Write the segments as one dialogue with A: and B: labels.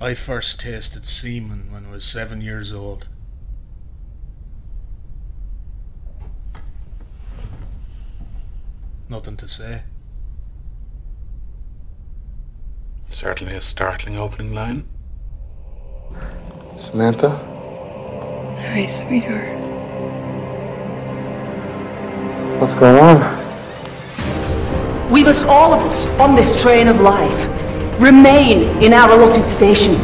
A: I first tasted semen when I was seven years old. Nothing to say.
B: Certainly a startling opening line.
C: Samantha?
D: Hi, sweetheart.
C: What's going on?
E: We must all of us, on this train of life, remain in our allotted station.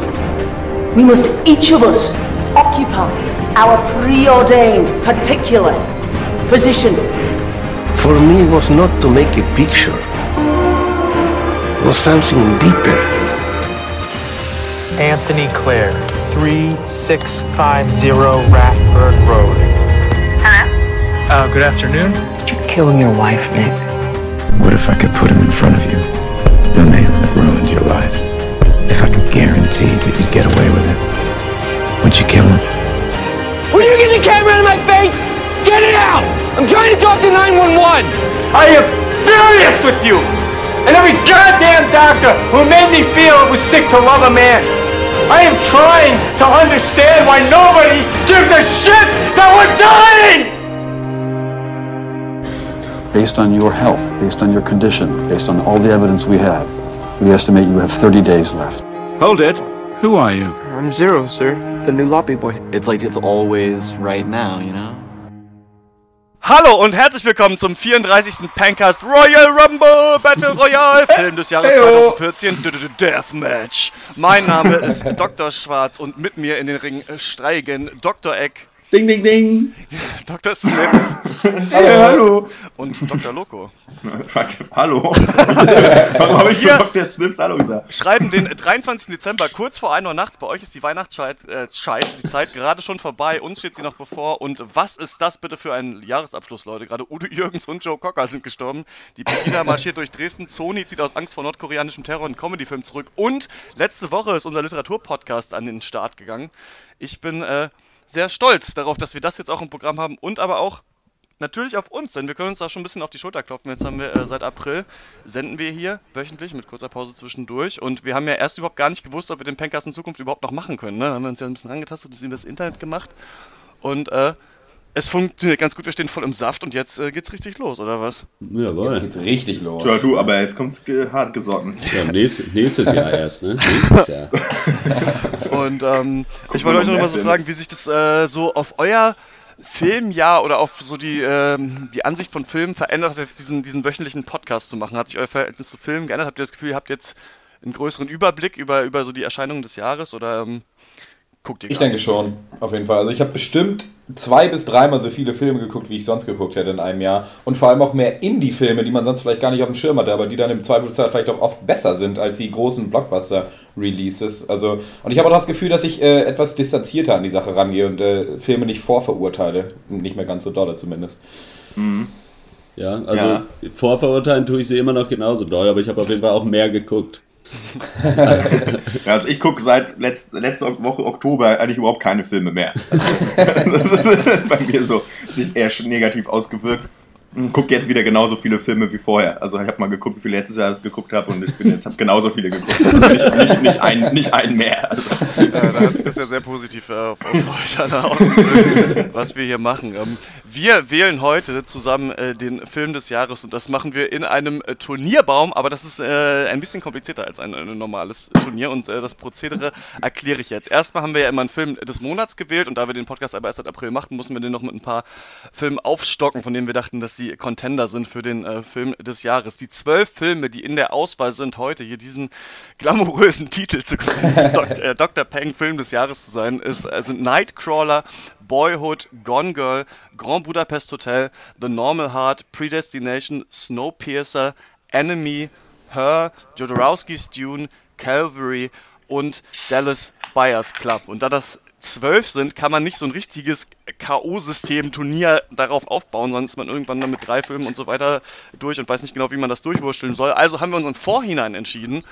E: We must each of us occupy our preordained particular position.
F: For me, it was not to make a picture. It was something deeper.
G: Anthony Clare, 3650 Rathburn Road.
D: Hello?
G: Uh, good afternoon.
D: Did You're killing your wife, Nick.
H: What if I could put him in front of you? Could guarantee that you'd get away with it. Would you kill him?
I: Will you get the camera out of my face? Get it out! I'm trying to talk to 911! I am furious with you! And every goddamn doctor who made me feel it was sick to love a man! I am trying to understand why nobody gives a shit that we're dying!
J: Based on your health, based on your condition, based on all the evidence we have, we estimate you have 30 days left.
K: Hold it. Who are you?
C: I'm Zero, sir. The new Loppy boy.
L: It's like it's always right now, you know?
M: Hallo und herzlich willkommen zum 34. Pancast Royal Rumble Battle Royale Film des Jahres 2014 Deathmatch. Mein Name ist Dr. Schwarz und mit mir in den Ring steigen Dr. Eck.
N: Ding, ding, ding.
M: Dr. Snips.
N: hallo. hallo.
M: Und Dr. Loco.
N: hallo. Warum habe ich hier Dr. Snips Hallo gesagt?
M: Schreiben den 23. Dezember, kurz vor 1 Uhr nachts. Bei euch ist die Weihnachtszeit, äh, die Zeit gerade schon vorbei. Uns steht sie noch bevor. Und was ist das bitte für ein Jahresabschluss, Leute? Gerade Udo Jürgens und Joe Cocker sind gestorben. Die Pegida marschiert durch Dresden. Sony zieht aus Angst vor nordkoreanischem Terror einen Comedy-Film zurück. Und letzte Woche ist unser Literaturpodcast an den Start gegangen. Ich bin, äh, sehr stolz darauf, dass wir das jetzt auch im Programm haben und aber auch natürlich auf uns, denn wir können uns da schon ein bisschen auf die Schulter klopfen. Jetzt haben wir äh, seit April senden wir hier wöchentlich mit kurzer Pause zwischendurch und wir haben ja erst überhaupt gar nicht gewusst, ob wir den Pencast in Zukunft überhaupt noch machen können. Ne? Da haben wir uns ja ein bisschen angetastet, das über das Internet gemacht und äh, es funktioniert ganz gut, wir stehen voll im Saft und jetzt äh, geht's richtig los, oder was?
O: Jawohl.
N: Jetzt geht's richtig los. Ja, du, aber jetzt kommt's ge hart gesotten.
O: Ja, nächstes, nächstes Jahr erst, ne? Nächstes Jahr.
M: und ähm, ich wollte euch noch mal so fragen, wie sich das äh, so auf euer Filmjahr oder auf so die, ähm, die Ansicht von Filmen verändert hat, diesen, diesen wöchentlichen Podcast zu machen. Hat sich euer Verhältnis zu Filmen geändert? Habt ihr das Gefühl, ihr habt jetzt einen größeren Überblick über, über so die Erscheinungen des Jahres oder ähm, guckt ihr
P: Ich denke schon, auf jeden Fall. Also ich habe bestimmt zwei bis dreimal so viele Filme geguckt, wie ich sonst geguckt hätte in einem Jahr. Und vor allem auch mehr Indie-Filme, die man sonst vielleicht gar nicht auf dem Schirm hatte, aber die dann im Zweifelsfall vielleicht auch oft besser sind als die großen Blockbuster-Releases. Also, und ich habe auch das Gefühl, dass ich äh, etwas distanzierter an die Sache rangehe und äh, Filme nicht vorverurteile. Nicht mehr ganz so dolle zumindest.
O: Mhm. Ja, also ja. vorverurteilen tue ich sie immer noch genauso doll, aber ich habe auf jeden Fall auch mehr geguckt.
N: Ja, also ich gucke seit letzt, letzter Woche Oktober eigentlich überhaupt keine Filme mehr. das ist bei mir so, sich eher negativ ausgewirkt. Gucke jetzt wieder genauso viele Filme wie vorher. Also ich habe mal geguckt, wie viele letztes Jahr geguckt habe und ich bin jetzt habe genauso viele geguckt. Also nicht, nicht, nicht, ein, nicht einen mehr. Also.
M: Ja, da hat sich das ja sehr positiv auf, auf euch alle ausgewirkt, was wir hier machen. Ähm, wir wählen heute zusammen äh, den Film des Jahres und das machen wir in einem äh, Turnierbaum, aber das ist äh, ein bisschen komplizierter als ein, ein normales Turnier und äh, das Prozedere erkläre ich jetzt. Erstmal haben wir ja immer einen Film des Monats gewählt und da wir den Podcast aber erst seit April machten, mussten wir den noch mit ein paar Filmen aufstocken, von denen wir dachten, dass sie Contender sind für den äh, Film des Jahres. Die zwölf Filme, die in der Auswahl sind, heute hier diesen glamourösen Titel zu äh, Dr. Peng Film des Jahres zu sein, ist, äh, sind Nightcrawler, Boyhood, Gone Girl, Grand Budapest Hotel, The Normal Heart, Predestination, Snowpiercer, Enemy, Her, Jodorowsky's Dune, Calvary und Dallas Buyers Club. Und da das zwölf sind, kann man nicht so ein richtiges K.O.-System, Turnier darauf aufbauen, sonst ist man irgendwann dann mit drei Filmen und so weiter durch und weiß nicht genau, wie man das durchwurschteln soll. Also haben wir uns im Vorhinein entschieden,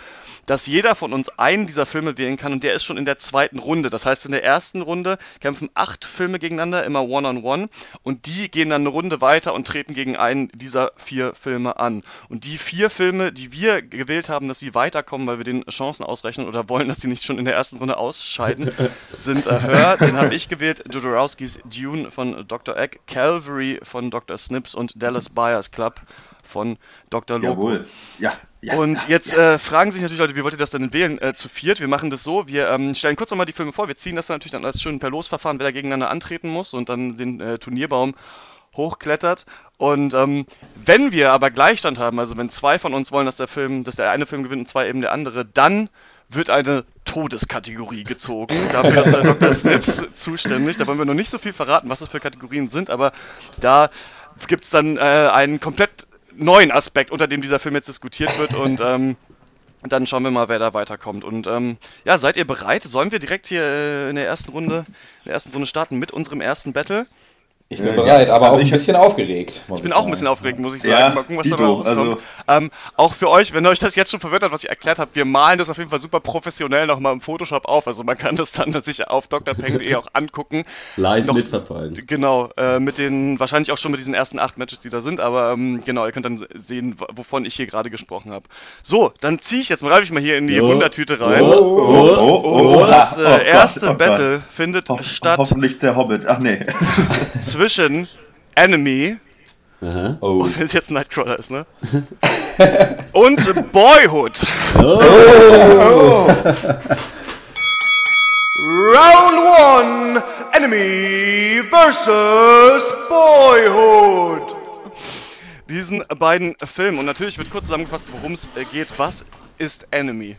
M: dass jeder von uns einen dieser Filme wählen kann und der ist schon in der zweiten Runde. Das heißt, in der ersten Runde kämpfen acht Filme gegeneinander, immer One-on-One und die gehen dann eine Runde weiter und treten gegen einen dieser vier Filme an. Und die vier Filme, die wir gewählt haben, dass sie weiterkommen, weil wir den Chancen ausrechnen oder wollen, dass sie nicht schon in der ersten Runde ausscheiden, sind äh, Her, den habe ich gewählt, Jodorowskis Dune von Dr. Egg, Calvary von Dr. Snips und Dallas Buyers Club von Dr. Lobo.
N: Jawohl. Ja, ja,
M: und
N: ja,
M: jetzt
N: ja.
M: Äh, fragen sich natürlich Leute, wie wollt ihr das denn wählen äh, zu viert? Wir machen das so, wir ähm, stellen kurz nochmal die Filme vor, wir ziehen das dann natürlich dann als schön per Losverfahren, wer da gegeneinander antreten muss und dann den äh, Turnierbaum hochklettert. Und ähm, wenn wir aber Gleichstand haben, also wenn zwei von uns wollen, dass der Film, dass der eine Film gewinnt und zwei eben der andere, dann wird eine Todeskategorie gezogen. Dafür ist äh, Dr. Snips zuständig. Da wollen wir noch nicht so viel verraten, was das für Kategorien sind, aber da gibt es dann äh, einen komplett neuen Aspekt, unter dem dieser Film jetzt diskutiert wird und ähm, dann schauen wir mal, wer da weiterkommt. Und ähm, ja, seid ihr bereit? Sollen wir direkt hier äh, in der ersten Runde, in der ersten Runde starten mit unserem ersten Battle?
P: Ich bin bereit, aber also auch ein bisschen aufgeregt.
M: Ich bin auch ein bisschen aufgeregt, muss ich sagen. Ja, mal gucken, was dabei rauskommt.
N: Also
M: ähm, auch für euch, wenn euch das jetzt schon verwirrt hat, was ich erklärt habe, wir malen das auf jeden Fall super professionell nochmal im Photoshop auf. Also man kann das dann sich auf drpeng.de auch angucken.
O: Live
M: Noch,
O: mitverfolgen.
M: Genau, äh, mit den, wahrscheinlich auch schon mit diesen ersten acht Matches, die da sind, aber ähm, genau, ihr könnt dann sehen, wovon ich hier gerade gesprochen habe. So, dann ziehe ich jetzt, greife ich mal hier in die
O: Oh.
M: Wundertüte rein.
N: Oh, oh, oh,
M: Und
N: oh,
M: das äh,
N: oh
M: erste
N: oh Gott.
M: Battle findet
N: Ho
M: statt
N: Hoffentlich der Hobbit. Ach nee.
M: zwischen Enemy
O: Aha.
P: Oh.
M: wenn es jetzt Nightcrawler ist, ne? Und Boyhood.
O: Oh.
M: Round one, Enemy versus Boyhood. Diesen beiden Filmen. Und natürlich wird kurz zusammengefasst, worum es äh, geht. Was ist Enemy?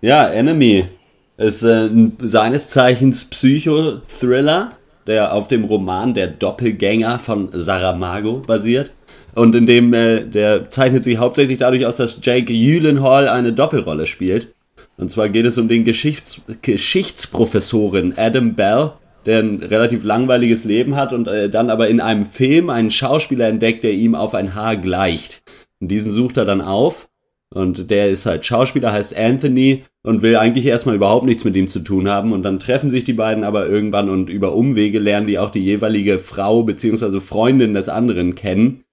O: Ja, Enemy ist äh, ein seines Zeichens Psychothriller, der auf dem Roman Der Doppelgänger von Saramago basiert. Und in dem, äh, der zeichnet sich hauptsächlich dadurch aus, dass Jake Gyllenhaal eine Doppelrolle spielt. Und zwar geht es um den Geschichts Geschichtsprofessoren Adam Bell, der ein relativ langweiliges Leben hat und äh, dann aber in einem Film einen Schauspieler entdeckt, der ihm auf ein Haar gleicht. Und diesen sucht er dann auf und der ist halt Schauspieler, heißt Anthony und will eigentlich erstmal überhaupt nichts mit ihm zu tun haben. Und dann treffen sich die beiden aber irgendwann und über Umwege lernen die auch die jeweilige Frau bzw. Freundin des anderen kennen.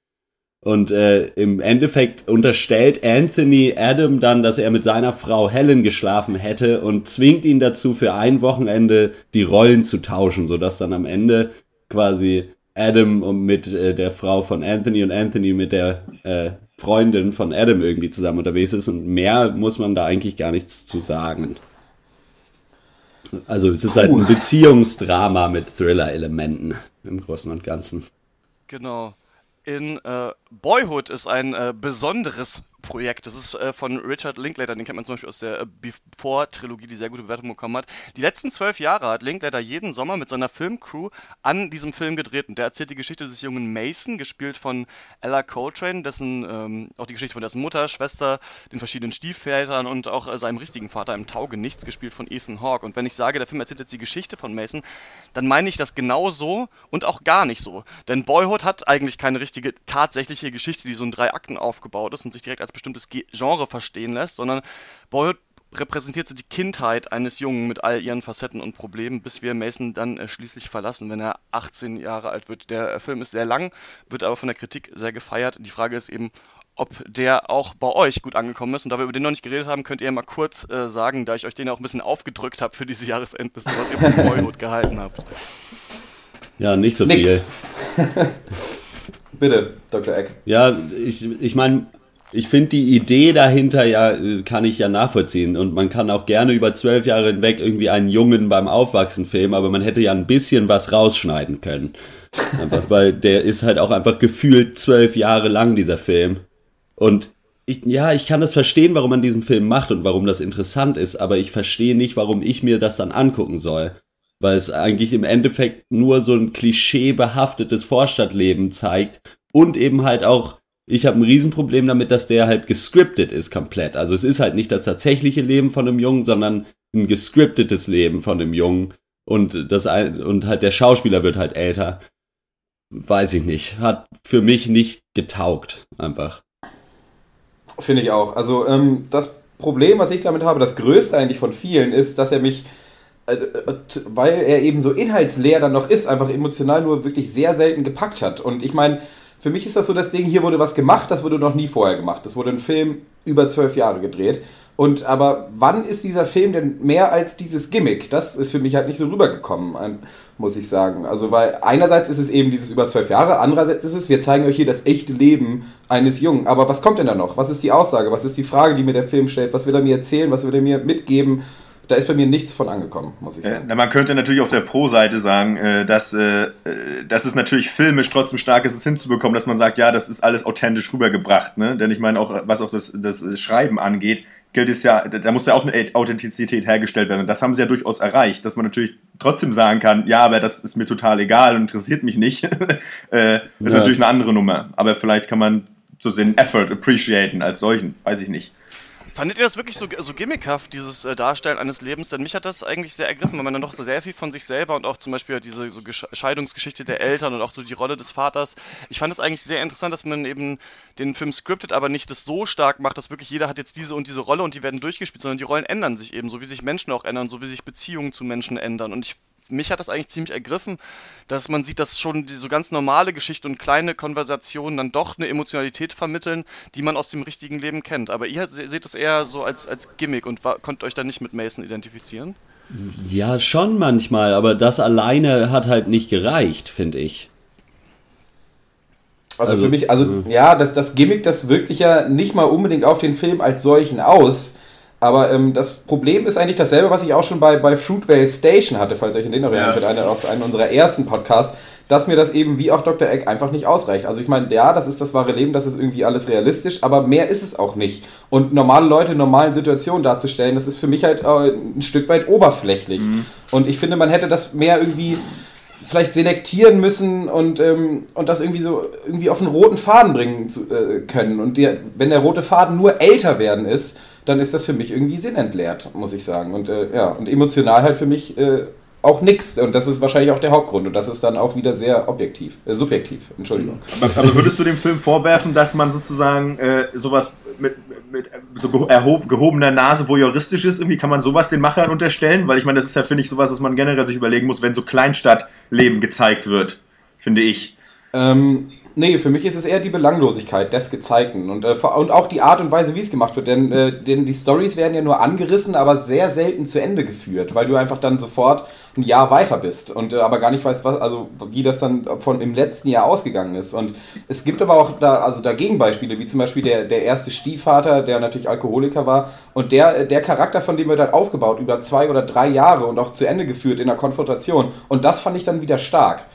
O: Und äh, im Endeffekt unterstellt Anthony Adam dann, dass er mit seiner Frau Helen geschlafen hätte und zwingt ihn dazu, für ein Wochenende die Rollen zu tauschen, sodass dann am Ende quasi Adam mit äh, der Frau von Anthony und Anthony mit der äh, Freundin von Adam irgendwie zusammen unterwegs ist. Und mehr muss man da eigentlich gar nichts zu sagen. Also es ist halt ein Beziehungsdrama mit Thriller-Elementen im Großen und Ganzen.
M: Genau. In äh, Boyhood ist ein äh, besonderes Projekt. Das ist äh, von Richard Linklater, den kennt man zum Beispiel aus der äh, Before-Trilogie, die sehr gute Bewertung bekommen hat. Die letzten zwölf Jahre hat Linklater jeden Sommer mit seiner Filmcrew an diesem Film gedreht. Und der erzählt die Geschichte des jungen Mason, gespielt von Ella Coltrane, dessen, ähm, auch die Geschichte von dessen Mutter, Schwester, den verschiedenen Stiefvätern und auch äh, seinem richtigen Vater im Taugenichts, gespielt von Ethan Hawke. Und wenn ich sage, der Film erzählt jetzt die Geschichte von Mason, dann meine ich das genau so und auch gar nicht so. Denn Boyhood hat eigentlich keine richtige, tatsächliche Geschichte, die so in drei Akten aufgebaut ist und sich direkt als bestimmtes Ge- Genre verstehen lässt, sondern Boyhood repräsentiert so die Kindheit eines Jungen mit all ihren Facetten und Problemen, bis wir Mason dann äh, schließlich verlassen, wenn er 18 Jahre alt wird. Der äh, Film ist sehr lang, wird aber von der Kritik sehr gefeiert. Die Frage ist eben, ob der auch bei euch gut angekommen ist. Und da wir über den noch nicht geredet haben, könnt ihr mal kurz äh, sagen, da ich euch den auch ein bisschen aufgedrückt habe für diese Jahresendliste, was ihr von Boyhood gehalten habt.
O: Ja, nicht so
P: Nix.
O: viel.
P: Bitte, Dr. Eck.
O: Ja, ich, ich meine, ich finde die Idee dahinter ja, äh, kann ich ja nachvollziehen. Und man kann auch gerne über zwölf Jahre hinweg irgendwie einen Jungen beim Aufwachsen filmen, aber man hätte ja ein bisschen was rausschneiden können. Einfach, weil der ist halt auch einfach gefühlt zwölf Jahre lang, dieser Film. Und ich, ja, ich kann das verstehen, warum man diesen Film macht und warum das interessant ist, aber ich verstehe nicht, warum ich mir das dann angucken soll. Weil es eigentlich im Endeffekt nur so ein klischeebehaftetes Vorstadtleben zeigt und eben halt auch, ich habe ein Riesenproblem damit, dass der halt gescriptet ist komplett. Also es ist halt nicht das tatsächliche Leben von einem Jungen, sondern ein gescriptetes Leben von einem Jungen. und das und halt der Schauspieler wird halt älter. Weiß ich nicht. Hat für mich nicht getaugt, einfach.
P: Finde ich auch. Also ähm, das Problem, was ich damit habe, das größte eigentlich von vielen, ist, dass er mich, äh, äh, weil er eben so inhaltsleer dann noch ist, einfach emotional nur wirklich sehr selten gepackt hat. Und ich meine, für mich ist das so das Ding, hier wurde was gemacht, das wurde noch nie vorher gemacht. Das wurde ein Film über zwölf Jahre gedreht. Und aber wann ist dieser Film denn mehr als dieses Gimmick? Das ist für mich halt nicht so rübergekommen, muss ich sagen. Also, weil einerseits ist es eben dieses über zwölf Jahre, andererseits ist es, wir zeigen euch hier das echte Leben eines Jungen. Aber was kommt denn da noch? Was ist die Aussage? Was ist die Frage, die mir der Film stellt? Was will er mir erzählen? Was will er mir mitgeben? Da ist bei mir nichts von angekommen, muss ich sagen.
N: Äh, man könnte natürlich auf der Pro-Seite sagen, äh, dass, äh, dass es natürlich filmisch trotzdem stark ist, es hinzubekommen, dass man sagt, ja, das ist alles authentisch rübergebracht. Ne? Denn ich meine, auch was auch das, das Schreiben angeht, gilt es ja, da muss ja auch eine Authentizität hergestellt werden. Und das haben sie ja durchaus erreicht, dass man natürlich trotzdem sagen kann, ja, aber das ist mir total egal und interessiert mich nicht. äh, ist ja. natürlich eine andere Nummer. Aber vielleicht kann man so den Effort appreciaten als solchen, weiß ich nicht.
M: Fandet ihr das wirklich so, so gimmickhaft, dieses äh, Darstellen eines Lebens? Denn mich hat das eigentlich sehr ergriffen, weil man dann doch sehr viel von sich selber und auch zum Beispiel diese so Scheidungsgeschichte der Eltern und auch so die Rolle des Vaters. Ich fand es eigentlich sehr interessant, dass man eben den Film scriptet, aber nicht das so stark macht, dass wirklich jeder hat jetzt diese und diese Rolle und die werden durchgespielt, sondern die Rollen ändern sich eben, so wie sich Menschen auch ändern, so wie sich Beziehungen zu Menschen ändern. Und ich mich hat das eigentlich ziemlich ergriffen, dass man sieht, dass schon die so ganz normale Geschichte und kleine Konversationen dann doch eine Emotionalität vermitteln, die man aus dem richtigen Leben kennt. Aber ihr seht das eher so als, als Gimmick und war, konntet euch da nicht mit Mason identifizieren?
O: Ja, schon manchmal, aber das alleine hat halt nicht gereicht, finde ich.
P: Also, also, für mich, also ja, das, das Gimmick, das wirkt sich ja nicht mal unbedingt auf den Film als solchen aus. Aber ähm, das Problem ist eigentlich dasselbe, was ich auch schon bei, bei Fruitvale Station hatte, falls euch in den erinnert, ja. einer aus einem unserer ersten Podcasts, dass mir das eben wie auch Dr. Egg einfach nicht ausreicht. Also ich meine, ja, das ist das wahre Leben, das ist irgendwie alles realistisch, aber mehr ist es auch nicht. Und normale Leute in normalen Situationen darzustellen, das ist für mich halt äh, ein Stück weit oberflächlich. Mhm. Und ich finde, man hätte das mehr irgendwie vielleicht selektieren müssen und, ähm, und das irgendwie so irgendwie auf einen roten Faden bringen zu, äh, können. Und die, wenn der rote Faden nur älter werden ist, dann ist das für mich irgendwie sinnentleert, muss ich sagen. Und äh, ja, und emotional halt für mich äh, auch nichts. Und das ist wahrscheinlich auch der Hauptgrund. Und das ist dann auch wieder sehr objektiv, äh, subjektiv, Entschuldigung.
N: Aber, aber, würdest du dem Film vorwerfen, dass man sozusagen äh, sowas mit, mit so erhob, gehobener Nase voyeuristisch ist? Irgendwie kann man sowas den Machern unterstellen? Weil ich meine, das ist ja, finde ich, sowas, was man generell sich überlegen muss, wenn so Kleinstadtleben gezeigt wird, finde ich.
P: Ähm, Nee, für mich ist es eher die Belanglosigkeit des Gezeigten und, äh, und auch die Art und Weise, wie es gemacht wird. Denn, äh, denn die Stories werden ja nur angerissen, aber sehr selten zu Ende geführt, weil du einfach dann sofort ein Jahr weiter bist und äh, aber gar nicht weißt, was, also wie das dann von im letzten Jahr ausgegangen ist. Und es gibt aber auch da, also da Gegenbeispiele, wie zum Beispiel der, der erste Stiefvater, der natürlich Alkoholiker war und der, der Charakter, von dem wird halt aufgebaut über zwei oder drei Jahre und auch zu Ende geführt in der Konfrontation. Und das fand ich dann wieder stark.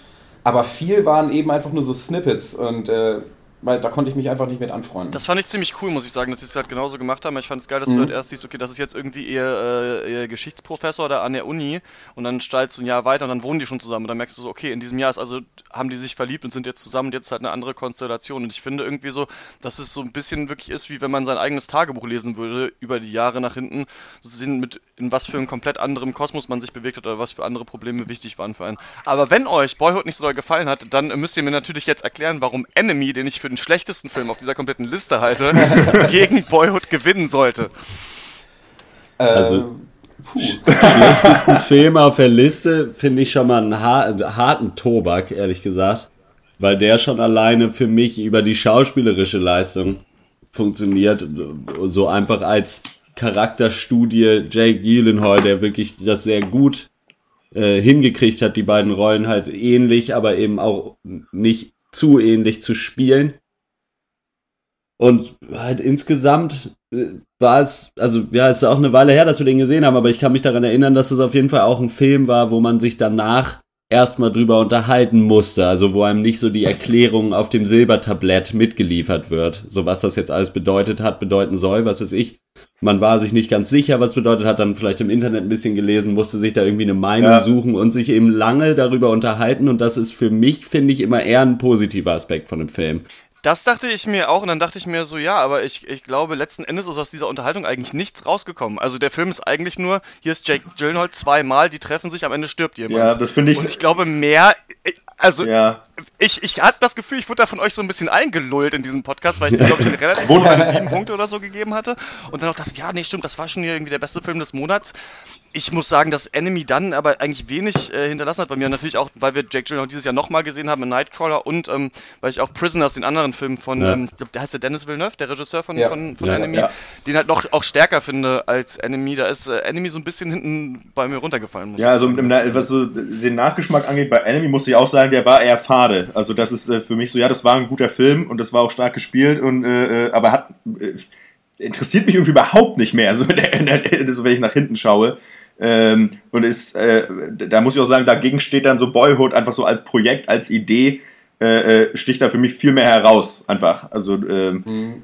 P: Aber viel waren eben einfach nur so Snippets und äh, weil da konnte ich mich einfach nicht mit anfreunden.
M: Das fand ich ziemlich cool, muss ich sagen, dass sie es halt genauso gemacht haben. Ich fand es geil, dass mhm. du halt erst siehst, okay, das ist jetzt irgendwie ihr, äh, ihr Geschichtsprofessor da an der Uni und dann steigst du ein Jahr weiter und dann wohnen die schon zusammen und dann merkst du so, okay, in diesem Jahr ist also, haben die sich verliebt und sind jetzt zusammen und jetzt halt eine andere Konstellation. Und ich finde irgendwie so, dass es so ein bisschen wirklich ist, wie wenn man sein eigenes Tagebuch lesen würde über die Jahre nach hinten, so sehen mit in was für einem komplett anderem Kosmos man sich bewegt hat oder was für andere Probleme wichtig waren für einen. Aber wenn euch Boyhood nicht so doll gefallen hat, dann müsst ihr mir natürlich jetzt erklären, warum Enemy, den ich für den schlechtesten Film auf dieser kompletten Liste halte, gegen Boyhood gewinnen sollte.
O: Also, Puh. schlechtesten Film auf der Liste finde ich schon mal einen harten Tobak, ehrlich gesagt. Weil der schon alleine für mich über die schauspielerische Leistung funktioniert. So einfach als Charakterstudie Jake Gyllenhaal, der wirklich das sehr gut äh, hingekriegt hat, die beiden Rollen halt ähnlich, aber eben auch nicht zu ähnlich zu spielen. Und halt insgesamt äh, war es, also ja, es ist auch eine Weile her, dass wir den gesehen haben, aber ich kann mich daran erinnern, dass es auf jeden Fall auch ein Film war, wo man sich danach erstmal drüber unterhalten musste, also wo einem nicht so die Erklärung auf dem Silbertablett mitgeliefert wird, so was das jetzt alles bedeutet hat, bedeuten soll, was weiß ich. Man war sich nicht ganz sicher, was bedeutet hat, dann vielleicht im Internet ein bisschen gelesen, musste sich da irgendwie eine Meinung ja. suchen und sich eben lange darüber unterhalten und das ist für mich, finde ich, immer eher ein positiver Aspekt von dem Film
M: Das dachte ich mir auch und dann dachte ich mir so, ja, aber ich, ich glaube, letzten Endes ist aus dieser Unterhaltung eigentlich nichts rausgekommen. Also der Film ist eigentlich nur, hier ist Jake Gyllenhaal zweimal, die treffen sich, am Ende stirbt jemand.
N: Ja, das finde ich.
M: Und ich glaube, mehr, also
N: Ja.
M: ich, ich hatte das Gefühl, ich wurde da von euch so ein bisschen eingelullt in diesem Podcast, weil ich, glaube ich, eine relativ hohe sieben Punkte oder so gegeben hatte. Und dann auch dachte, ja, nee, stimmt, das war schon irgendwie der beste Film des Monats. Ich muss sagen, dass Enemy dann aber eigentlich wenig äh, hinterlassen hat bei mir. Natürlich auch, weil wir Jake Gyllenhaal dieses Jahr nochmal gesehen haben in Nightcrawler und ähm, weil ich auch Prisoners, den anderen Film von,
O: Ja.
M: ähm, ich glaube, der heißt der Dennis Villeneuve, der Regisseur von,
P: Ja.
M: von, von
O: Ja.
M: Enemy, den halt noch auch stärker finde als Enemy. Da ist äh, Enemy so ein bisschen hinten bei mir runtergefallen. Muss
N: Ja, also im, was so den Nachgeschmack angeht, bei Enemy muss ich auch sagen, der war eher fade. Also das ist äh, für mich so, ja, das war ein guter Film und das war auch stark gespielt und äh, äh, aber hat äh, interessiert mich irgendwie überhaupt nicht mehr, so, in der, in der, so wenn ich nach hinten schaue. Ähm, und ist, äh, da muss ich auch sagen, dagegen steht dann so Boyhood einfach so als Projekt, als Idee, äh, äh, sticht da für mich viel mehr heraus, einfach. Also, ähm,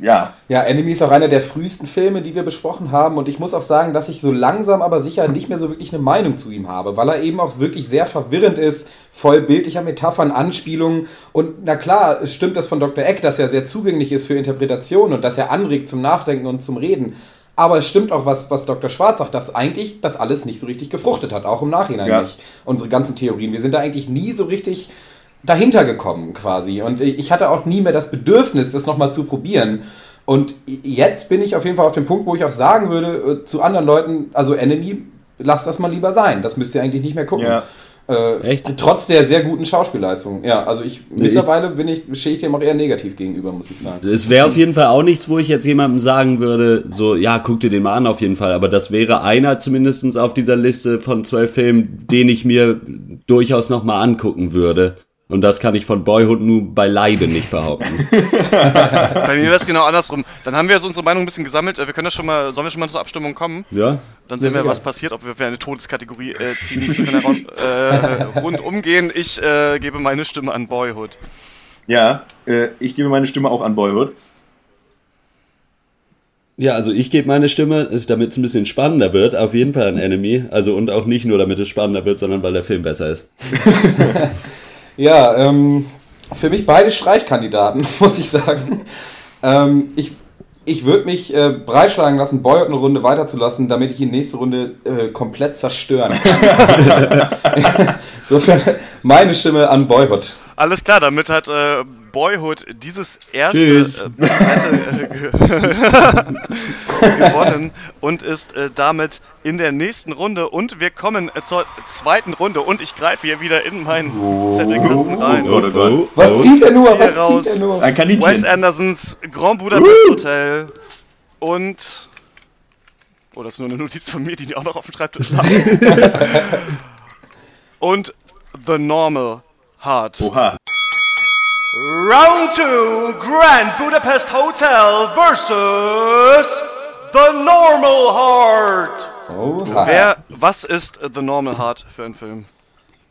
N: ja.
P: Ja, Enemy ist auch einer der frühesten Filme, die wir besprochen haben. Und ich muss auch sagen, dass ich so langsam aber sicher nicht mehr so wirklich eine Meinung zu ihm habe, weil er eben auch wirklich sehr verwirrend ist, voll bildlicher Metaphern, Anspielungen. Und na klar, es stimmt das von Dr. Eck, dass er sehr zugänglich ist für Interpretation und dass er anregt zum Nachdenken und zum Reden. Aber es stimmt auch, was, was Dr. Schwarz sagt, dass eigentlich das alles nicht so richtig gefruchtet hat, auch im Nachhinein
N: Ja.
P: nicht. Unsere ganzen Theorien. Wir sind da eigentlich nie so richtig dahinter gekommen quasi. Und ich hatte auch nie mehr das Bedürfnis, das nochmal zu probieren. Und jetzt bin ich auf jeden Fall auf dem Punkt, wo ich auch sagen würde äh, zu anderen Leuten, also Enemy, lasst das mal lieber sein. Das müsst ihr eigentlich nicht mehr gucken.
N: Ja.
P: Äh,
O: Echt?
P: Trotz der sehr guten Schauspielleistung. Ja, also ich
O: Nee,
P: mittlerweile bin ich, stehe ich dem auch eher negativ gegenüber, muss ich sagen.
O: Es wäre auf jeden Fall auch nichts, wo ich jetzt jemandem sagen würde, so, ja, guck dir den mal an auf jeden Fall. Aber das wäre einer zumindest auf dieser Liste von zwölf Filmen, den ich mir durchaus nochmal angucken würde. Und das kann ich von Boyhood nur beileibe nicht behaupten.
M: Bei mir wäre es genau andersrum. Dann haben wir jetzt unsere Meinung ein bisschen gesammelt. Äh, Wir können das schon mal, sollen wir schon mal zur Abstimmung kommen?
O: Ja?
M: Dann sehen
P: Ja,
M: wir, was passiert, ob wir für eine Todeskategorie äh, ziehen. Wir können heraus, äh, rundum gehen. Ich äh, gebe meine Stimme an Boyhood.
N: Ja, äh, ich gebe meine Stimme auch an Boyhood.
O: Ja, also ich gebe meine Stimme, damit es ein bisschen spannender wird, auf jeden Fall an Enemy. Also und auch nicht nur, damit es spannender wird, sondern weil der Film besser ist.
P: Ja, ähm, für mich beide Streichkandidaten, muss ich sagen. Ähm, ich ich würde mich äh, breitschlagen lassen, Boyhood eine Runde weiterzulassen, damit ich ihn nächste Runde äh, komplett zerstören kann. Insofern meine Stimme an Boyhood.
M: Alles klar, damit hat äh, Boyhood dieses erste äh, Battle, äh, ge- gewonnen und ist äh, damit in der nächsten Runde. Und wir kommen äh, zur zweiten Runde. Und ich greife hier wieder in meinen Zettelkasten rein.
N: Oh, oh Gott.
P: Was zieht er nur? Was
M: raus.
P: zieht er nur?
N: Ein Kaninchen.
M: Wes Andersons Grand Budapest Hotel und. Oh, das ist nur eine Notiz von mir, die auch noch auf dem Schreibtisch lag. und The Normal Heart.
N: Oha.
Q: Round 2 Grand Budapest Hotel versus The Normal Heart.
P: Oha.
M: Wer, was ist The Normal Heart für ein Film?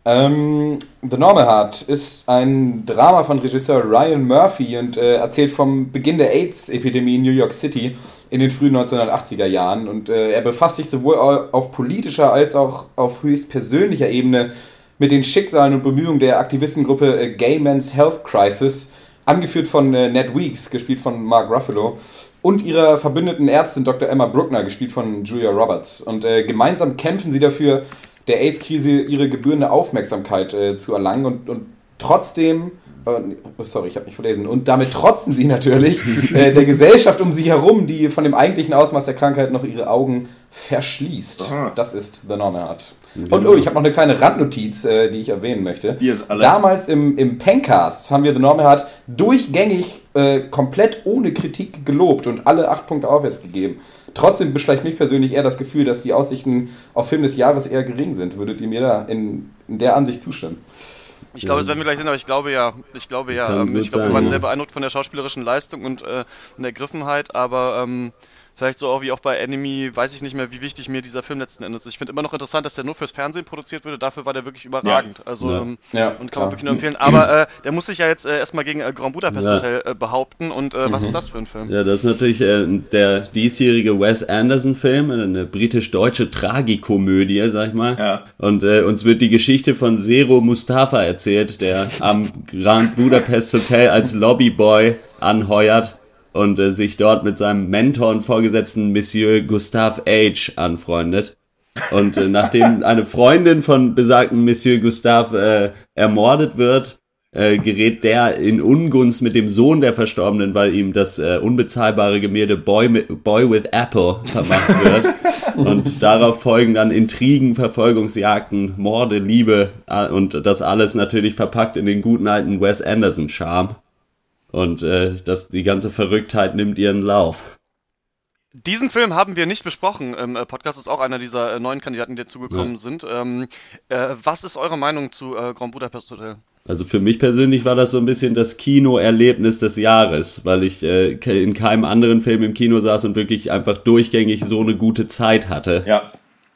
P: Ähm, The Normal Heart ist ein Drama von Regisseur Ryan Murphy und äh, erzählt vom Beginn der AIDS-Epidemie in New York City in den frühen 1980er Jahren. Und äh, er befasst sich sowohl au- auf politischer als auch auf höchst persönlicher Ebene mit den Schicksalen und Bemühungen der Aktivistengruppe äh, Gay Men's Health Crisis, angeführt von äh, Ned Weeks, gespielt von Mark Ruffalo, und ihrer verbündeten Ärztin Dr. Emma Bruckner, gespielt von Julia Roberts. Und äh, gemeinsam kämpfen sie dafür, der AIDS-Krise ihre gebührende Aufmerksamkeit äh, zu erlangen und, und trotzdem, äh, oh, sorry, ich habe mich verlesen, und damit trotzen sie natürlich äh, der Gesellschaft um sie herum, die von dem eigentlichen Ausmaß der Krankheit noch ihre Augen verschließt.
N: Aha.
P: Das ist The Normal Und oh, ich habe noch eine kleine Randnotiz, äh, die ich erwähnen möchte.
N: Ihr ist alle.
P: Damals im, im Pencast haben wir The Normal Heart durchgängig äh, komplett ohne Kritik gelobt und alle acht Punkte aufwärts gegeben. Trotzdem beschleicht mich persönlich eher das Gefühl, dass die Aussichten auf Film des Jahres eher gering sind. Würdet ihr mir da in, in der Ansicht zustimmen?
M: Ich glaube, das werden wir gleich sehen, aber ich glaube ja. Ich glaube ja. Ähm, ich glaube, wir waren sehr beeindruckt von der schauspielerischen Leistung und, äh, und der Griffenheit, aber ähm, Vielleicht so auch wie auch bei Enemy, weiß ich nicht mehr, wie wichtig mir dieser Film letzten Endes ist. Ich finde immer noch interessant, dass der nur fürs Fernsehen produziert wurde. Dafür war der wirklich überragend. Ja. Also,
P: ja.
M: Ähm,
P: ja,
M: und kann man wirklich nur empfehlen. Aber äh, der muss sich ja jetzt äh, erstmal gegen äh, Grand Budapest
O: Ja.
M: Hotel äh, behaupten. Und äh, was
O: Mhm.
M: ist das für ein Film?
O: Ja, das ist natürlich äh, der diesjährige Wes Anderson-Film, eine britisch-deutsche Tragikomödie, sag ich mal. Und äh, uns wird die Geschichte von Zero Mustafa erzählt, der am Grand Budapest Hotel als Lobbyboy anheuert und äh, sich dort mit seinem Mentor und Vorgesetzten Monsieur Gustave H. anfreundet. Und äh, nachdem eine Freundin von besagten Monsieur Gustave äh, ermordet wird, äh, gerät der in Ungunst mit dem Sohn der Verstorbenen, weil ihm das äh, unbezahlbare Gemälde Boy, Boy with Apple vermacht wird. und darauf folgen dann Intrigen, Verfolgungsjagden, Morde, Liebe äh, und das alles natürlich verpackt in den guten alten Wes Anderson-Charme. Und äh, das, die ganze Verrücktheit nimmt ihren Lauf.
M: Diesen Film haben wir nicht besprochen. Im äh, Podcast ist auch einer dieser äh, neuen Kandidaten, die dazugekommen
O: Ja.
M: sind. Ähm, äh, was ist eure Meinung zu äh, Grand Budapest Hotel?
O: Also für mich persönlich war das so ein bisschen das Kinoerlebnis des Jahres, weil ich äh, in keinem anderen Film im Kino saß und wirklich einfach durchgängig so eine gute Zeit hatte.
N: Ja.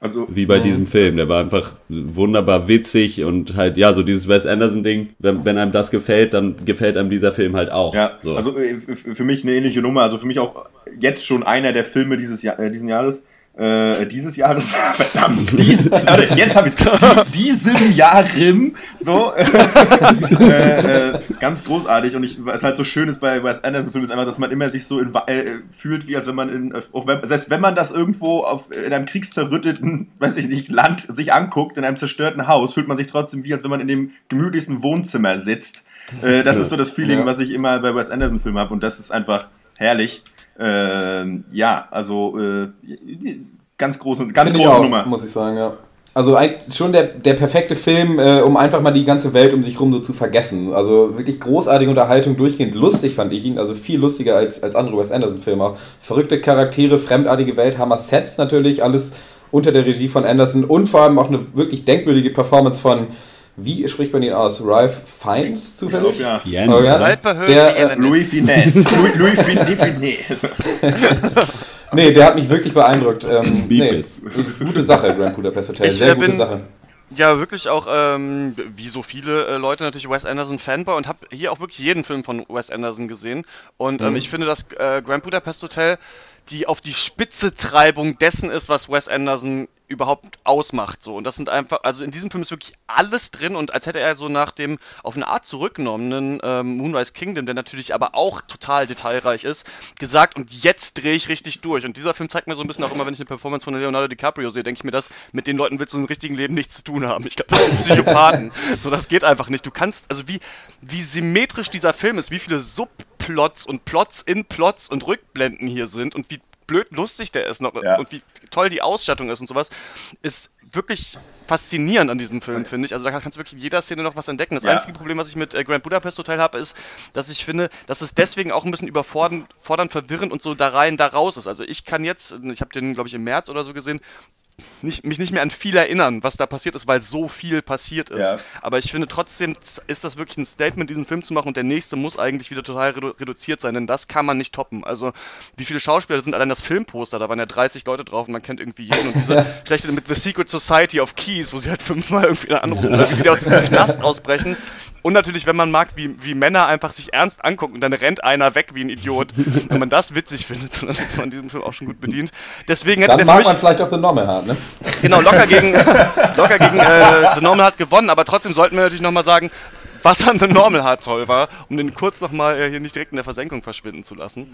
N: Also,
O: wie bei
N: Mhm.
O: diesem Film. Der war einfach wunderbar witzig und halt, ja, so dieses Wes Anderson-Ding, wenn, wenn einem das gefällt, dann gefällt einem dieser Film halt auch.
N: Ja,
O: so.
N: also äh, für mich eine ähnliche Nummer. Also für mich auch jetzt schon einer der Filme dieses Jahr, äh, diesen Jahres. Äh, dieses Jahres, verdammt, dies, also jetzt habe ich es. Diesem Jahren, so, äh, äh, ganz großartig. Und ich, was halt so schön ist bei Wes Anderson-Filmen, ist einfach, dass man immer sich so in, äh, fühlt, wie als wenn man in, auch wenn, selbst wenn man das irgendwo auf, in einem kriegszerrütteten, weiß ich nicht, Land sich anguckt, in einem zerstörten Haus, fühlt man sich trotzdem wie, als wenn man in dem gemütlichsten Wohnzimmer sitzt. Äh, das ist so das Feeling,
P: Ja.
N: was ich immer bei Wes Anderson-Filmen habe und das ist einfach herrlich. Ähm, ja, also äh, ganz große, ganz
P: Finde ich
N: große
P: auch,
N: Nummer.
P: muss ich sagen, ja. Also schon der, der perfekte Film, äh, um einfach mal die ganze Welt um sich rum so zu vergessen. Also wirklich großartige Unterhaltung, durchgehend lustig fand ich ihn. Also viel lustiger als, als andere Wes Anderson-Filme. Verrückte Charaktere, fremdartige Welt, Hammer Sets natürlich, alles unter der Regie von Anderson und vor allem auch eine wirklich denkwürdige Performance von, wie spricht man ihn aus? Ralph Fiennes zufällig?
N: Ich glaub,
O: ja.
P: Oh, ja.
M: Altbehörde
P: Der, äh.
N: Louis Finesse. Louis, Louis Finesse.
P: Nee, der hat mich wirklich beeindruckt. Ähm, nee, gute Sache, Grand Budapest Hotel. Sehr gute
M: bin-
P: Sache.
M: Ja, wirklich auch, ähm, wie so viele äh, Leute natürlich Wes Anderson Fanboy und habe hier auch wirklich jeden Film von Wes Anderson gesehen. Und ähm,
P: Mhm.
M: ich finde, dass äh, Grand Budapest Hotel die auf die Spitze Treibung dessen ist, was Wes Anderson überhaupt ausmacht. So. Und das sind einfach, also in diesem Film ist wirklich alles drin und als hätte er so nach dem auf eine Art zurückgenommenen ähm, Moonrise Kingdom, der natürlich aber auch total detailreich ist, gesagt, und jetzt drehe ich richtig durch. Und dieser Film zeigt mir so ein bisschen auch immer, wenn ich eine Performance von Leonardo DiCaprio sehe, denke ich mir das, mit den Leuten willst du im richtigen Leben nichts zu tun haben. Ich glaube, das sind Psychopathen. so, das geht einfach nicht. Du kannst, also wie, wie symmetrisch dieser Film ist, wie viele Subplots und Plots in Plots und Rückblenden hier sind und wie blöd lustig der ist noch
N: Ja.
M: und wie toll die Ausstattung ist und sowas, ist wirklich faszinierend an diesem Film, finde ich. Also da kannst du wirklich in jeder Szene noch was entdecken. Das
N: Ja.
M: einzige Problem, was ich mit äh, Grand Budapest Hotel habe, ist, dass ich finde, dass es deswegen auch ein bisschen überfordernd, fordernd, verwirrend und so da rein, da raus ist. Also ich kann jetzt, ich habe den, glaube ich, im März oder so gesehen, nicht, mich nicht mehr an viel erinnern, was da passiert ist, weil so viel passiert ist.
N: Ja.
M: Aber ich finde trotzdem ist das wirklich ein Statement, diesen Film zu machen und der nächste muss eigentlich wieder total redu reduziert sein, denn das kann man nicht toppen. Also wie viele Schauspieler sind, allein das Filmposter, da waren ja 30 Leute drauf und man kennt irgendwie jeden und diese schlechte mit The Secret Society of Keys, wo sie halt fünfmal irgendwie anrufen oder wie die aus diesem Knast ausbrechen. Und natürlich, wenn man mag, wie, wie Männer einfach sich ernst angucken und dann rennt einer weg wie ein Idiot. Wenn man das witzig findet, dann ist man in diesem Film auch schon gut bedient. Deswegen hätte
P: Dann mag
M: mich
P: man vielleicht auch The Normal Heart, ne?
M: Genau, locker gegen, locker gegen äh, The Normal hat gewonnen, aber trotzdem sollten wir natürlich nochmal sagen, was an The Normal Heart toll war, um den kurz nochmal äh, hier nicht direkt in der Versenkung verschwinden zu lassen.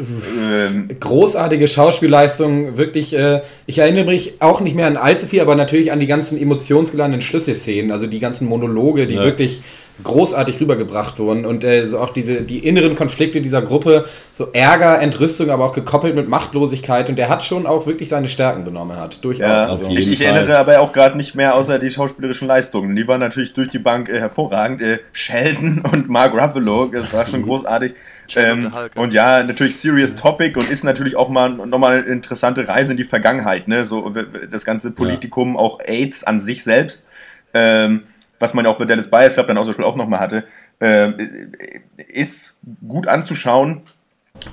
N: Ähm,
P: Großartige Schauspielleistung, wirklich. Äh, ich erinnere mich auch nicht mehr an allzu viel, aber natürlich an die ganzen emotionsgeladenen Schlüsselszenen, also die ganzen Monologe, die
O: Ja.
P: wirklich großartig rübergebracht wurden und äh, so auch diese die inneren Konflikte dieser Gruppe, so Ärger, Entrüstung, aber auch gekoppelt mit Machtlosigkeit und der hat schon auch wirklich seine Stärken genommen hat, durchaus.
N: Ja,
P: also.
N: ich, ich erinnere aber auch gerade nicht mehr außer die schauspielerischen Leistungen. Die waren natürlich durch die Bank äh, hervorragend. Äh, Sheldon und Mark Ruffalo, das war schon großartig. Ähm,
M: und Hulk, ja.
N: und ja, natürlich Serious Topic und ist natürlich auch mal nochmal eine interessante Reise in die Vergangenheit. Ne? So das ganze Politikum, auch AIDS an sich selbst, ähm, was man ja auch bei Dallas Bias Club dann auch zum Beispiel auch nochmal hatte, ähm, ist gut anzuschauen.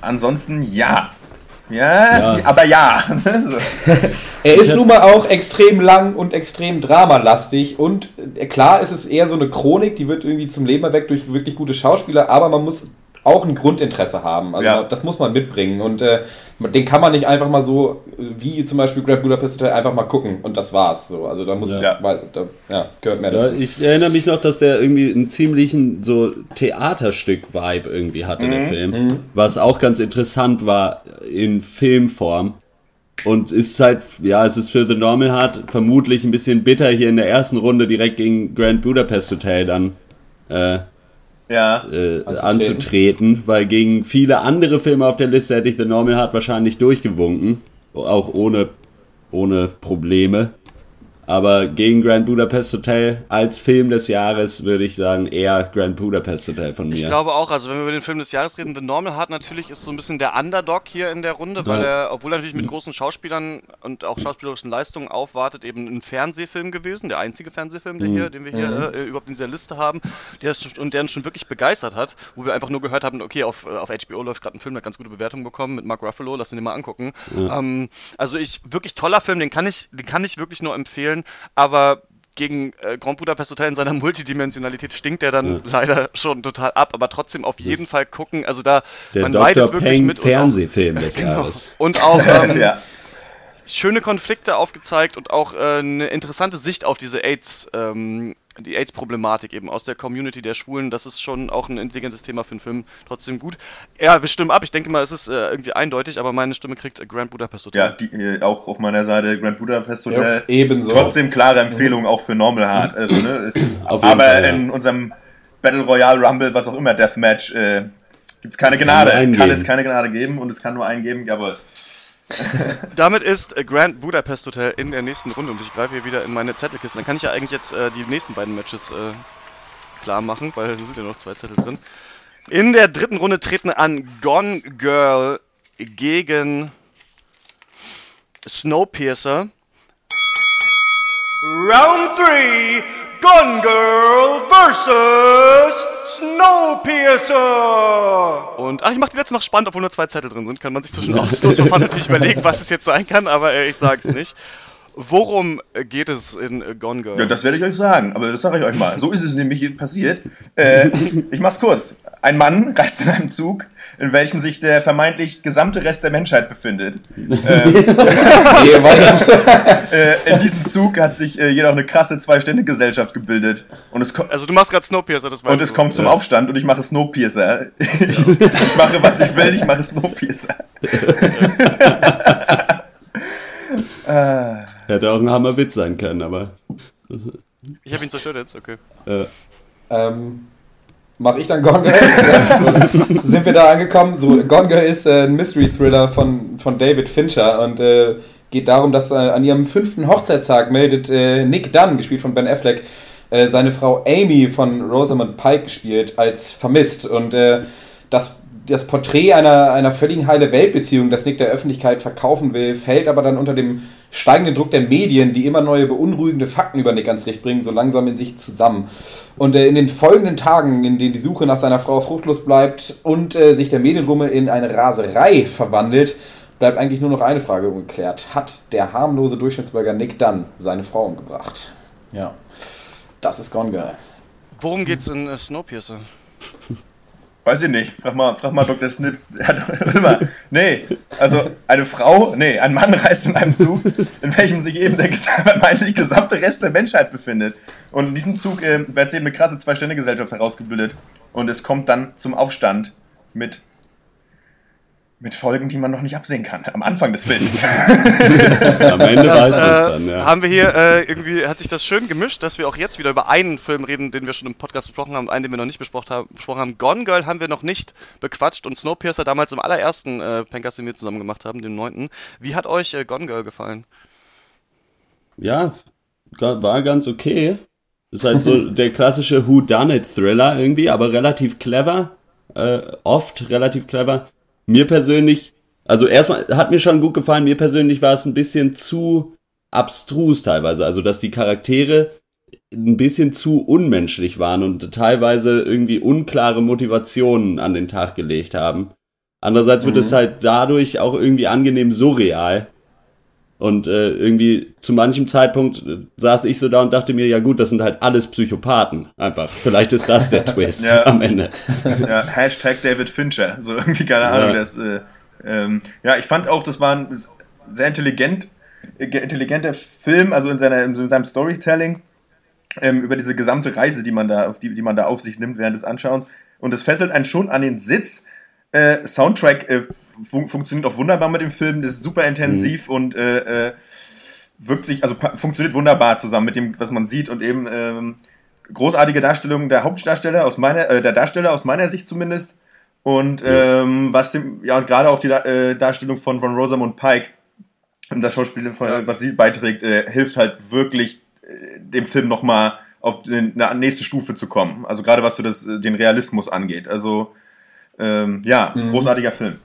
N: Ansonsten ja, Ja,
O: Ja.
N: Aber ja.
P: Er ist nun mal auch extrem lang und extrem dramalastig und äh, klar ist es eher so eine Chronik, die wird irgendwie zum Leben erweckt durch wirklich gute Schauspieler, aber man muss auch ein Grundinteresse haben. Also
N: Ja.
P: das muss man mitbringen und äh, den kann man nicht einfach mal so wie zum Beispiel Grand Budapest Hotel einfach mal gucken und das war's. So, also da muss
O: Ja.
P: weil da ja, gehört mehr
O: Ja,
P: dazu.
O: ich erinnere mich noch, dass der irgendwie einen ziemlichen so Theaterstück-Vibe irgendwie hatte, der
P: Mhm.
O: Film.
P: Mhm.
O: Was auch ganz interessant war in Filmform. Und ist halt, ja, es ist für The Normal Heart vermutlich ein bisschen bitter, hier in der ersten Runde direkt gegen Grand Budapest Hotel dann äh,
N: ja.
O: äh, anzutreten, weil gegen viele andere Filme auf der Liste hätte ich The Normal Heart wahrscheinlich durchgewunken, auch ohne, ohne Probleme. Aber gegen Grand Budapest Hotel als Film des Jahres würde ich sagen eher Grand Budapest Hotel von mir.
M: Ich glaube auch, also wenn wir über den Film des Jahres reden, The Normal Heart natürlich ist so ein bisschen der Underdog hier in der Runde, weil er, obwohl er natürlich mit großen Schauspielern und auch schauspielerischen Leistungen aufwartet, eben ein Fernsehfilm gewesen, der einzige Fernsehfilm, der
O: Mhm.
M: hier, den wir hier
O: Mhm.
M: äh, überhaupt in dieser Liste haben, der ist, und der uns schon wirklich begeistert hat, wo wir einfach nur gehört haben, okay, auf, äh, auf HBO läuft gerade ein Film, der hat ganz gute Bewertungen bekommen mit Mark Ruffalo, lass ihn dir mal angucken.
O: Ja.
M: Ähm, also ich, wirklich toller Film, den kann ich, den kann ich wirklich nur empfehlen, aber gegen äh, Grand Budapest Hotel in seiner Multidimensionalität stinkt der dann
O: Ja.
M: leider schon total ab, aber trotzdem auf jeden Fall gucken. Also da
O: Der
M: man
O: Dr.
M: leidet wirklich
O: Peng
M: mit und auch-
O: Fernsehfilm des
M: Genau.
O: Jahres.
M: Und auch ähm,
N: Ja.
M: Schöne Konflikte aufgezeigt und auch äh, eine interessante Sicht auf diese AIDS, ähm, die AIDS-Problematik eben aus der Community der Schwulen. Das ist schon auch ein intelligentes Thema für einen Film. Trotzdem gut. Ja, wir stimmen ab. Ich denke mal, es ist äh, irgendwie eindeutig, aber meine Stimme kriegt äh, Grand Budapest Hotel.
N: Ja, die, äh, auch auf meiner Seite Grand Budapest Hotel.
P: Ja, ebenso.
N: Trotzdem klare Empfehlung auch für Normal Heart. Also, ne, es ist,
O: Auf jeden
N: aber
O: Fall, ja.
N: in unserem Battle Royale Rumble, was auch immer, Deathmatch, äh, gibt es keine
O: kann
N: Gnade. Kann
O: geben.
N: es keine Gnade geben und es kann nur einen geben, jawohl.
M: Damit ist Grand Budapest Hotel in der nächsten Runde und ich greife hier wieder in meine Zettelkiste. Dann kann ich ja eigentlich jetzt äh, die nächsten beiden Matches äh, klar machen, weil es sind ja noch zwei Zettel drin. In der dritten Runde treten an Gone Girl gegen Snowpiercer.
Q: Round three, Gun Girl versus Snowpiercer.
M: Und ach, ich mache die letzte noch spannend, obwohl nur zwei Zettel drin sind. Kann man sich zwischen Ausschlussverfahren natürlich überlegen, was es jetzt sein kann, aber äh, ich sage es nicht. Worum äh, geht es in äh, Gone Girl?
N: Ja, das werde ich euch sagen, aber das sage ich euch mal. So ist es nämlich passiert. Äh, ich mach's kurz. Ein Mann reist in einem Zug, in welchem sich der vermeintlich gesamte Rest der Menschheit befindet. Ähm, äh, in diesem Zug hat sich äh, jedoch eine krasse Zwei-Stände-Gesellschaft gebildet. Und es
M: also du machst gerade Snowpiercer, das weißt
N: Und es
M: du.
N: kommt zum
M: Ja.
N: Aufstand und ich mache Snowpiercer. Ich, ich mache, was ich will, ich mache Snowpiercer. Ah.
O: Hätte auch ein Hammerwitz sein können, aber.
M: Ich habe ihn zerstört jetzt, okay.
O: Äh,
P: Ähm, Mache ich dann Gone Girl? Sind wir da angekommen? So, Gone Girl ist äh, ein Mystery-Thriller von, von David Fincher und äh, geht darum, dass äh, an ihrem fünften Hochzeitstag meldet äh, Nick Dunn, gespielt von Ben Affleck, äh, seine Frau Amy von Rosamund Pike gespielt, als vermisst. Und äh, das, das Porträt einer, einer völligen heile Weltbeziehung, das Nick der Öffentlichkeit verkaufen will, fällt aber dann unter dem steigenden Druck der Medien, die immer neue beunruhigende Fakten über Nick ans Licht bringen, so langsam in sich zusammen. Und äh, in den folgenden Tagen, in denen die Suche nach seiner Frau fruchtlos bleibt und äh, sich der Medienrummel in eine Raserei verwandelt, bleibt eigentlich nur noch eine Frage ungeklärt. Hat der harmlose Durchschnittsbürger Nick Dunn seine Frau umgebracht? Ja. Das ist Gone Girl.
M: Worum geht's in äh, Snowpiercer?
N: Weiß ich nicht. Frag mal, frag mal Dr. Snips. Er mal. Nee, also eine Frau, nee, ein Mann reist in einem Zug, in welchem sich eben der vermeintlich gesamte Rest der Menschheit befindet. Und in diesem Zug äh, wird eben eine krasse Zwei-Stände-Gesellschaft herausgebildet. Und es kommt dann zum Aufstand mit, mit Folgen, die man noch nicht absehen kann. Am Anfang des Films.
O: Am Ende
M: Das, äh,
O: dann, ja.
M: Haben wir hier äh, irgendwie, hat sich das schön gemischt, dass wir auch jetzt wieder über einen Film reden, den wir schon im Podcast besprochen haben, einen, den wir noch nicht besprochen haben. Besprochen haben. Gone Girl haben wir noch nicht bequatscht und Snowpiercer damals im allerersten äh, Pencast, den wir zusammen gemacht haben, den neunten. Wie hat euch äh, Gone Girl gefallen?
O: Ja, war ganz okay. Ist halt so der klassische Who Done It Thriller irgendwie, aber relativ clever. Äh, oft relativ clever. Mir persönlich, also erstmal hat mir schon gut gefallen, mir persönlich war es ein bisschen zu abstrus teilweise. Also, dass die Charaktere ein bisschen zu unmenschlich waren und teilweise irgendwie unklare Motivationen an den Tag gelegt haben. Andererseits wird
N: Mhm.
O: es halt dadurch auch irgendwie angenehm surreal. Und äh, irgendwie zu manchem Zeitpunkt äh, saß ich so da und dachte mir, ja gut, das sind halt alles Psychopathen. Einfach. Vielleicht ist das der Twist
N: Ja.
O: am Ende.
N: ja, Hashtag David Fincher. So irgendwie, keine Ahnung.
O: Ja.
N: Das, äh, ähm, ja, ich fand auch, das war ein sehr intelligent, äh, intelligenter Film, also in, seiner, in seinem Storytelling ähm, über diese gesamte Reise, die man da, auf die, die man da auf sich nimmt während des Anschauens. Und es fesselt einen schon an den Sitz. Äh, Soundtrack äh, fun funktioniert auch wunderbar mit dem Film, das ist super intensiv und äh, äh, wirkt sich, also funktioniert wunderbar zusammen mit dem, was man sieht und eben ähm, großartige Darstellung der Hauptdarsteller aus meiner, äh, der Darsteller aus meiner Sicht zumindest und ähm, was dem, ja und gerade auch die äh, Darstellung von, von Rosamund Pike und das Schauspiel, von, was sie beiträgt, hilft halt wirklich dem Film nochmal auf eine nächste Stufe zu kommen. Also gerade was so das, den Realismus angeht. Also ähm, ja,
P: Mhm.
N: großartiger Film.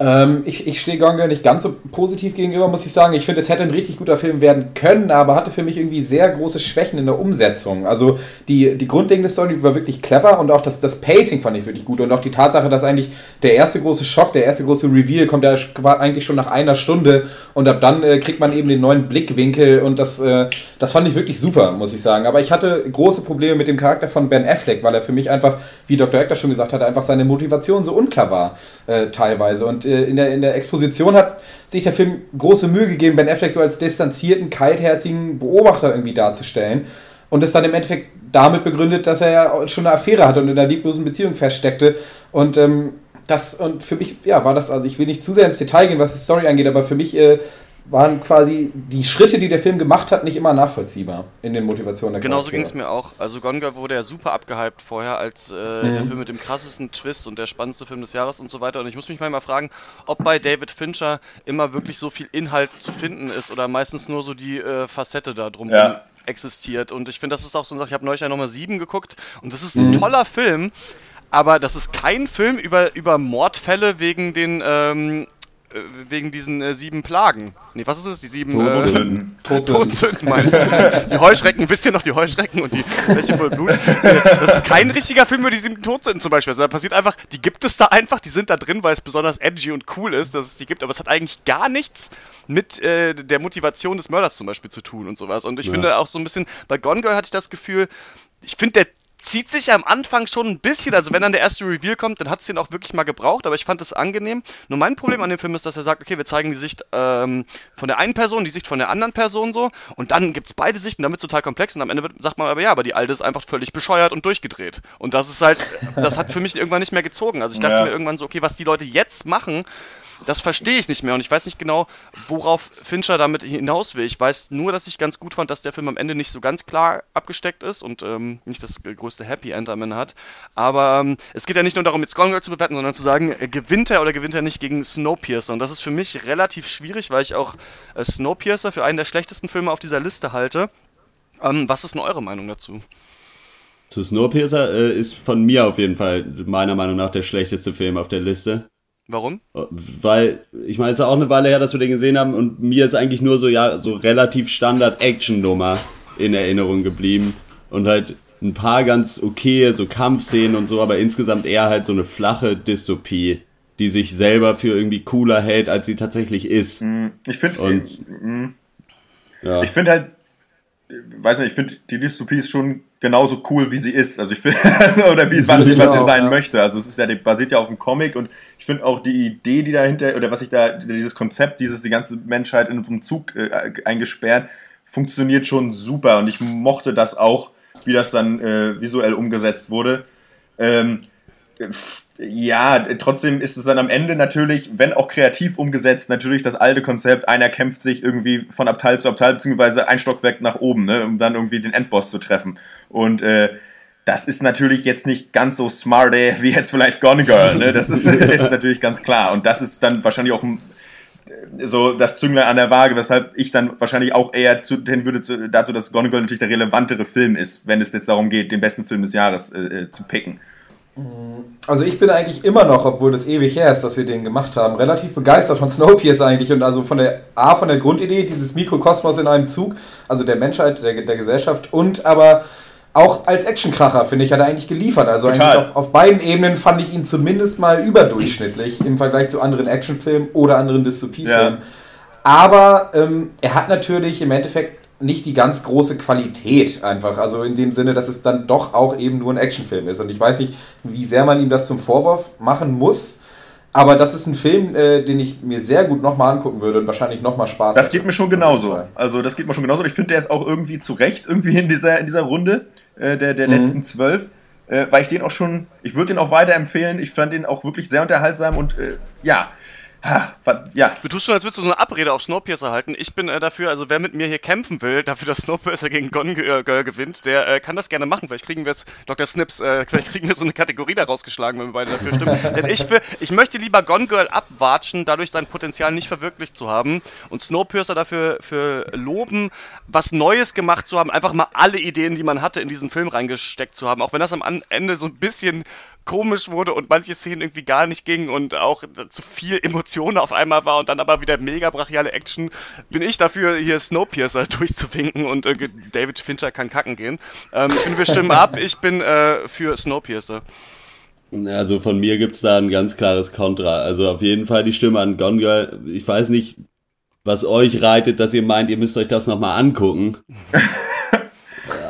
P: Ähm, ich ich stehe Gone Girl nicht ganz so positiv gegenüber, muss ich sagen. Ich finde, es hätte ein richtig guter Film werden können, aber hatte für mich irgendwie sehr große Schwächen in der Umsetzung. Also die, die grundlegende Story war wirklich clever und auch das, das Pacing fand ich wirklich gut. Und auch die Tatsache, dass eigentlich der erste große Schock, der erste große Reveal kommt ja eigentlich schon nach einer Stunde und ab dann äh, kriegt man eben den neuen Blickwinkel und das, äh, das fand ich wirklich super, muss ich sagen. Aber ich hatte große Probleme mit dem Charakter von Ben Affleck, weil er für mich einfach, wie Dr. Hector schon gesagt hat, einfach seine Motivation so unklar war äh, teilweise. Und äh, in, der, in der Exposition hat sich der Film große Mühe gegeben, Ben Affleck so als distanzierten, kaltherzigen Beobachter irgendwie darzustellen. Und es dann im Endeffekt damit begründet, dass er ja schon eine Affäre hatte und in einer lieblosen Beziehung feststeckte. Und ähm, das, und für mich, ja, war das, also ich will nicht zu sehr ins Detail gehen, was die Story angeht, aber für mich äh, waren quasi die Schritte, die der Film gemacht hat, nicht immer nachvollziehbar in den Motivationen der
M: Genauso ging es mir auch. Also Gone Girl wurde ja super abgehypt vorher als äh,
P: Mhm.
M: der Film mit dem krassesten Twist und der spannendste Film des Jahres und so weiter. Und ich muss mich manchmal fragen, ob bei David Fincher immer wirklich so viel Inhalt zu finden ist oder meistens nur so die äh, Facette da drum
N: Ja.
M: existiert. Und ich finde, das ist auch so eine Sache. Ich habe neulich ja Nummer 7 geguckt und das ist ein
N: Mhm.
M: toller Film, aber das ist kein Film über, über Mordfälle wegen den ähm, äh, wegen diesen äh, sieben Plagen. Nee, was ist es? Die sieben
N: Todsünden.
M: Äh, Todsünden, meinst du? Die Heuschrecken, wisst ihr noch, die Heuschrecken und die Fläche voll Blut? Äh, Das ist kein richtiger Film über die sieben Todsünden zum Beispiel. Also da passiert einfach, die gibt es da einfach, die sind da drin, weil es besonders edgy und cool ist, dass es die gibt, aber es hat eigentlich gar nichts mit äh, der Motivation des Mörders zum Beispiel zu tun und sowas. Und ich
O: Ja.
M: finde auch so ein bisschen, bei Gone Girl hatte ich das Gefühl, ich finde, der zieht sich am Anfang schon ein bisschen, also wenn dann der erste Reveal kommt, dann hat es den auch wirklich mal gebraucht, aber ich fand es angenehm. Nur mein Problem an dem Film ist, dass er sagt, okay, wir zeigen die Sicht ähm, von der einen Person, die Sicht von der anderen Person so und dann gibt es beide Sichten, damit total komplex und am Ende wird, sagt man aber ja, aber die alte ist einfach völlig bescheuert und durchgedreht. Und das ist halt, das hat für mich irgendwann nicht mehr gezogen. Also ich dachte
N: Ja.
M: mir irgendwann so, okay, was die Leute jetzt machen, das verstehe ich nicht mehr und ich weiß nicht genau, worauf Fincher damit hinaus will. Ich weiß nur, dass ich ganz gut fand, dass der Film am Ende nicht so ganz klar abgesteckt ist und ähm, nicht das größte Happy End am Ende hat. Aber ähm, es geht ja nicht nur darum, jetzt Gone Girl zu bewerten, sondern zu sagen, äh, gewinnt er oder gewinnt er nicht gegen Snowpiercer. Und das ist für mich relativ schwierig, weil ich auch äh, Snowpiercer für einen der schlechtesten Filme auf dieser Liste halte. Ähm, was ist denn eure Meinung dazu?
O: Zu Snowpiercer äh, ist von mir auf jeden Fall meiner Meinung nach der schlechteste Film auf der Liste.
M: Warum?
O: Weil, ich meine, es ist auch eine Weile her, dass wir den gesehen haben und mir ist eigentlich nur so, ja, so relativ Standard-Action-Nummer in Erinnerung geblieben. Und halt ein paar ganz okay, so Kampfszenen und so, aber insgesamt eher halt so eine flache Dystopie, die sich selber für irgendwie cooler hält, als sie tatsächlich ist.
N: Ich finde,
O: Und
N: Mhm.
O: ja.
N: ich finde halt, weiß nicht, ich finde die Dystopie ist schon genauso cool, wie sie ist. Also ich finde, oder wie es was, was sie sein
P: ja.
N: möchte. Also es ist ja, die basiert ja auf einem Comic und ich finde auch die Idee, die dahinter, oder was ich da, dieses Konzept, dieses, die ganze Menschheit in einem Zug äh, eingesperrt, funktioniert schon super und ich mochte das auch, wie das dann äh, visuell umgesetzt wurde. Ähm, ja, trotzdem ist es dann am Ende natürlich, wenn auch kreativ umgesetzt, natürlich das alte Konzept, einer kämpft sich irgendwie von Abteil zu Abteil, beziehungsweise ein Stockwerk nach oben, ne, um dann irgendwie den Endboss zu treffen. Und äh, das ist natürlich jetzt nicht ganz so smart ey, wie jetzt vielleicht Gone Girl, ne? Das ist, ist natürlich ganz klar. Und das ist dann wahrscheinlich auch ein, so das Zünglein an der Waage, weshalb ich dann wahrscheinlich auch eher zu, hin würde zu, dazu, dass Gone Girl natürlich der relevantere Film ist, wenn es jetzt darum geht, den besten Film des Jahres äh, äh, zu picken.
P: Also ich bin eigentlich immer noch, obwohl das ewig her ist, dass wir den gemacht haben, relativ begeistert von Snowpiercer eigentlich und also von der A, von der Grundidee, dieses Mikrokosmos in einem Zug, also der Menschheit, der, der Gesellschaft und aber auch als Actionkracher, finde ich, hat er eigentlich geliefert. Also
N: Total.
P: eigentlich auf, auf beiden Ebenen fand ich ihn zumindest mal überdurchschnittlich im Vergleich zu anderen Actionfilmen oder anderen Dystopiefilmen.
N: Ja.
P: Aber ähm, er hat natürlich im Endeffekt nicht die ganz große Qualität einfach. Also in dem Sinne, dass es dann doch auch eben nur ein Actionfilm ist. Und ich weiß nicht, wie sehr man ihm das zum Vorwurf machen muss. Aber das ist ein Film, äh, den ich mir sehr gut nochmal angucken würde und wahrscheinlich nochmal Spaß
N: Das geht mir schon genauso. Also das geht mir schon genauso. Ich finde, der ist auch irgendwie zu Recht irgendwie in dieser, in dieser Runde äh, der, der
P: Mhm.
N: letzten zwölf. Äh, weil ich den auch schon, ich würde den auch weiterempfehlen. Ich fand den auch wirklich sehr unterhaltsam und äh, ja. Ha, ja.
M: Du tust schon, als würdest du so eine Abrede auf Snowpiercer halten. Ich bin äh, dafür, also wer mit mir hier kämpfen will, dafür, dass Snowpiercer gegen Gone Girl Girl gewinnt, der äh, kann das gerne machen. Vielleicht kriegen wir jetzt, Dr. Snips, äh, vielleicht kriegen wir so eine Kategorie da rausgeschlagen, wenn wir beide dafür stimmen. Denn ich, will, ich möchte lieber Gone Girl abwatschen, dadurch sein Potenzial nicht verwirklicht zu haben und Snowpiercer dafür für loben, was Neues gemacht zu haben, einfach mal alle Ideen, die man hatte, in diesen Film reingesteckt zu haben. Auch wenn das am Ende so ein bisschen komisch wurde und manche Szenen irgendwie gar nicht gingen und auch zu viel Emotionen auf einmal war und dann aber wieder mega brachiale Action, bin ich dafür, hier Snowpiercer durchzuwinken und äh, David Fincher kann kacken gehen. Ähm, ich finde, wir stimmen ab. Ich bin äh, für Snowpiercer.
O: Also von mir gibt's da ein ganz klares Kontra. Also auf jeden Fall die Stimme an Gone Girl. Ich weiß nicht, was euch reitet, dass ihr meint, ihr müsst euch das nochmal angucken.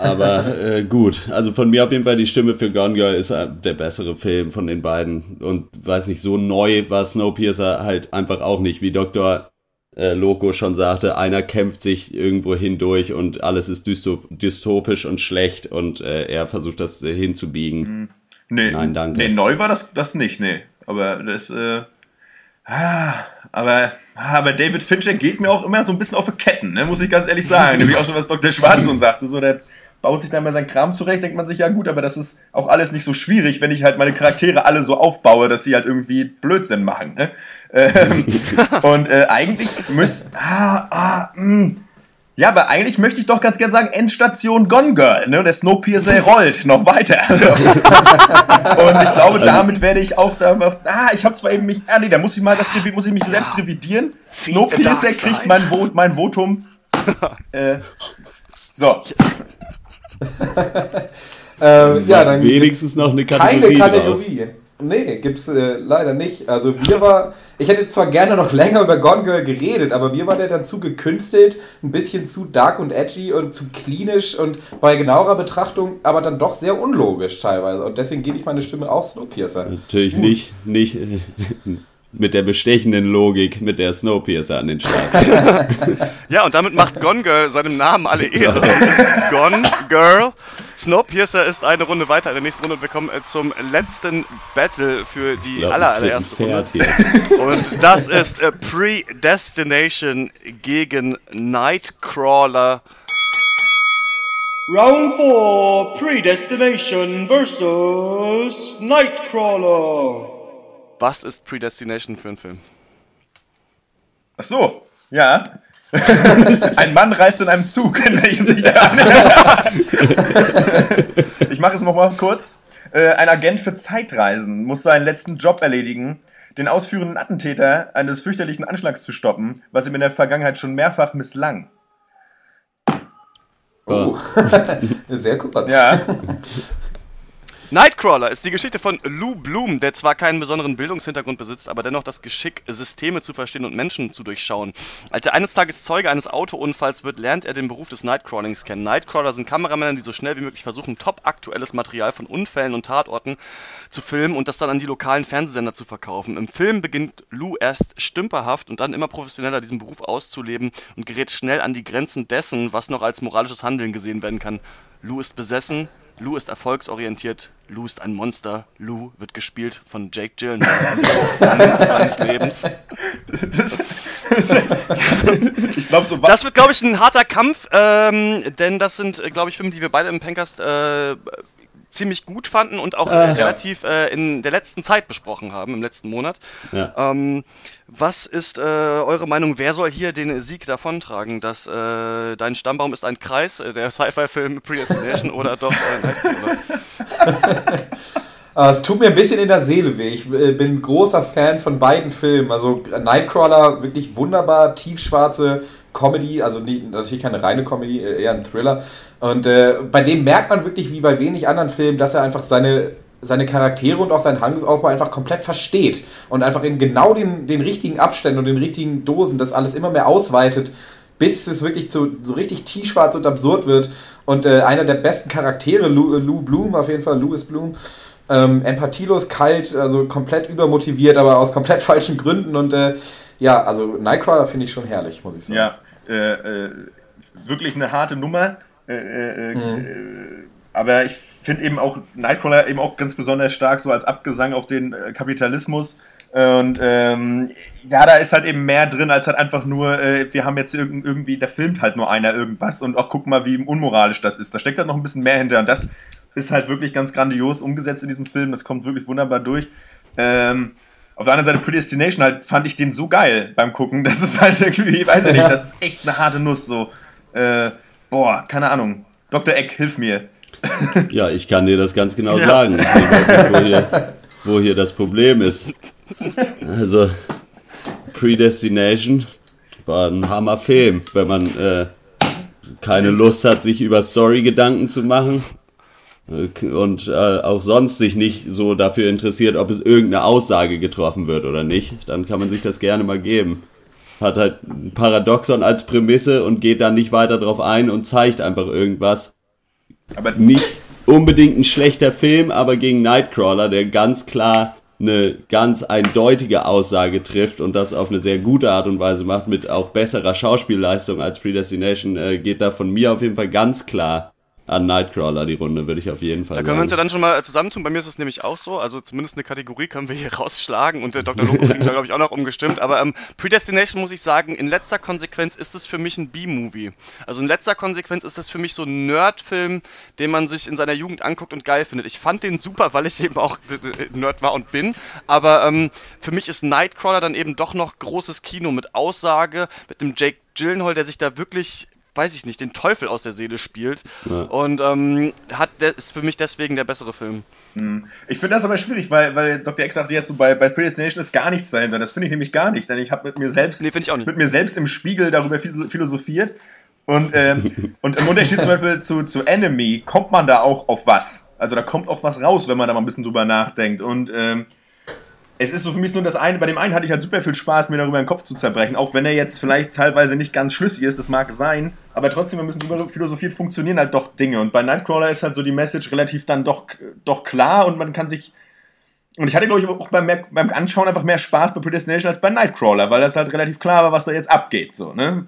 O: Aber äh, gut, also von mir auf jeden Fall die Stimme für Gone Girl ist äh, der bessere Film von den beiden. Und weiß nicht, so neu war Snowpiercer halt einfach auch nicht, wie Dr. Äh, Loco schon sagte, einer kämpft sich irgendwo hindurch und alles ist dystop dystopisch und schlecht und äh, er versucht das äh, hinzubiegen.
N: Nee,
O: Nein, danke.
N: Nee, neu war das, das nicht, nee. Aber das, äh, ah, aber, aber David Fincher geht mir auch immer so ein bisschen auf die Ketten, ne, muss ich ganz ehrlich sagen. Nämlich auch schon, was Dr. Schwarzson sagte, so, der baut sich dann mal seinen Kram zurecht, denkt man sich, ja gut, aber das ist auch alles nicht so schwierig, wenn ich halt meine Charaktere alle so aufbaue, dass sie halt irgendwie Blödsinn machen, ne? Ähm, und äh, eigentlich müsst, ah, ah, mh. Ja, aber eigentlich möchte ich doch ganz gern sagen, Endstation Gone Girl, ne? Der Snowpiercer rollt noch weiter. Also, und ich glaube, damit werde ich auch da. Ah, ich habe zwar eben mich. Ah, nee, da muss ich mal das muss ich mich selbst revidieren. Snowpiercer kriegt mein, Vo mein Votum. äh, so.
P: Äh, ja, dann
O: Wenigstens noch eine
P: keine
O: Kategorie draus.
P: Nee, gibt's äh, leider nicht. Also mir war, ich hätte zwar gerne noch länger über Gone Girl geredet, aber mir war der dann zu gekünstelt, ein bisschen zu dark und edgy und zu klinisch und bei genauerer Betrachtung aber dann doch sehr unlogisch teilweise. Und deswegen gebe ich meine Stimme auch Snowpiercer.
O: Natürlich nicht, nicht äh, mit der bestechenden Logik, mit der Snowpiercer an den Start.
M: Ja, und damit macht Gone Girl seinem Namen alle Ehre ist Gone Girl. Snowpiercer ist eine Runde weiter in der nächsten Runde und wir kommen äh, zum letzten Battle für die
O: glaub,
M: aller, allererste Runde. Und das ist äh, Predestination gegen Nightcrawler.
Q: Round 4 Predestination versus Nightcrawler.
M: Was ist Predestination für ein Film?
N: Ach so, ja. ein Mann reist in einem Zug. in welchem sich der ich mache es nochmal kurz. Äh, ein Agent für Zeitreisen muss seinen letzten Job erledigen, den ausführenden Attentäter eines fürchterlichen Anschlags zu stoppen, was ihm in der Vergangenheit schon mehrfach misslang.
P: Oh. Sehr kurz.
N: Ja.
M: Nightcrawler ist die Geschichte von Lou Bloom, der zwar keinen besonderen Bildungshintergrund besitzt, aber dennoch das Geschick, Systeme zu verstehen und Menschen zu durchschauen. Als er eines Tages Zeuge eines Autounfalls wird, lernt er den Beruf des Nightcrawlings kennen. Nightcrawler sind Kameramänner, die so schnell wie möglich versuchen, top aktuelles Material von Unfällen und Tatorten zu filmen und das dann an die lokalen Fernsehsender zu verkaufen. Im Film beginnt Lou erst stümperhaft und dann immer professioneller diesen Beruf auszuleben und gerät schnell an die Grenzen dessen, was noch als moralisches Handeln gesehen werden kann. Lou ist besessen, Lou ist erfolgsorientiert, Lou ist ein Monster, Lou wird gespielt von Jake Gyllenhaal am seines Lebens.
N: Ich glaube, so
M: Das wird, glaube ich, ein harter Kampf, ähm, denn das sind, glaube ich, Filme, die wir beide im Pencast äh, ziemlich gut fanden und auch
O: Ah,
M: äh,
O: ja.
M: relativ äh, in der letzten Zeit besprochen haben, im letzten Monat.
O: Ja.
M: Ähm, was ist äh, eure Meinung? Wer soll hier den Sieg davontragen? Dass äh, dein Stammbaum ist ein Kreis, der Sci-Fi-Film Predestination oder doch äh, Nightcrawler?
P: Uh, es tut mir ein bisschen in der Seele weh. Ich bin großer Fan von beiden Filmen. Also Nightcrawler, wirklich wunderbar, tiefschwarze Comedy, also nie, natürlich keine reine Comedy, äh, eher ein Thriller. Und äh, bei dem merkt man wirklich, wie bei wenig anderen Filmen, dass er einfach seine, seine Charaktere und auch seinen Handlungsaufbau einfach komplett versteht und einfach in genau den, den richtigen Abständen und den richtigen Dosen das alles immer mehr ausweitet, bis es wirklich zu, so richtig tiefschwarz und absurd wird. Und äh, einer der besten Charaktere, Lou, Lou Bloom, auf jeden Fall, Louis Bloom, ähm, empathielos, kalt, also komplett übermotiviert, aber aus komplett falschen Gründen. Und äh, ja, also Nightcrawler finde ich schon herrlich, muss ich sagen.
N: Ja, äh, äh, wirklich eine harte Nummer. Mhm. aber ich finde eben auch Nightcrawler eben auch ganz besonders stark so als Abgesang auf den Kapitalismus. Und ähm, ja, da ist halt eben mehr drin, als halt einfach nur, äh, wir haben jetzt irgendwie, da filmt halt nur einer irgendwas und auch guck mal, wie unmoralisch das ist. Da steckt halt noch ein bisschen mehr hinter. Und das ist halt wirklich ganz grandios umgesetzt in diesem Film. Das kommt wirklich wunderbar durch. Ähm, auf der anderen Seite Predestination halt fand ich den so geil beim Gucken. Das ist halt irgendwie, weiß ich nicht, das ist echt eine harte Nuss. So, äh, boah, keine Ahnung. Dr. Eck, hilf mir.
O: Ja, ich kann dir das ganz genau ja. sagen. Ich weiß nicht, wo hier, wo hier das Problem ist. Also, Predestination war ein Hammerfilm, wenn man äh, keine Lust hat, sich über Story Gedanken zu machen und äh, auch sonst sich nicht so dafür interessiert, ob es irgendeine Aussage getroffen wird oder nicht, dann kann man sich das gerne mal geben. Hat halt ein Paradoxon als Prämisse und geht dann nicht weiter drauf ein und zeigt einfach irgendwas. Aber nicht unbedingt ein schlechter Film, aber gegen Nightcrawler, der ganz klar eine ganz eindeutige Aussage trifft und das auf eine sehr gute Art und Weise macht, mit auch besserer Schauspielleistung als Predestination, äh, geht da von mir auf jeden Fall ganz klar an Nightcrawler die Runde, würde ich auf jeden Fall
M: Da können
O: sagen.
M: wir uns ja dann schon mal zusammentun. Bei mir ist es nämlich auch so. Also zumindest eine Kategorie können wir hier rausschlagen und der Dr. Loco kriegt da, glaube ich, auch noch umgestimmt. Aber ähm, Predestination muss ich sagen, in letzter Konsequenz ist es für mich ein B-Movie. Also in letzter Konsequenz ist das für mich so ein Nerd-Film, den man sich in seiner Jugend anguckt und geil findet. Ich fand den super, weil ich eben auch Nerd war und bin. Aber ähm, für mich ist Nightcrawler dann eben doch noch großes Kino mit Aussage, mit dem Jake Gyllenhaal, der sich da wirklich weiß ich nicht, den Teufel aus der Seele spielt. Ja. Und ähm, hat, der ist für mich deswegen der bessere Film.
N: Hm. Ich finde das aber schwierig, weil, weil Dr. X sagte jetzt so, bei, bei Predestination ist gar nichts dahinter. Das finde ich nämlich gar nicht, denn ich habe mit mir selbst
M: nee, ich auch nicht.
N: mit mir selbst im Spiegel darüber philosophiert. Und, ähm, und im Unterschied zum Beispiel zu, zu Enemy kommt man da auch auf was. Also da kommt auch was raus, wenn man da mal ein bisschen drüber nachdenkt. Und ähm, es ist so für mich so, das eine, bei dem einen hatte ich halt super viel Spaß, mir darüber den Kopf zu zerbrechen, auch wenn er jetzt vielleicht teilweise nicht ganz schlüssig ist, das mag sein, aber trotzdem, wir müssen drüber philosophiert, funktionieren halt doch Dinge. Und bei Nightcrawler ist halt so die Message relativ dann doch, doch klar und man kann sich. Und ich hatte, glaube ich, auch beim, beim Anschauen einfach mehr Spaß bei Predestination als bei Nightcrawler, weil das halt relativ klar war, was da jetzt abgeht. So, ne?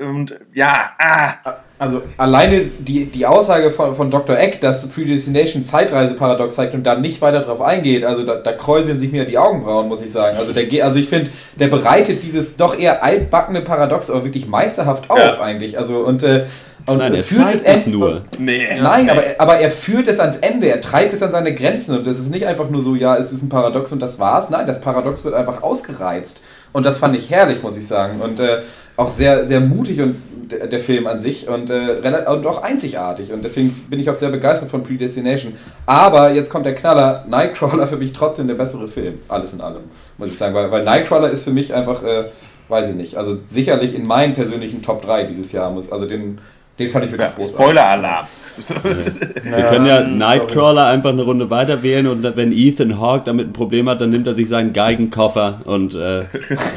N: Und ja, ah.
P: Also alleine die, die Aussage von, von Dr. Eck, dass Predestination Zeitreiseparadox zeigt und da nicht weiter drauf eingeht, also da, da kräuseln sich mir die Augenbrauen, muss ich sagen. Also, der, also ich finde, der bereitet dieses doch eher altbackene Paradox aber wirklich meisterhaft auf ja. eigentlich. Also und, äh, und
O: Nein, er führt es, es nur.
P: Nee. Nein, aber, aber er führt es ans Ende, er treibt es an seine Grenzen und das ist nicht einfach nur so, ja, es ist ein Paradox und das war's. Nein, das Paradox wird einfach ausgereizt. Und das fand ich herrlich, muss ich sagen. Und äh, auch sehr, sehr mutig und der Film an sich und, äh, und auch einzigartig. Und deswegen bin ich auch sehr begeistert von Predestination. Aber jetzt kommt der Knaller: Nightcrawler für mich trotzdem der bessere Film, alles in allem, muss ich sagen. Weil, weil Nightcrawler ist für mich einfach, äh, weiß ich nicht, also sicherlich in meinen persönlichen Top 3 dieses Jahr. Muss, also den, den fand ich wirklich ja, großartig.
N: Spoiler-Alarm.
O: Wir können ja Nightcrawler einfach eine Runde weiter wählen und wenn Ethan Hawke damit ein Problem hat, dann nimmt er sich seinen Geigenkoffer und äh,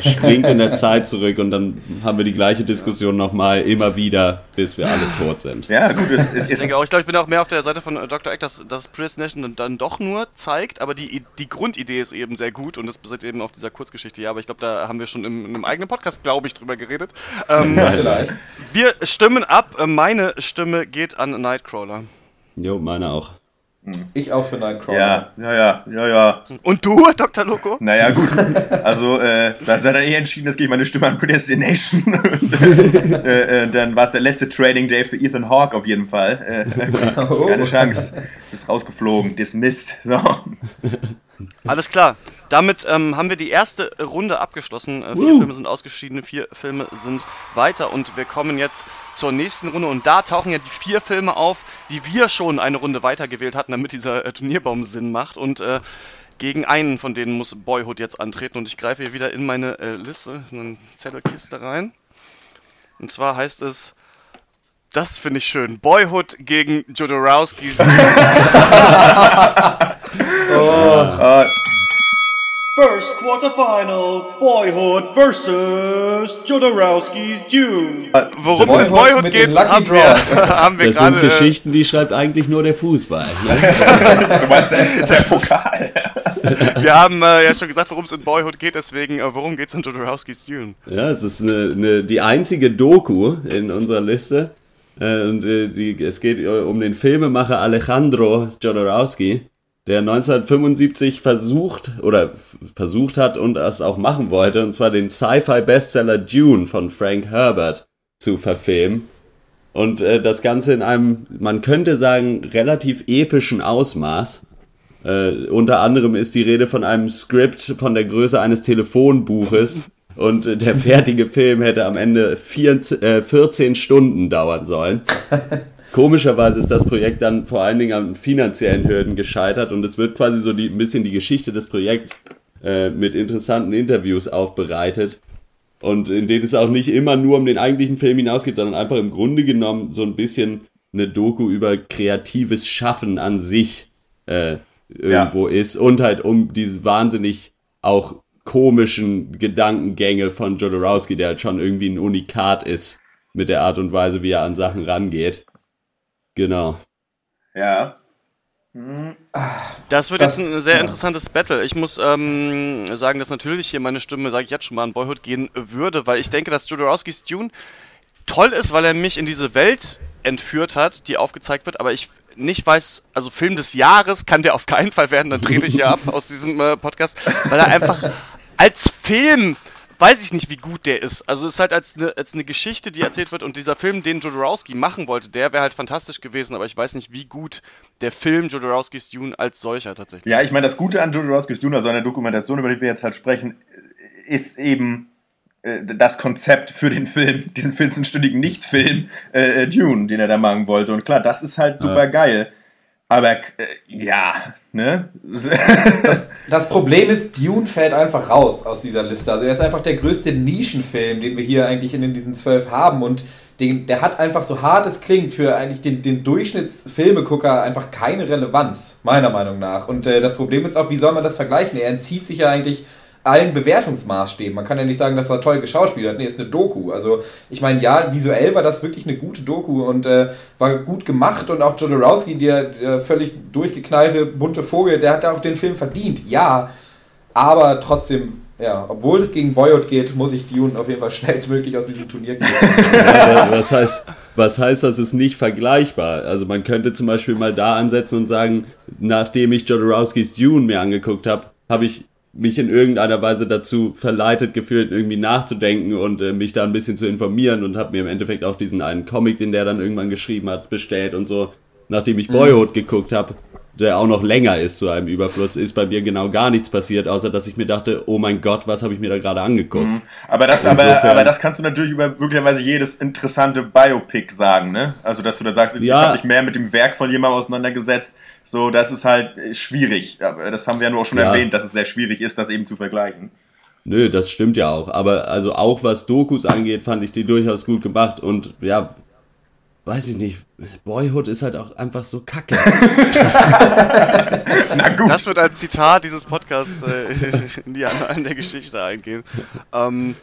O: springt in der Zeit zurück und dann haben wir die gleiche Diskussion nochmal immer wieder, bis wir alle tot sind.
N: Ja, gut. Es,
M: es, ich denke auch, ich glaube, ich bin auch mehr auf der Seite von Dr. Egg, dass, dass Predestination dann doch nur zeigt, aber die, die Grundidee ist eben sehr gut und das basiert eben auf dieser Kurzgeschichte. Ja, aber ich glaube, da haben wir schon in, in einem eigenen Podcast, glaube ich, drüber geredet. Ähm, ja, vielleicht. Wir stimmen ab. Meine Stimme geht an Nightcrawler. Nightcrawler.
O: Jo, meine auch.
P: Ich auch für Nightcrawler.
N: Ja, ja, ja, ja, ja.
M: Und du, Dr. Loco?
N: Naja, gut. Also, äh, da ist er dann eh entschieden, das gebe ich meine Stimme an Predestination. äh, äh, dann war es der letzte Trading Day für Ethan Hawke auf jeden Fall. Äh, oh. Keine Chance. Bist rausgeflogen, dismissed. So.
M: Alles klar. Damit ähm, haben wir die erste Runde abgeschlossen. Äh, vier
O: Woo.
M: Filme sind ausgeschieden, vier Filme sind weiter und wir kommen jetzt zur nächsten Runde und da tauchen ja die vier Filme auf, die wir schon eine Runde weiter gewählt hatten, damit dieser äh, Turnierbaum Sinn macht und äh, gegen einen von denen muss Boyhood jetzt antreten und ich greife hier wieder in meine äh, Liste, in eine Zettelkiste rein. Und zwar heißt es, das finde ich schön, Boyhood gegen Jodorowskis
Q: Uh, first quarterfinal, Boyhood versus Jodorowsky's Dune.
M: Worum es in Boyhood geht, haben wir, haben wir
O: Das
M: gerade...
O: sind Geschichten, die schreibt eigentlich nur der Fußball. Ne?
N: Du meinst äh, der Pokal.
M: Wir haben äh, ja schon gesagt, worum es in Boyhood geht, deswegen, äh, worum geht es in Jodorowskis Dune?
O: Ja, es ist eine, eine, die einzige Doku in unserer Liste. Äh, und äh, die, es geht äh, um den Filmemacher Alejandro Jodorowsky, der 1975 versucht oder versucht hat und es auch machen wollte, und zwar den Sci-Fi-Bestseller Dune von Frank Herbert zu verfilmen. Und äh, das Ganze in einem, man könnte sagen, relativ epischen Ausmaß. Äh, unter anderem ist die Rede von einem Skript von der Größe eines Telefonbuches und äh, der fertige Film hätte am Ende 14, äh, 14 Stunden dauern sollen. Komischerweise ist das Projekt dann vor allen Dingen an finanziellen Hürden gescheitert und es wird quasi so die, ein bisschen die Geschichte des Projekts äh, mit interessanten Interviews aufbereitet. Und in denen es auch nicht immer nur um den eigentlichen Film hinausgeht, sondern einfach im Grunde genommen so ein bisschen eine Doku über kreatives Schaffen an sich äh, irgendwo ist. Und halt um diese wahnsinnig auch komischen Gedankengänge von Jodorowsky, der halt schon irgendwie ein Unikat ist mit der Art und Weise, wie er an Sachen rangeht. Genau.
N: Ja.
M: Das wird
P: Das-
M: jetzt ein sehr
P: ja.
M: interessantes Battle. Ich muss ähm, sagen, dass natürlich hier meine Stimme, sage ich jetzt schon mal, an Boyhood gehen würde, weil ich denke, dass Jodorowskis Dune toll ist, weil er mich in diese Welt entführt hat, die aufgezeigt wird, aber ich nicht weiß, also Film des Jahres kann der auf keinen Fall werden, dann trete ich hier ab aus diesem äh, Podcast, weil er einfach als Film weiß ich nicht, wie gut der ist. Also es ist halt als eine, als eine Geschichte, die erzählt wird und dieser Film, den Jodorowsky machen wollte, der wäre halt fantastisch gewesen, aber ich weiß nicht, wie gut der Film Jodorowskis Dune als solcher tatsächlich
N: Ja, ich meine, das Gute an Jodorowskis Dune, also an der Dokumentation, über die wir jetzt halt sprechen, ist eben äh, das Konzept für den Film, diesen 14-stündigen Nicht-Film äh, äh, Dune, den er da machen wollte. Und klar, das ist halt super geil. Aber äh, ja, ne?
P: Das, das Problem ist, Dune fällt einfach raus aus dieser Liste. Also er ist einfach der größte Nischenfilm, den wir hier eigentlich in diesen zwölf haben. Und den, der hat einfach so hart es klingt für eigentlich den, den Durchschnittsfilmegucker einfach keine Relevanz, meiner Meinung nach. Und äh, das Problem ist auch, wie soll man das vergleichen? Er entzieht sich ja eigentlich allen Bewertungsmaßstäben. Man kann ja nicht sagen, das war toll geschauspielert. Nee, ist eine Doku. Also, ich meine, ja, visuell war das wirklich eine gute Doku und äh, war gut gemacht und auch Jodorowsky, der, der völlig durchgeknallte, bunte Vogel, der hat auch den Film verdient. Ja, aber trotzdem, ja, obwohl es gegen Boyhood geht, muss ich Dune auf jeden Fall schnellstmöglich aus diesem Turnier gehen.
O: Was heißt, was heißt, das ist nicht vergleichbar? Also man könnte zum Beispiel mal da ansetzen und sagen, nachdem ich Jodorowskis Dune mir angeguckt habe, habe ich mich in irgendeiner Weise dazu verleitet gefühlt, irgendwie nachzudenken und äh, mich da ein bisschen zu informieren und habe mir im Endeffekt auch diesen einen Comic, den der dann irgendwann geschrieben hat, bestellt und so. Nachdem ich Boyhood geguckt habe, der auch noch länger ist zu einem Überfluss, ist bei mir genau gar nichts passiert, außer dass ich mir dachte, oh mein Gott, was habe ich mir da gerade angeguckt?
N: Mhm. Aber das, aber, aber das kannst du natürlich über möglicherweise jedes interessante Biopic sagen, ne? Also, dass du dann sagst, ich
O: Ja.
N: habe mich mehr mit dem Werk von jemandem auseinandergesetzt. So, das ist halt äh, schwierig. Aber das haben wir ja nur auch schon
O: Ja.
N: erwähnt, dass es sehr schwierig ist, das eben zu vergleichen.
O: Nö, das stimmt ja auch. Aber also auch was Dokus angeht, fand ich die durchaus gut gemacht. Und ja, weiß ich nicht, Boyhood ist halt auch einfach so kacke.
N: Na gut.
M: Das wird als Zitat dieses Podcasts äh, in die Annalen der Geschichte eingehen. Ähm,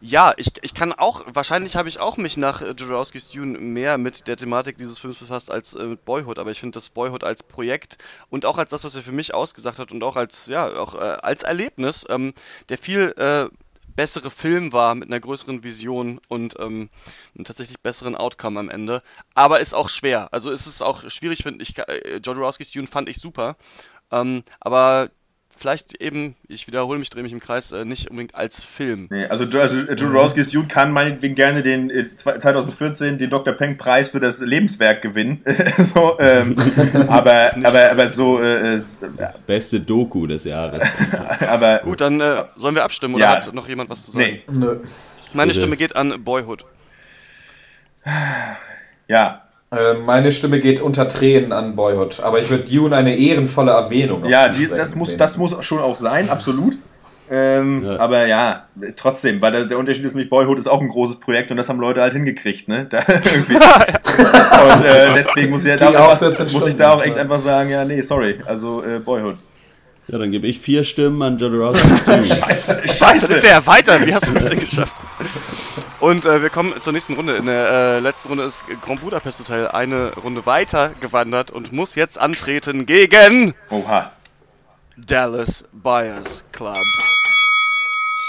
M: ja, ich, ich kann auch, wahrscheinlich habe ich auch mich nach äh, Jodorowskis Dune mehr mit der Thematik dieses Films befasst als äh, mit Boyhood, aber ich finde das Boyhood als Projekt und auch als das, was er für mich ausgesagt hat und auch als, ja, auch äh, als Erlebnis, ähm, der viel äh, bessere Film war mit einer größeren Vision und ähm, einem tatsächlich besseren Outcome am Ende. Aber ist auch schwer. Also ist es auch schwierig, finde ich. Äh, Jodorowskis Dune fand ich super. Ähm, aber vielleicht eben, ich wiederhole mich, drehe mich im Kreis, äh, nicht unbedingt als Film.
N: Nee, also, also Jodorowsky's Dune kann meinetwegen gerne den äh, 2014 den Dr. Peng Preis für das Lebenswerk gewinnen. so, ähm, aber, aber, aber so äh,
O: beste Doku des Jahres.
N: aber
M: gut, dann äh, sollen wir abstimmen oder
N: Ja.
M: hat noch jemand was zu sagen?
N: Nee.
P: Nö.
M: Meine
O: Bitte.
M: Stimme geht an Boyhood.
N: Ja.
P: Äh, meine Stimme geht unter Tränen an Boyhood, aber ich würde Dune eine ehrenvolle Erwähnung
N: Ja, die, das, muss, das muss schon auch sein, absolut. Ähm, Aber ja, trotzdem, weil der, der Unterschied ist nämlich, Boyhood ist auch ein großes Projekt und das haben Leute halt hingekriegt, ne? Da, und äh, deswegen muss ich, ja da
P: Ging
N: auch einfach,
P: 14
N: muss ich da auch echt
P: ja.
N: einfach sagen, ja, nee, sorry, also äh, Boyhood.
O: Ja, dann gebe ich vier Stimmen an Jodorowsky's Dune.
N: Scheiße,
M: Was? Das ist ja weiter. Wie hast du das denn geschafft? Und äh, wir kommen zur nächsten Runde. In der äh, letzten Runde ist Grand Budapest Hotel eine Runde weiter gewandert und muss jetzt antreten gegen
N: Oha.
M: Dallas Buyers Club.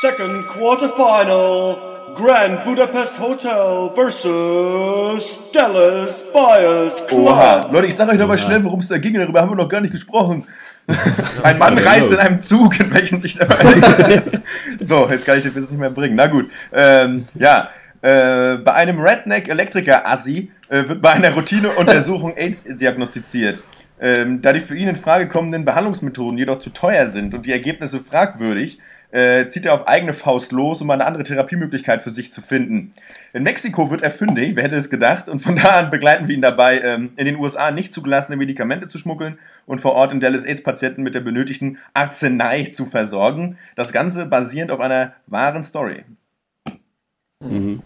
Q: Second quarterfinal, Grand Budapest Hotel versus Dallas Buyers Club.
N: Oha. Leute, ich sag euch noch mal schnell, worum es da ging, darüber haben wir noch gar nicht gesprochen. Ein Mann
O: Ja,
N: reist in einem Zug, in welchem sich der So, jetzt kann ich den Witz nicht mehr bringen. Na gut. Ähm, ja. Äh, bei einem Redneck-Elektriker-Assi äh, wird bei einer Routineuntersuchung AIDS diagnostiziert. Ähm, da die für ihn in Frage kommenden Behandlungsmethoden jedoch zu teuer sind und die Ergebnisse fragwürdig, äh, zieht er auf eigene Faust los, um eine andere Therapiemöglichkeit für sich zu finden. In Mexiko wird er fündig, wer hätte es gedacht, und von da an begleiten wir ihn dabei, ähm, in den USA nicht zugelassene Medikamente zu schmuggeln und vor Ort in Dallas AIDS-Patienten mit der benötigten Arznei zu versorgen. Das Ganze basierend auf einer wahren Story.
O: Mhm.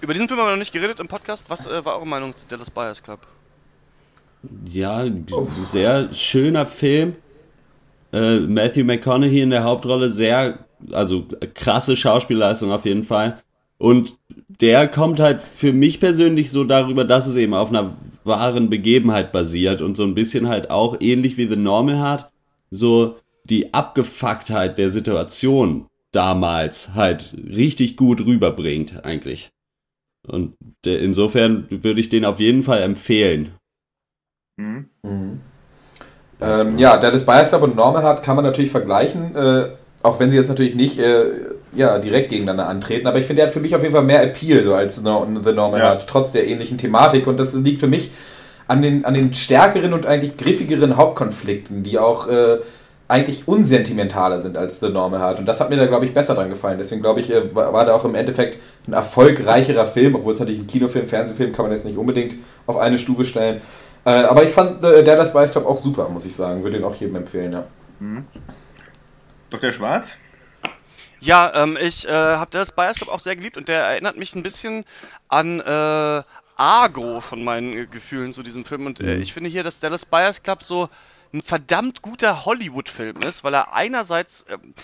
M: Über diesen Film haben wir noch nicht geredet im Podcast. Was äh, war eure Meinung zu Dallas Buyers Club?
O: Ja, sehr schöner Film. Äh, Matthew McConaughey in der Hauptrolle, sehr, also krasse Schauspielleistung auf jeden Fall. Und der kommt halt für mich persönlich so darüber, dass es eben auf einer wahren Begebenheit basiert und so ein bisschen halt auch ähnlich wie The Normal hat, so die Abgefucktheit der Situation damals halt richtig gut rüberbringt eigentlich. Und der, insofern würde ich den auf jeden Fall empfehlen.
N: Mhm.
P: Ähm, ja, Dallas Buyers Club und Normal Heart kann man natürlich vergleichen, äh, auch wenn sie jetzt natürlich nicht äh, ja, direkt gegeneinander antreten, aber ich finde, er hat für mich auf jeden Fall mehr Appeal so als No- The Normal
N: Ja.
P: Heart, trotz der ähnlichen Thematik. Und das liegt für mich an den, an den stärkeren und eigentlich griffigeren Hauptkonflikten, die auch äh, eigentlich unsentimentaler sind als The Normal Heart und das hat mir da, glaube ich, besser dran gefallen, deswegen glaube ich, äh, war, war da auch im Endeffekt ein erfolgreicherer Film, obwohl es natürlich ein Kinofilm, Fernsehfilm kann man jetzt nicht unbedingt auf eine Stufe stellen, äh, aber ich fand äh, Dallas Buyers Club auch super, muss ich sagen. Würde ihn auch jedem empfehlen, ja.
N: Mhm. Dr. Schwarz?
M: Ja, ähm, ich äh, habe Dallas Buyers Club auch sehr geliebt und der erinnert mich ein bisschen an äh, Argo von meinen äh, Gefühlen zu diesem Film. Und äh,
O: Mhm.
M: ich finde hier, dass Dallas Buyers Club so ein verdammt guter Hollywood-Film ist, weil er einerseits ähm,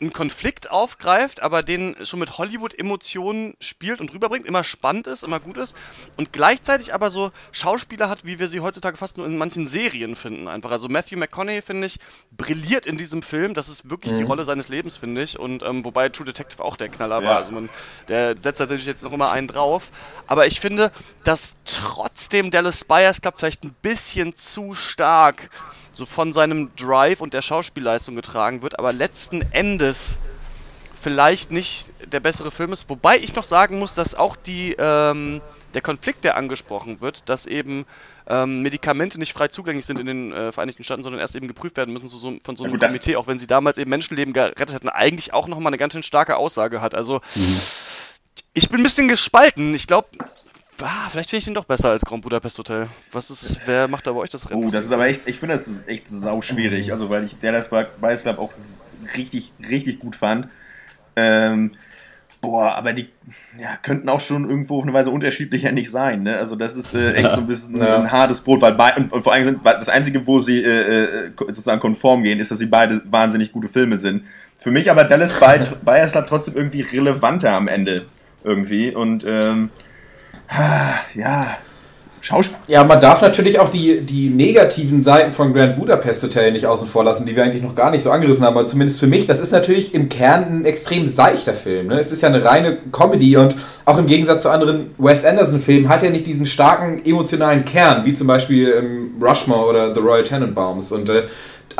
M: einen Konflikt aufgreift, aber den schon mit Hollywood-Emotionen spielt und rüberbringt, immer spannend ist, immer gut ist und gleichzeitig aber so Schauspieler hat, wie wir sie heutzutage fast nur in manchen Serien finden einfach. Also Matthew McConaughey, finde ich, brilliert in diesem Film. Das ist wirklich die
N: Mhm.
M: Rolle seines Lebens, finde ich. Und ähm, wobei True Detective auch der Knaller
N: Ja.
M: war. Also man, der setzt natürlich jetzt noch immer einen drauf. Aber ich finde, dass trotzdem Dallas Buyers Club vielleicht ein bisschen zu stark so von seinem Drive und der Schauspielleistung getragen wird, aber letzten Endes vielleicht nicht der bessere Film ist. Wobei ich noch sagen muss, dass auch die, ähm, der Konflikt, der angesprochen wird, dass eben ähm, Medikamente nicht frei zugänglich sind in den äh, Vereinigten Staaten, sondern erst eben geprüft werden müssen so, von so
N: Ja,
M: einem
N: das-
M: Komitee, auch wenn sie damals eben Menschenleben gerettet hätten, eigentlich auch nochmal eine ganz schön starke Aussage hat. Also ich bin ein bisschen gespalten. Ich glaube, ah, vielleicht finde ich den doch besser als Grand Budapest Hotel. Was ist, wer macht da bei euch das Rennen?
N: Oh, das ist aber echt, ich finde das ist echt sau schwierig. Also, weil ich Dallas Buyers Club auch richtig, richtig gut fand. Ähm, boah, aber die ja, könnten auch schon irgendwo auf eine Weise unterschiedlicher nicht sein. Ne? Also, das ist äh, echt so ein bisschen
P: Ja.
N: ein hartes Brot, weil bei, und, und vor allem sind das Einzige, wo sie äh, äh, sozusagen konform gehen, ist, dass sie beide wahnsinnig gute Filme sind. Für mich aber Dallas Buy- Buyers Club trotzdem irgendwie relevanter am Ende. Irgendwie. Und ähm, ja, Schauspiel.
P: Ja, man darf natürlich auch die, die negativen Seiten von Grand Budapest Hotel nicht außen vor lassen, die wir eigentlich noch gar nicht so angerissen haben, aber zumindest für mich, das ist natürlich im Kern ein extrem seichter Film. Ne? Es ist ja eine reine Comedy und auch im Gegensatz zu anderen Wes Anderson-Filmen hat er nicht diesen starken emotionalen Kern, wie zum Beispiel ähm, Rushmore oder The Royal Tenenbaums. Und äh,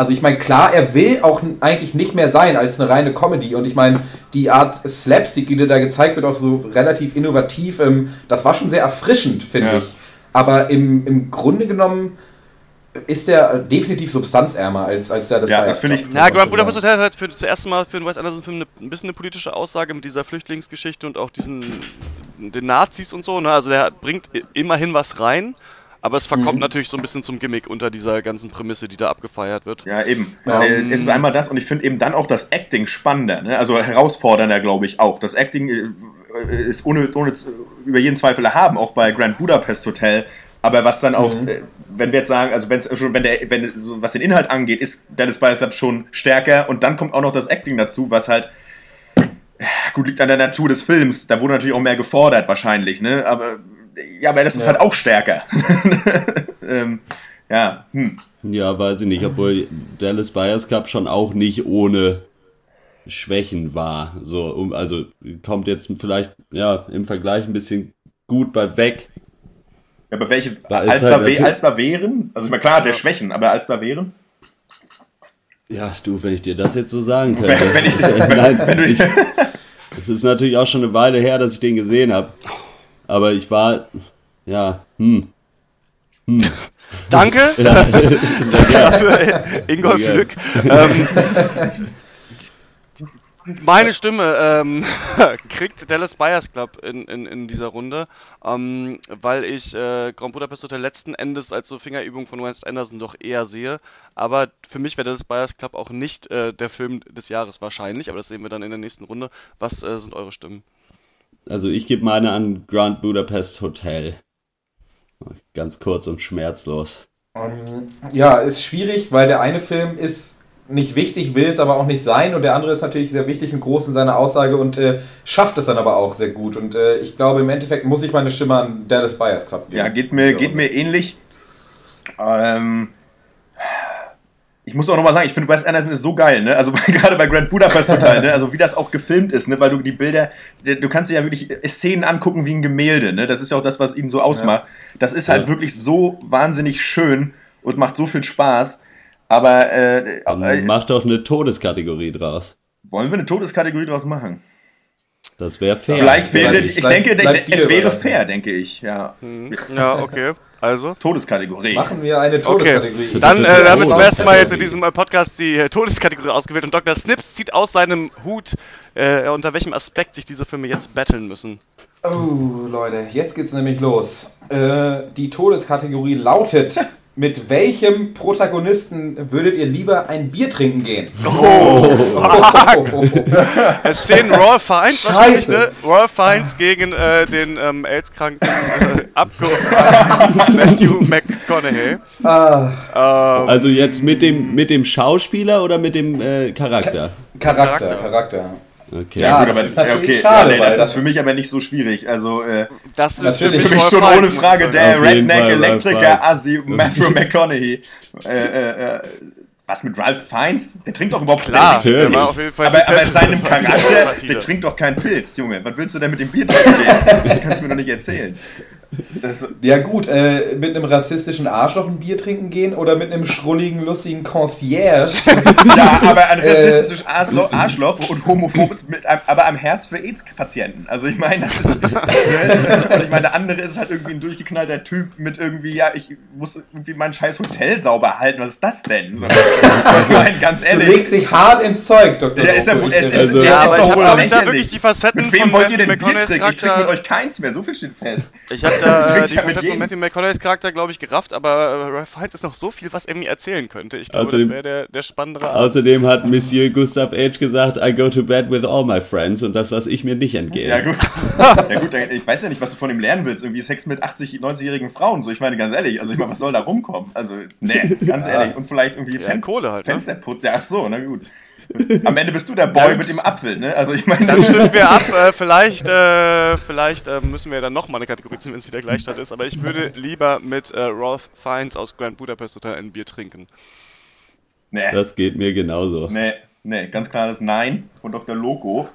P: also ich meine, klar, er will auch eigentlich nicht mehr sein als eine reine Comedy. Und ich meine, die Art Slapstick, die dir da gezeigt wird, auch so relativ innovativ, ähm, das war schon sehr erfrischend, finde
N: Ja.
P: ich. Aber im, im Grunde genommen ist der definitiv substanzärmer als, als der das
N: Ja, das finde ich-
M: Na,
P: muss man
M: Grand Budapest
P: sagen.
M: Hotel hat halt für das erste Mal für einen Wes Anderson-Film eine, ein bisschen eine politische Aussage mit dieser Flüchtlingsgeschichte und auch diesen den Nazis und so. Ne? Also der bringt immerhin was rein, aber es verkommt
N: Mhm.
M: natürlich so ein bisschen zum Gimmick unter dieser ganzen Prämisse, die da abgefeiert wird.
N: Ja, eben.
M: Ja.
N: Äh, es ist einmal das und ich finde eben dann auch das Acting spannender, ne? also herausfordernder, glaube ich auch. Das Acting äh, ist ohne, ohne über jeden Zweifel erhaben, auch bei Grand Budapest Hotel. Aber was dann auch,
P: Mhm.
N: äh, wenn wir jetzt sagen, also wenn's schon, wenn der, wenn so, was den Inhalt angeht, ist Dallas Buyers Club schon stärker und dann kommt auch noch das Acting dazu, was halt äh, gut liegt an der Natur des Films. Da wurde natürlich auch mehr gefordert wahrscheinlich, ne? Aber ja, aber das ist
O: Ja.
N: halt auch stärker. ähm, ja, hm.
O: Ja, weiß ich nicht, obwohl Dallas Buyers Club schon auch nicht ohne Schwächen war. So, um, also kommt jetzt vielleicht ja im Vergleich ein bisschen gut bei weg.
N: Ja, aber welche, als,
O: halt
N: da, we- als da wären? Also, ich meine, klar hat er Schwächen, aber als da wären?
O: Ja, du, wenn ich dir das jetzt so sagen
N: Wenn-
O: könnte.
N: wenn ich- wenn-
O: Nein,
N: wenn du-
O: ich, es ist natürlich auch schon eine Weile her, dass ich den gesehen habe. Aber ich war, ja, hm. hm.
M: Danke
O: Ja.
M: dafür, Ingolf
O: Ja.
M: Lück. Ähm, meine Stimme ähm, kriegt Dallas Buyers Club in, in, in dieser Runde, ähm, weil ich äh, Grand Budapest Hotel letzten Endes als so Fingerübung von Wes Anderson doch eher sehe. Aber für mich wäre Dallas Buyers Club auch nicht äh, der Film des Jahres wahrscheinlich, aber das sehen wir dann in der nächsten Runde. Was äh, sind eure Stimmen?
O: Also ich gebe meine an Grand Budapest Hotel. Ganz kurz und schmerzlos.
P: Ähm, Ja, ist schwierig, weil der eine Film ist nicht wichtig, will es aber auch nicht sein und der andere ist natürlich sehr wichtig und groß in seiner Aussage und äh, schafft es dann aber auch sehr gut. Und äh, ich glaube, im Endeffekt muss ich meine Stimme an Dallas Buyers Club geben.
N: Ja, geht mir, geht mir ähnlich. Ähm, ich muss auch nochmal sagen, ich finde Wes Anderson ist so geil, ne? Also gerade bei Grand Budapest Hotel, ne? Also wie das auch gefilmt ist, ne? Weil du die Bilder, du kannst dir ja wirklich Szenen angucken wie ein Gemälde, ne? Das ist ja auch das, was ihn so ausmacht. Das ist halt
O: Ja.
N: wirklich so wahnsinnig schön und macht so viel Spaß. Aber äh, äh,
O: Mach doch eine Todeskategorie draus.
N: wollen wir eine Todeskategorie draus machen?
O: Das wäre fair.
N: Vielleicht wäre, ich
P: Bleibt-
N: denke, es wäre fair, denke ich, ja.
M: Ja, okay. Also?
N: Todeskategorie.
P: Machen wir eine
M: Okay,
P: Todeskategorie.
M: dann äh, wir haben wir zum ersten Mal jetzt in diesem Podcast die äh, Todeskategorie ausgewählt und Dr. Snips zieht aus seinem Hut, äh, unter welchem Aspekt sich diese Filme jetzt battlen müssen.
P: Oh, Leute, jetzt geht's nämlich los. Äh, die Todeskategorie lautet: Mit welchem Protagonisten würdet ihr lieber ein Bier trinken gehen?
M: Oh, Es stehen Raw Fiends wahrscheinlich, ne? Raw Fiends gegen äh, den ähm, AIDS-kranken äh, Abgeordneten Matthew McConaughey.
P: Ah.
M: Ähm,
O: Also jetzt mit dem, mit dem Schauspieler oder mit dem äh, Charakter?
P: Charakter,
M: Charakter.
P: Charakter.
O: Okay.
P: Ja,
N: gut,
P: das
N: aber
P: ist natürlich
N: okay,
P: schade,
N: ja, nee, das,
P: das-
N: ist für mich aber nicht so schwierig. Also, äh,
M: das ist
P: natürlich
N: für mich schon ohne Frage der
O: Auf jeden
N: Redneck,
O: Fall Ralph
N: Elektriker,
O: Fiennes.
N: Assi, Matthew McConaughey. äh, äh, äh, was mit Ralph Fiennes? Der trinkt doch überhaupt
M: Klar,
N: der,
M: der war auf jeden Fall
N: aber, aber seinem Charakter, der trinkt doch keinen Pilz, Junge. Was willst du denn mit dem Bier trinken? Das kannst du mir doch nicht erzählen. Das,
P: Ja, gut, äh, mit einem rassistischen Arschloch ein Bier trinken gehen oder mit einem schrulligen, lustigen Concierge.
N: ja, aber ein
P: Äh,
N: rassistisches Arschloch, Arschloch und homophobes, mit einem, aber am Herz für AIDS-Patienten. Also ich meine, das ist, und ich meine, der andere ist halt irgendwie ein durchgeknallter Typ mit irgendwie, ja, ich muss irgendwie mein scheiß Hotel sauber halten. Was ist das denn? So, ich meine, ganz
P: Du
N: ehrlich.
P: legst dich hart ins Zeug, Dr.
N: Ja, ist ja, es ist,
P: Ich-
O: Also-
M: Ja,
N: ist
M: aber
N: doch
M: ich hab,
N: wohl
M: ich, da wirklich die Facetten
N: Mit wem
M: von
N: wollt ihr denn Bier trinken? Ich trinke mit euch keins mehr, so viel steht fest.
M: Ich habe da äh, die Facetten von. Matthew McConaughey's Charakter, glaube ich, gerafft, aber äh, Ralph Fiennes ist noch so viel, was er mir erzählen könnte. Ich glaube,
O: Außerdem-
M: das wäre der, der spannendere
O: Außerdem hat Monsieur Gustav H. gesagt, I go to bed with all my friends und das lasse ich mir nicht entgehen.
N: Ja gut. ja gut, ich weiß ja nicht, was du von ihm lernen willst. Irgendwie Sex mit 80, 90-jährigen Frauen. So, ich meine, ganz ehrlich, also ich meine, was soll da rumkommen? Also, nee, ganz ehrlich. Und vielleicht irgendwie
M: Ja, Kohle halt, ne?
N: Fensterputz. Ja, ach so, na gut. Am Ende bist du der Boy mit dem Apfel, ne? Also ich meine.
M: Dann stimmen wir ab. Äh, vielleicht äh, vielleicht äh, müssen wir dann nochmal eine Kategorie ziehen, wenn es wieder Gleichstand ist. Aber ich würde lieber mit äh, Ralph Fiennes aus Grand Budapest Hotel ein Bier trinken.
N: Nee,
O: Das geht mir genauso.
N: nee, nee, ganz klares Nein von Dr. Loco.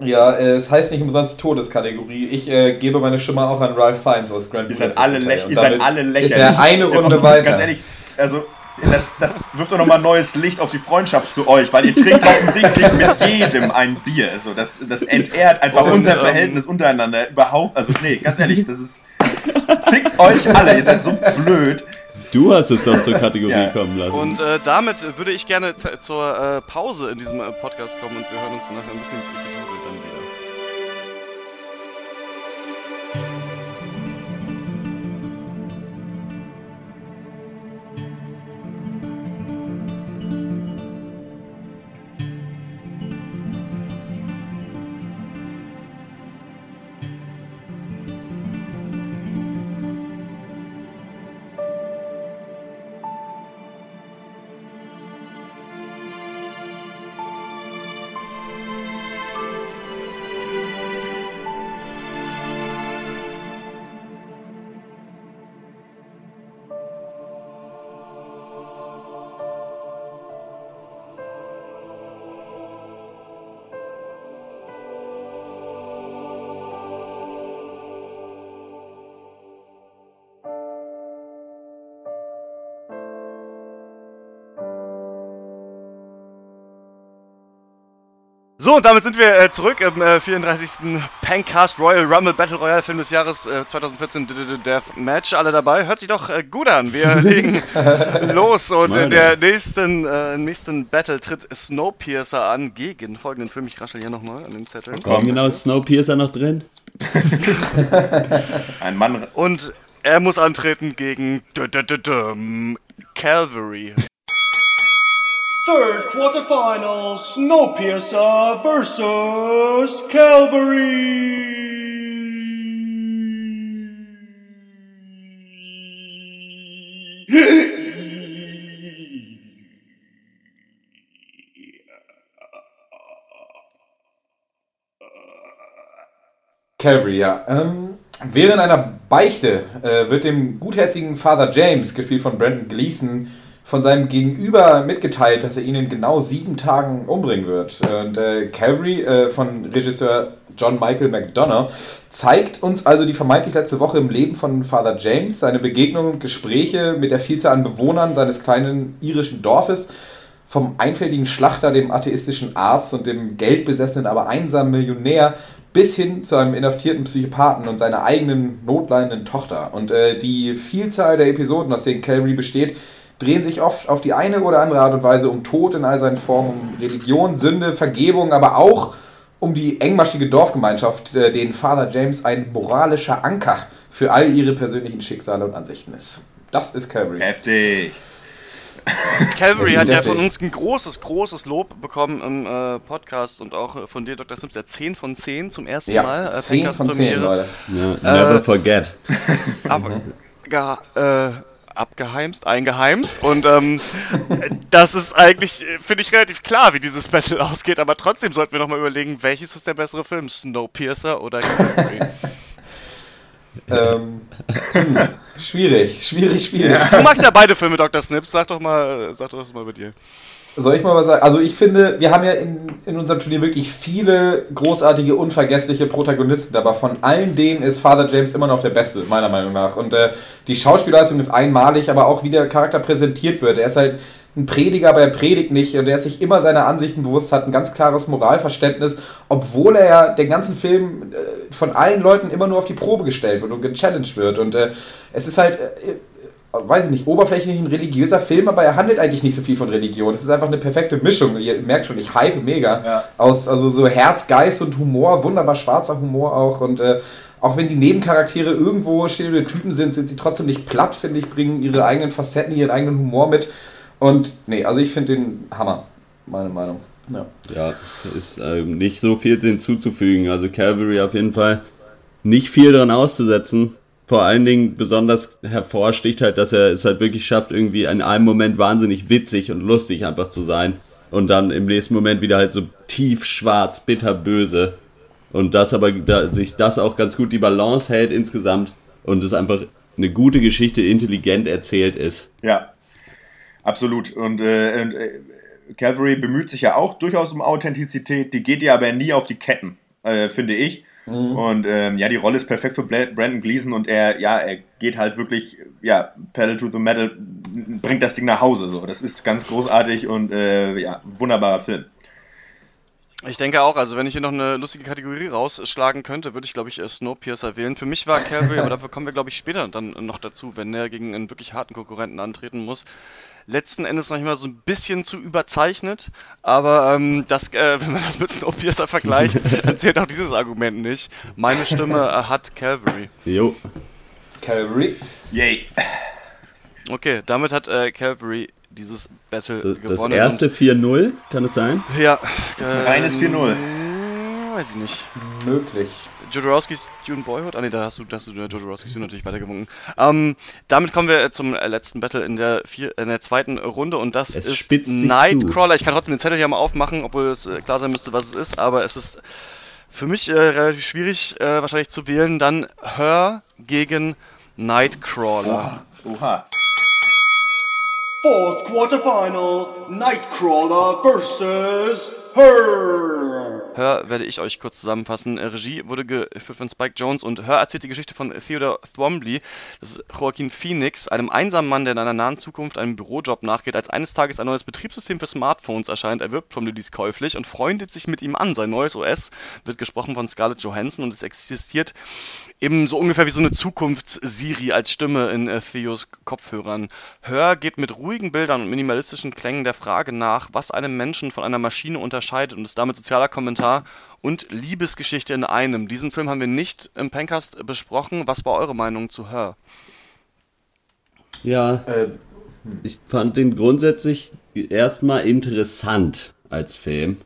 P: Ja, äh, es heißt nicht umsonst Todeskategorie. Ich äh, gebe meine Stimme auch an Ralph Fiennes aus Grand
N: Ihr seid
P: Budapest
N: alle,
P: Und
N: ihr seid alle lächerlich.
P: Ist er eine Runde
N: ganz
P: weiter.
N: ehrlich, also das, das wirft doch nochmal neues Licht auf die Freundschaft zu euch, weil ihr trinkt offensichtlich mit jedem ein Bier. Also das, das entehrt einfach
M: Und,
N: unser
M: ähm,
N: Verhältnis untereinander überhaupt. Also nee, ganz ehrlich, das ist. Fickt euch alle, ihr seid so blöd.
O: Du hast es doch zur Kategorie
N: Ja.
O: kommen lassen.
M: Und äh, damit würde ich gerne zur äh, Pause in diesem äh, Podcast kommen und wir hören uns nachher ein bisschen So, und damit sind wir äh, zurück im äh, 34. Pancast Royal Rumble Battle Royale Film des Jahres äh, 2014 D -D -D Death Match. Alle dabei. Hört sich doch äh, gut an. Wir legen los und in der nächsten, äh, nächsten Battle tritt Snowpiercer an gegen folgenden Film. Ich raschel hier nochmal an den Zettel.
O: Warum genau ist Snowpiercer noch drin?
N: Ein Mann.
M: Und er muss antreten gegen D -D -D -D Calvary.
Q: Third quarterfinal, Snowpiercer versus Calvary.
P: Calvary, ja. Ähm, während einer Beichte äh, wird dem gutherzigen Father James, gespielt von Brandon Gleason, von seinem Gegenüber mitgeteilt, dass er ihn in genau sieben Tagen umbringen wird. Und äh, Calvary äh, von Regisseur John Michael McDonough zeigt uns also die vermeintlich letzte Woche im Leben von Father James, seine Begegnungen und Gespräche mit der Vielzahl an Bewohnern seines kleinen irischen Dorfes, vom einfältigen Schlachter, dem atheistischen Arzt und dem geldbesessenen, aber einsamen Millionär bis hin zu einem inhaftierten Psychopathen und seiner eigenen notleidenden Tochter. Und äh, die Vielzahl der Episoden, aus denen Calvary besteht, drehen sich oft auf die eine oder andere Art und Weise um Tod in all seinen Formen, um Religion, Sünde, Vergebung, aber auch um die engmaschige Dorfgemeinschaft, äh, denen Father James ein moralischer Anker für all ihre persönlichen Schicksale und Ansichten ist. Das ist Calvary.
N: Heftig.
M: Calvary hat ja von uns ein großes, großes Lob bekommen im äh, Podcast und auch äh, von dir, Dr. Sims, ja 10 von 10 zum ersten
P: Ja,
M: Mal. Äh,
P: 10 von 10, Leute.
O: Ja, never
M: Äh,
O: forget.
M: Aber, ge äh, abgeheimst, eingeheimst und ähm, das ist eigentlich, äh, finde ich, relativ klar, wie dieses Battle ausgeht, aber trotzdem sollten wir nochmal überlegen, welches ist der bessere Film, Snowpiercer oder?
P: Ähm, hm, schwierig, schwierig, schwierig.
M: Du magst ja beide Filme, Dr. Snips, sag doch mal, sag doch das mal bei dir.
P: Soll ich mal was sagen? Also ich finde, wir haben ja in, in unserem Turnier wirklich viele großartige, unvergessliche Protagonisten, aber von allen denen ist Father James immer noch der Beste, meiner Meinung nach. Und äh, die Schauspielleistung ist einmalig, aber auch wie der Charakter präsentiert wird. Er ist halt ein Prediger, aber er predigt nicht und er ist sich immer seiner Ansichten bewusst, hat ein ganz klares Moralverständnis, obwohl er ja den ganzen Film äh, von allen Leuten immer nur auf die Probe gestellt wird und gechallenged wird. Und äh, es ist halt... Äh, weiß ich nicht, oberflächlich ein religiöser Film, aber er handelt eigentlich nicht so viel von Religion. Es ist einfach eine perfekte Mischung. Ihr merkt schon, ich hype mega.
N: Ja.
P: Aus also so Herz, Geist und Humor, wunderbar schwarzer Humor auch. Und äh, auch wenn die Nebencharaktere irgendwo Stereotypen sind, sind sie trotzdem nicht platt, finde ich, bringen ihre eigenen Facetten, ihren eigenen Humor mit. Und nee, also ich finde den Hammer, meine Meinung. Ja.
O: Ja, ist ähm, nicht so viel hinzuzufügen. Also Calvary auf jeden Fall nicht viel dran auszusetzen. Vor allen Dingen besonders hervorsticht halt, dass er es halt wirklich schafft, irgendwie in einem Moment wahnsinnig witzig und lustig einfach zu sein. Und dann im nächsten Moment wieder halt so tief schwarz, bitterböse. Und das aber, da, sich das auch ganz gut die Balance hält insgesamt. Und es einfach eine gute Geschichte intelligent erzählt ist.
N: Ja, absolut. Und, äh, und äh, Calvary bemüht sich ja auch durchaus um Authentizität, die geht ja aber nie auf die Ketten, äh, finde ich.
P: Mhm.
N: Und ähm, ja, die Rolle ist perfekt für Brandon Gleason und er, ja, er geht halt wirklich, ja, Pedal to the Metal bringt das Ding nach Hause. So. Das ist ganz großartig und äh, ja, wunderbarer Film.
M: Ich denke auch, also wenn ich hier noch eine lustige Kategorie rausschlagen könnte, würde ich glaube ich äh, Snowpiercer wählen. Für mich war Calvary, aber dafür kommen wir glaube ich später dann noch dazu, wenn er gegen einen wirklich harten Konkurrenten antreten muss. Letzten Endes noch immer so ein bisschen zu überzeichnet, aber ähm, das, äh, wenn man das mit Snowpiercer vergleicht, dann zählt auch dieses Argument nicht. Meine Stimme äh, hat Calvary.
O: Jo.
P: Calvary.
N: Yay.
M: Okay, damit hat äh, Calvary dieses Battle
O: Das, das
M: gewonnen.
O: erste 4-0, kann es sein?
M: ja.
N: Das ist ein reines 4-0.
M: Weiß ich nicht.
P: Möglich.
M: Jodorowskis Dune Boyhood? Ah ne, da hast du, da hast du Jodorowskis Dune natürlich weitergewunken. Ähm, damit kommen wir zum äh, letzten Battle in der, vier, in der zweiten Runde und das
O: Es
M: ist Nightcrawler. Ich kann trotzdem den Zettel hier mal aufmachen, obwohl es äh, klar sein müsste, was es ist, aber es ist für mich äh, relativ schwierig äh, wahrscheinlich zu wählen. Dann Her gegen Nightcrawler.
N: Oha.
Q: Fourth quarterfinal, Nightcrawler versus Her.
M: Her werde ich euch kurz zusammenfassen. Äh, Regie wurde geführt von Spike Jones und Her erzählt die Geschichte von Theodore Thwombly, das ist Joaquin Phoenix, einem einsamen Mann, der in einer nahen Zukunft einem Bürojob nachgeht, als eines Tages ein neues Betriebssystem für Smartphones erscheint, erwirbt Thwombly dies käuflich und freundet sich mit ihm an. Sein neues OS wird gesprochen von Scarlett Johansson und es existiert eben so ungefähr wie so eine Zukunfts-Siri als Stimme in äh, Theos Kopfhörern. Hör geht mit ruhigen Bildern und minimalistischen Klängen der Frage nach, was einen Menschen von einer Maschine unterscheidet und ist damit sozialer Kommentar und Liebesgeschichte in einem. Diesen Film haben wir nicht im Pencast besprochen. Was war eure Meinung zu Hör?
O: Ja,
P: Äh,
O: ich fand den grundsätzlich erstmal interessant als Film.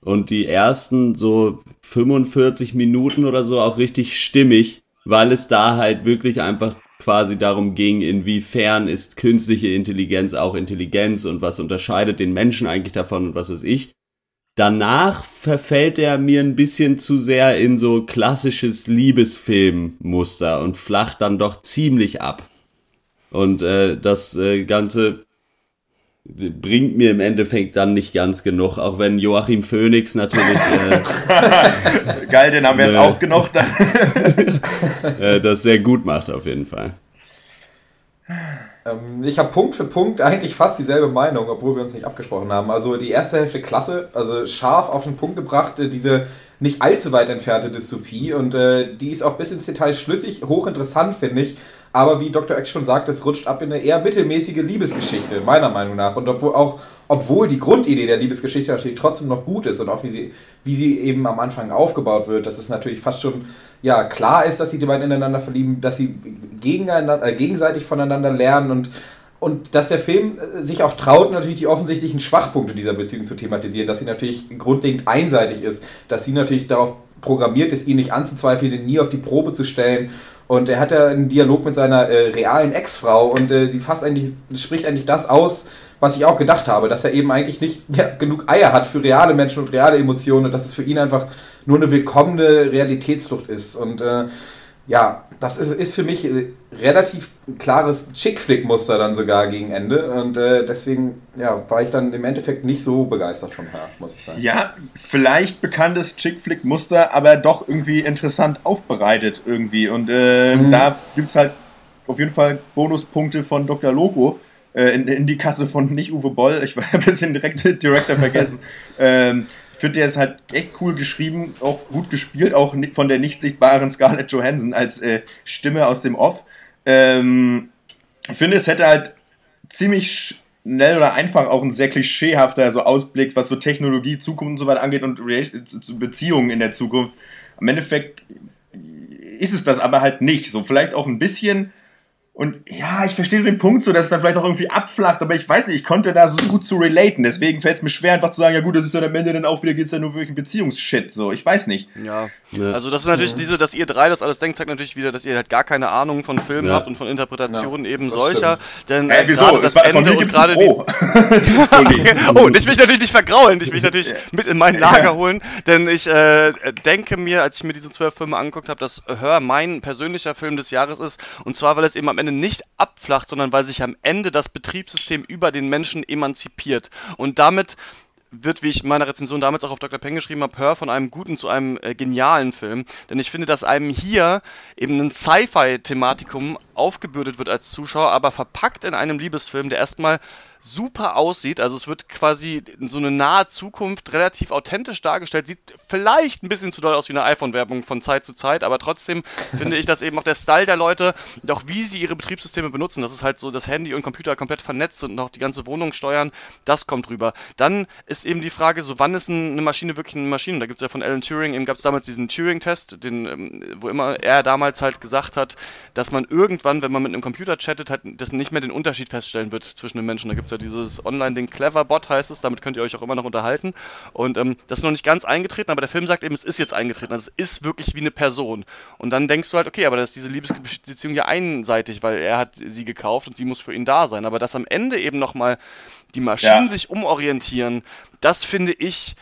O: Und die ersten so 45 Minuten oder so auch richtig stimmig, weil es da halt wirklich einfach quasi darum ging, inwiefern ist künstliche Intelligenz auch Intelligenz und was unterscheidet den Menschen eigentlich davon und was weiß ich. Danach verfällt er mir ein bisschen zu sehr in so klassisches Liebesfilmmuster und flacht dann doch ziemlich ab. Und äh, das äh, Ganze bringt mir im Endeffekt dann nicht ganz genug, auch wenn Joachim Phoenix natürlich äh,
N: Geil, den haben wir jetzt auch genug.
O: Äh, das sehr gut macht auf jeden Fall.
P: Ähm, ich habe Punkt für Punkt eigentlich fast dieselbe Meinung, obwohl wir uns nicht abgesprochen haben. Also die erste Hälfte klasse, also scharf auf den Punkt gebracht, äh, diese nicht allzu weit entfernte Dystopie und äh, die ist auch bis ins Detail schlüssig, hochinteressant finde ich. Aber wie Dr. X schon sagt, es rutscht ab in eine eher mittelmäßige Liebesgeschichte, meiner Meinung nach. Und obwohl auch, obwohl die Grundidee der Liebesgeschichte natürlich trotzdem noch gut ist und auch wie sie, wie sie eben am Anfang aufgebaut wird, dass es natürlich fast schon ja, klar ist, dass sie die beiden ineinander verlieben, dass sie gegeneinander, äh, gegenseitig voneinander lernen und und dass der Film äh, sich auch traut, natürlich die offensichtlichen Schwachpunkte dieser Beziehung zu thematisieren, dass sie natürlich grundlegend einseitig ist, dass sie natürlich darauf programmiert ist, ihn nicht anzuzweifeln, ihn nie auf die Probe zu stellen. Und er hat ja einen Dialog mit seiner äh, realen Ex-Frau und äh, sie fasst eigentlich, spricht eigentlich das aus, was ich auch gedacht habe, dass er eben eigentlich nicht ja, genug Eier hat für reale Menschen und reale Emotionen und dass es für ihn einfach nur eine willkommene Realitätsflucht ist. Und äh, ja, das ist, ist für mich äh, relativ klares Chick-Flick-Muster dann sogar gegen Ende. Und äh, deswegen ja, war ich dann im Endeffekt nicht so begeistert von her, muss ich sagen.
N: Ja, vielleicht bekanntes Chick-Flick-Muster, aber doch irgendwie interessant aufbereitet irgendwie. Und äh,
P: Mhm.
N: da gibt es halt auf jeden Fall Bonuspunkte von Dr. Loco äh, in, in die Kasse von nicht Uwe Boll. Ich war ein bisschen direkt Director vergessen. ähm, finde, der ist halt echt cool geschrieben, auch gut gespielt, auch von der nicht sichtbaren Scarlett Johansson als äh, Stimme aus dem Off. Ähm, ich finde, es hätte halt ziemlich schnell oder einfach auch ein sehr klischeehafter so Ausblick, was so Technologie, Zukunft und so weiter angeht und Beziehungen in der Zukunft. Im Endeffekt ist es das aber halt nicht. So vielleicht auch ein bisschen. Und ja, ich verstehe den Punkt so, dass es dann vielleicht auch irgendwie abflacht, aber ich weiß nicht, ich konnte da so gut zu relaten. Deswegen fällt es mir schwer, einfach zu sagen, ja gut, das ist dann am Ende dann auch wieder, geht es ja nur wirklich Beziehungsshit. So, ich weiß nicht.
M: Ja.
O: Ja.
M: Also das ist natürlich diese, dass ihr drei das alles denkt, zeigt natürlich wieder, dass ihr halt gar keine Ahnung von Filmen
O: Ja.
M: habt und von Interpretationen eben
P: das
M: solcher. Denn
N: Äh, wieso?
M: gerade
N: Das
M: das
N: war, von
M: Ende und gerade die, oh, dich will ich natürlich nicht vergraulen, dich will ich natürlich mit in mein Lager holen, denn ich äh, denke mir, als ich mir diese zwölf Filme angeguckt habe, dass Hör mein persönlicher Film des Jahres ist und zwar, weil es eben am Ende nicht abflacht, sondern weil sich am Ende das Betriebssystem über den Menschen emanzipiert und damit wird, wie ich in meiner Rezension damals auch auf Dr. Peng geschrieben habe, Hör von einem guten zu einem äh, genialen Film. Denn ich finde, dass einem hier eben ein Sci-Fi-Thematikum aufgebürdet wird als Zuschauer, aber verpackt in einem Liebesfilm, der erstmal super aussieht. Also es wird quasi in so eine nahe Zukunft relativ authentisch dargestellt. Sieht vielleicht ein bisschen zu doll aus wie eine iPhone-Werbung von Zeit zu Zeit, aber trotzdem finde ich, dass eben auch der Style der Leute und auch wie sie ihre Betriebssysteme benutzen, das ist halt so, das Handy und Computer komplett vernetzt sind und auch die ganze Wohnung steuern, das kommt rüber. Dann ist eben die Frage, so wann ist eine Maschine wirklich eine Maschine? Da gibt es ja von Alan Turing, eben gab es damals diesen Turing-Test, den, ähm, wo immer er damals halt gesagt hat, dass man irgendwann, wenn man mit einem Computer chattet, halt das nicht mehr den Unterschied feststellen wird zwischen den Menschen. Da gibt ja dieses Online-Ding Cleverbot heißt es, damit könnt ihr euch auch immer noch unterhalten. Und ähm, das ist noch nicht ganz eingetreten, aber der Film sagt eben, es ist jetzt eingetreten. Also es ist wirklich wie eine Person. Und dann denkst du halt, okay, aber das ist diese Liebesbeziehung ja einseitig, weil er hat sie gekauft und sie muss für ihn da sein. Aber dass am Ende eben nochmal die Maschinen
N: Ja.
M: sich umorientieren, das finde ich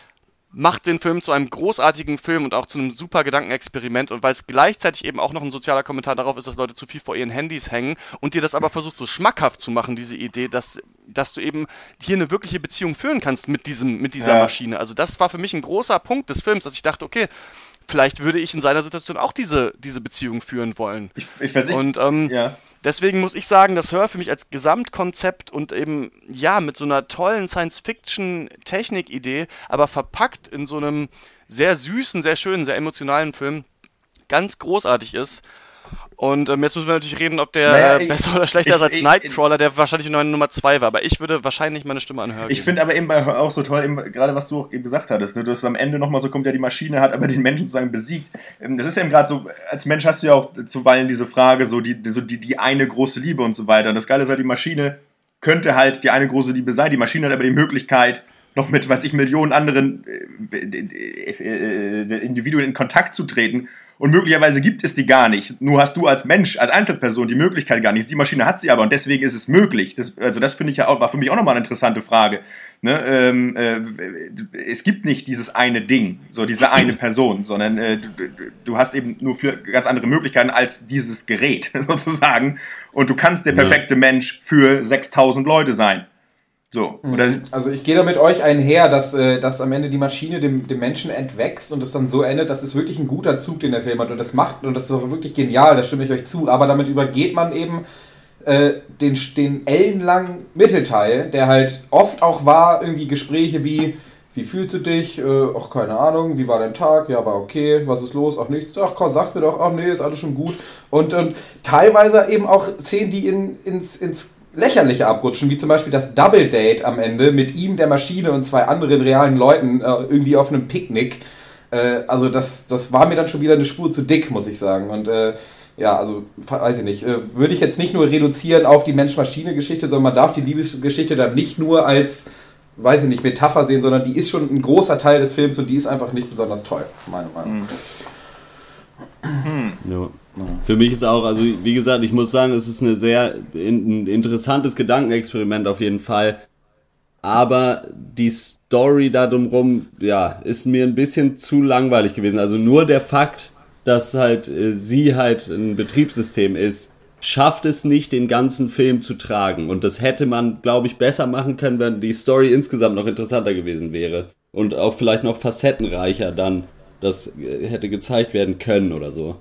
M: macht den Film zu einem großartigen Film und auch zu einem super Gedankenexperiment und weil es gleichzeitig eben auch noch ein sozialer Kommentar darauf ist, dass Leute zu viel vor ihren Handys hängen und dir das aber versucht so schmackhaft zu machen, diese Idee, dass, dass du eben hier eine wirkliche Beziehung führen kannst mit diesem, mit dieser
N: Ja.
M: Maschine. Also das war für mich ein großer Punkt des Films, dass ich dachte, okay, vielleicht würde ich in seiner Situation auch diese, diese Beziehung führen wollen.
N: Ich, ich weiß nicht.
M: Und ähm,
N: ja.
M: deswegen muss ich sagen, das Hör für mich als Gesamtkonzept und eben, ja, mit so einer tollen Science-Fiction-Technik-Idee, aber verpackt in so einem sehr süßen, sehr schönen, sehr emotionalen Film, ganz großartig ist. Und ähm, jetzt müssen wir natürlich reden, ob der
N: Naja,
M: äh,
N: ich-
M: besser oder schlechter
N: ich-
M: ist als
N: ich-
M: Nightcrawler, der wahrscheinlich nur Nummer 2 war. Aber ich würde wahrscheinlich meine Stimme anhören.
N: Ich finde aber eben auch so toll, eben, gerade was du auch eben gesagt hattest, ne, dass es am Ende nochmal so kommt, ja, die Maschine hat aber den Menschen sozusagen besiegt. Ähm, Das ist ja eben gerade so, als Mensch hast du ja auch zuweilen diese Frage, so die, so die, die eine große Liebe und so weiter. Und das Geile ist halt, die Maschine könnte halt die eine große Liebe sein. Die Maschine hat aber die Möglichkeit, noch mit, weiß ich, Millionen anderen äh, äh, Individuen in Kontakt zu treten. Und möglicherweise gibt es die gar nicht. Nur hast du als Mensch, als Einzelperson die Möglichkeit gar nicht. Die Maschine hat sie aber und deswegen ist es möglich. Das, also das finde ich ja auch, war für mich auch nochmal eine interessante Frage. Ne? Ähm, äh, es gibt nicht dieses eine Ding, so diese eine Person, sondern äh, du, du- hast eben nur für ganz andere Möglichkeiten als dieses Gerät sozusagen. Und du kannst der
P: Ja.
N: perfekte Mensch für 6000 Leute sein. So, oder
P: Also ich gehe da mit euch einher, dass, äh, dass am Ende die Maschine dem, dem Menschen entwächst und es dann so endet, das ist wirklich ein guter Zug, den der Film hat und das macht und das ist auch wirklich genial, da stimme ich euch zu, aber damit übergeht man eben äh, den, den ellenlangen Mittelteil, der halt oft auch war, irgendwie Gespräche wie, wie fühlst du dich? Äh, ach, keine Ahnung, wie war dein Tag? Ja, war okay, was ist los? Ach, nichts. Ach, komm, sag's mir doch, ach nee, ist alles schon gut. Und, und teilweise eben auch Szenen, die in, ins, ins Lächerliche abrutschen, wie zum Beispiel das Double Date am Ende mit ihm, der Maschine und zwei anderen realen Leuten äh, irgendwie auf einem Picknick. Äh, also das, das war mir dann schon wieder eine Spur zu dick, muss ich sagen. Und äh, ja, also weiß ich nicht, äh, würde ich jetzt nicht nur reduzieren auf die Mensch-Maschine-Geschichte, sondern man darf die Liebesgeschichte dann nicht nur als, weiß ich nicht, Metapher sehen, sondern die ist schon ein großer Teil des Films und die ist einfach nicht besonders toll, meine Meinung.
O: Ja. Für mich ist auch, also wie gesagt, ich muss sagen, es ist eine sehr in, ein interessantes Gedankenexperiment auf jeden Fall. Aber die Story da drumrum, ja, ist mir ein bisschen zu langweilig gewesen. Also nur der Fakt, dass halt äh, sie halt ein Betriebssystem ist, schafft es nicht, den ganzen Film zu tragen. Und das hätte man, glaube ich, besser machen können, wenn die Story insgesamt noch interessanter gewesen wäre. Und auch vielleicht noch facettenreicher dann das äh, hätte gezeigt werden können oder so.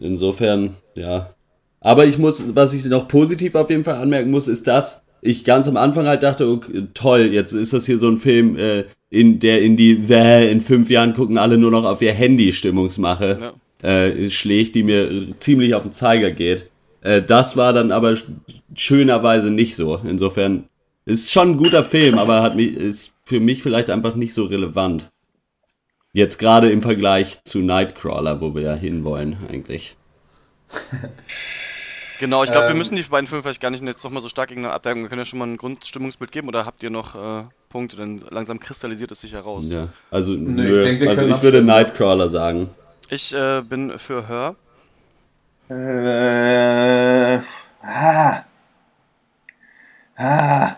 O: Insofern, ja. Aber ich muss, was ich noch positiv auf jeden Fall anmerken muss, ist, dass ich ganz am Anfang halt dachte, okay, toll, jetzt ist das hier so ein Film, äh, in der in die Wäh, in fünf Jahren gucken alle nur noch auf ihr Handy Stimmungsmache äh, schlägt, die mir ziemlich auf den Zeiger geht. Äh, das war dann aber sch- schönerweise nicht so. Insofern ist schon ein guter Film, aber hat mich, ist für mich vielleicht einfach nicht so relevant. Jetzt gerade im Vergleich zu Nightcrawler, wo wir ja hinwollen, eigentlich.
M: Genau, ich glaube, wir
P: Ähm,
M: müssen die beiden Filme vielleicht gar nicht jetzt nochmal so stark gegeneinander abwägen. Wir können ja schon mal ein Grundstimmungsbild geben oder habt ihr noch äh, Punkte? Denn langsam kristallisiert es sich heraus.
O: Ja, also,
P: Nee,
O: nö,
P: ich denk, wir
O: also ich würde. Nightcrawler sagen.
M: Ich äh, bin für Hör.
N: Äh, ah. Ah.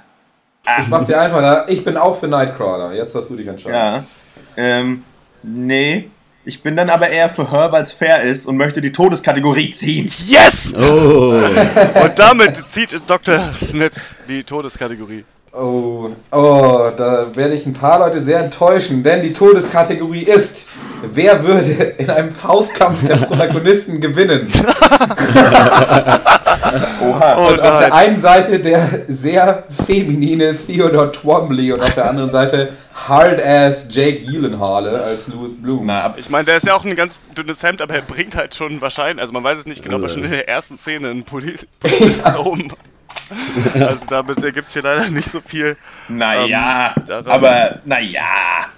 P: Ich mach's dir einfacher, ich bin auch für Nightcrawler, jetzt darfst du dich entscheiden.
N: Ja. Ähm, nee. Ich bin dann aber eher für Her, weil es fair ist und möchte die Todeskategorie ziehen.
M: Yes!
O: Oh.
M: Und damit zieht Dr. Snips die Todeskategorie.
P: Oh, oh, da werde ich ein paar Leute sehr enttäuschen, denn die Todeskategorie ist, wer würde in einem Faustkampf der Protagonisten gewinnen? Oha. Und auf der einen Seite der sehr feminine Theodore Twombly und auf der anderen Seite Hard-Ass Jake Gyllenhaal als Louis Bloom.
M: Na, ich meine, der ist ja auch ein ganz dünnes Hemd, aber er bringt halt schon wahrscheinlich, also man weiß es nicht genau, aber schon in der ersten Szene einen Poli Polizisten um. Also damit ergibt hier leider nicht so viel.
N: Naja, ähm, aber naja,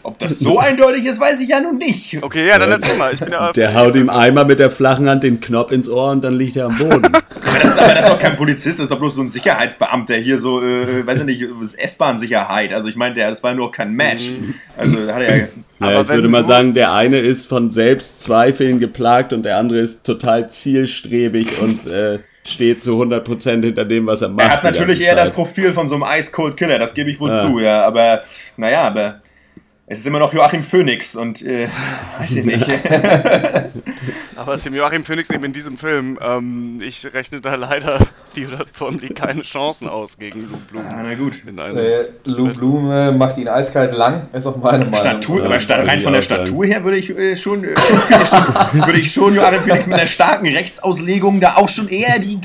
N: ob das so eindeutig ist, weiß ich ja nun nicht.
M: Okay, ja, dann erzähl mal. Ich bin ja
O: der haut ihm einmal mit der flachen Hand den Knopf ins Ohr und dann liegt er am Boden.
N: aber, das ist, aber das ist doch kein Polizist, das ist doch bloß so ein Sicherheitsbeamter hier, so, äh, weiß ich nicht, S-Bahn-Sicherheit. Also ich meine, das war nur kein Match.
O: Mhm.
N: Also hat er ja.
O: Naja, ich würde mal sagen, der eine ist von Selbstzweifeln geplagt und der andere ist total zielstrebig und äh, steht zu 100% hinter dem, was er macht.
N: Er hat natürlich eher das Profil von so einem Ice Cold Killer, das gebe ich wohl ja. zu, ja. Aber, naja, aber es ist immer noch Joachim Phoenix und äh, weiß ich nicht.
M: Aber es ist Joachim Phoenix eben in diesem Film. Ähm, ich rechne da leider Theodor Formley keine Chancen aus gegen Lou Blum.
N: Ja, na gut.
P: Äh, Lou Blum äh, macht ihn eiskalt lang, ist auch meine Meinung.
N: Statur, aber sta rein von der Statur her würde ich, äh, schon, äh, würde ich schon Joachim Phoenix mit einer starken Rechtsauslegung da auch schon eher die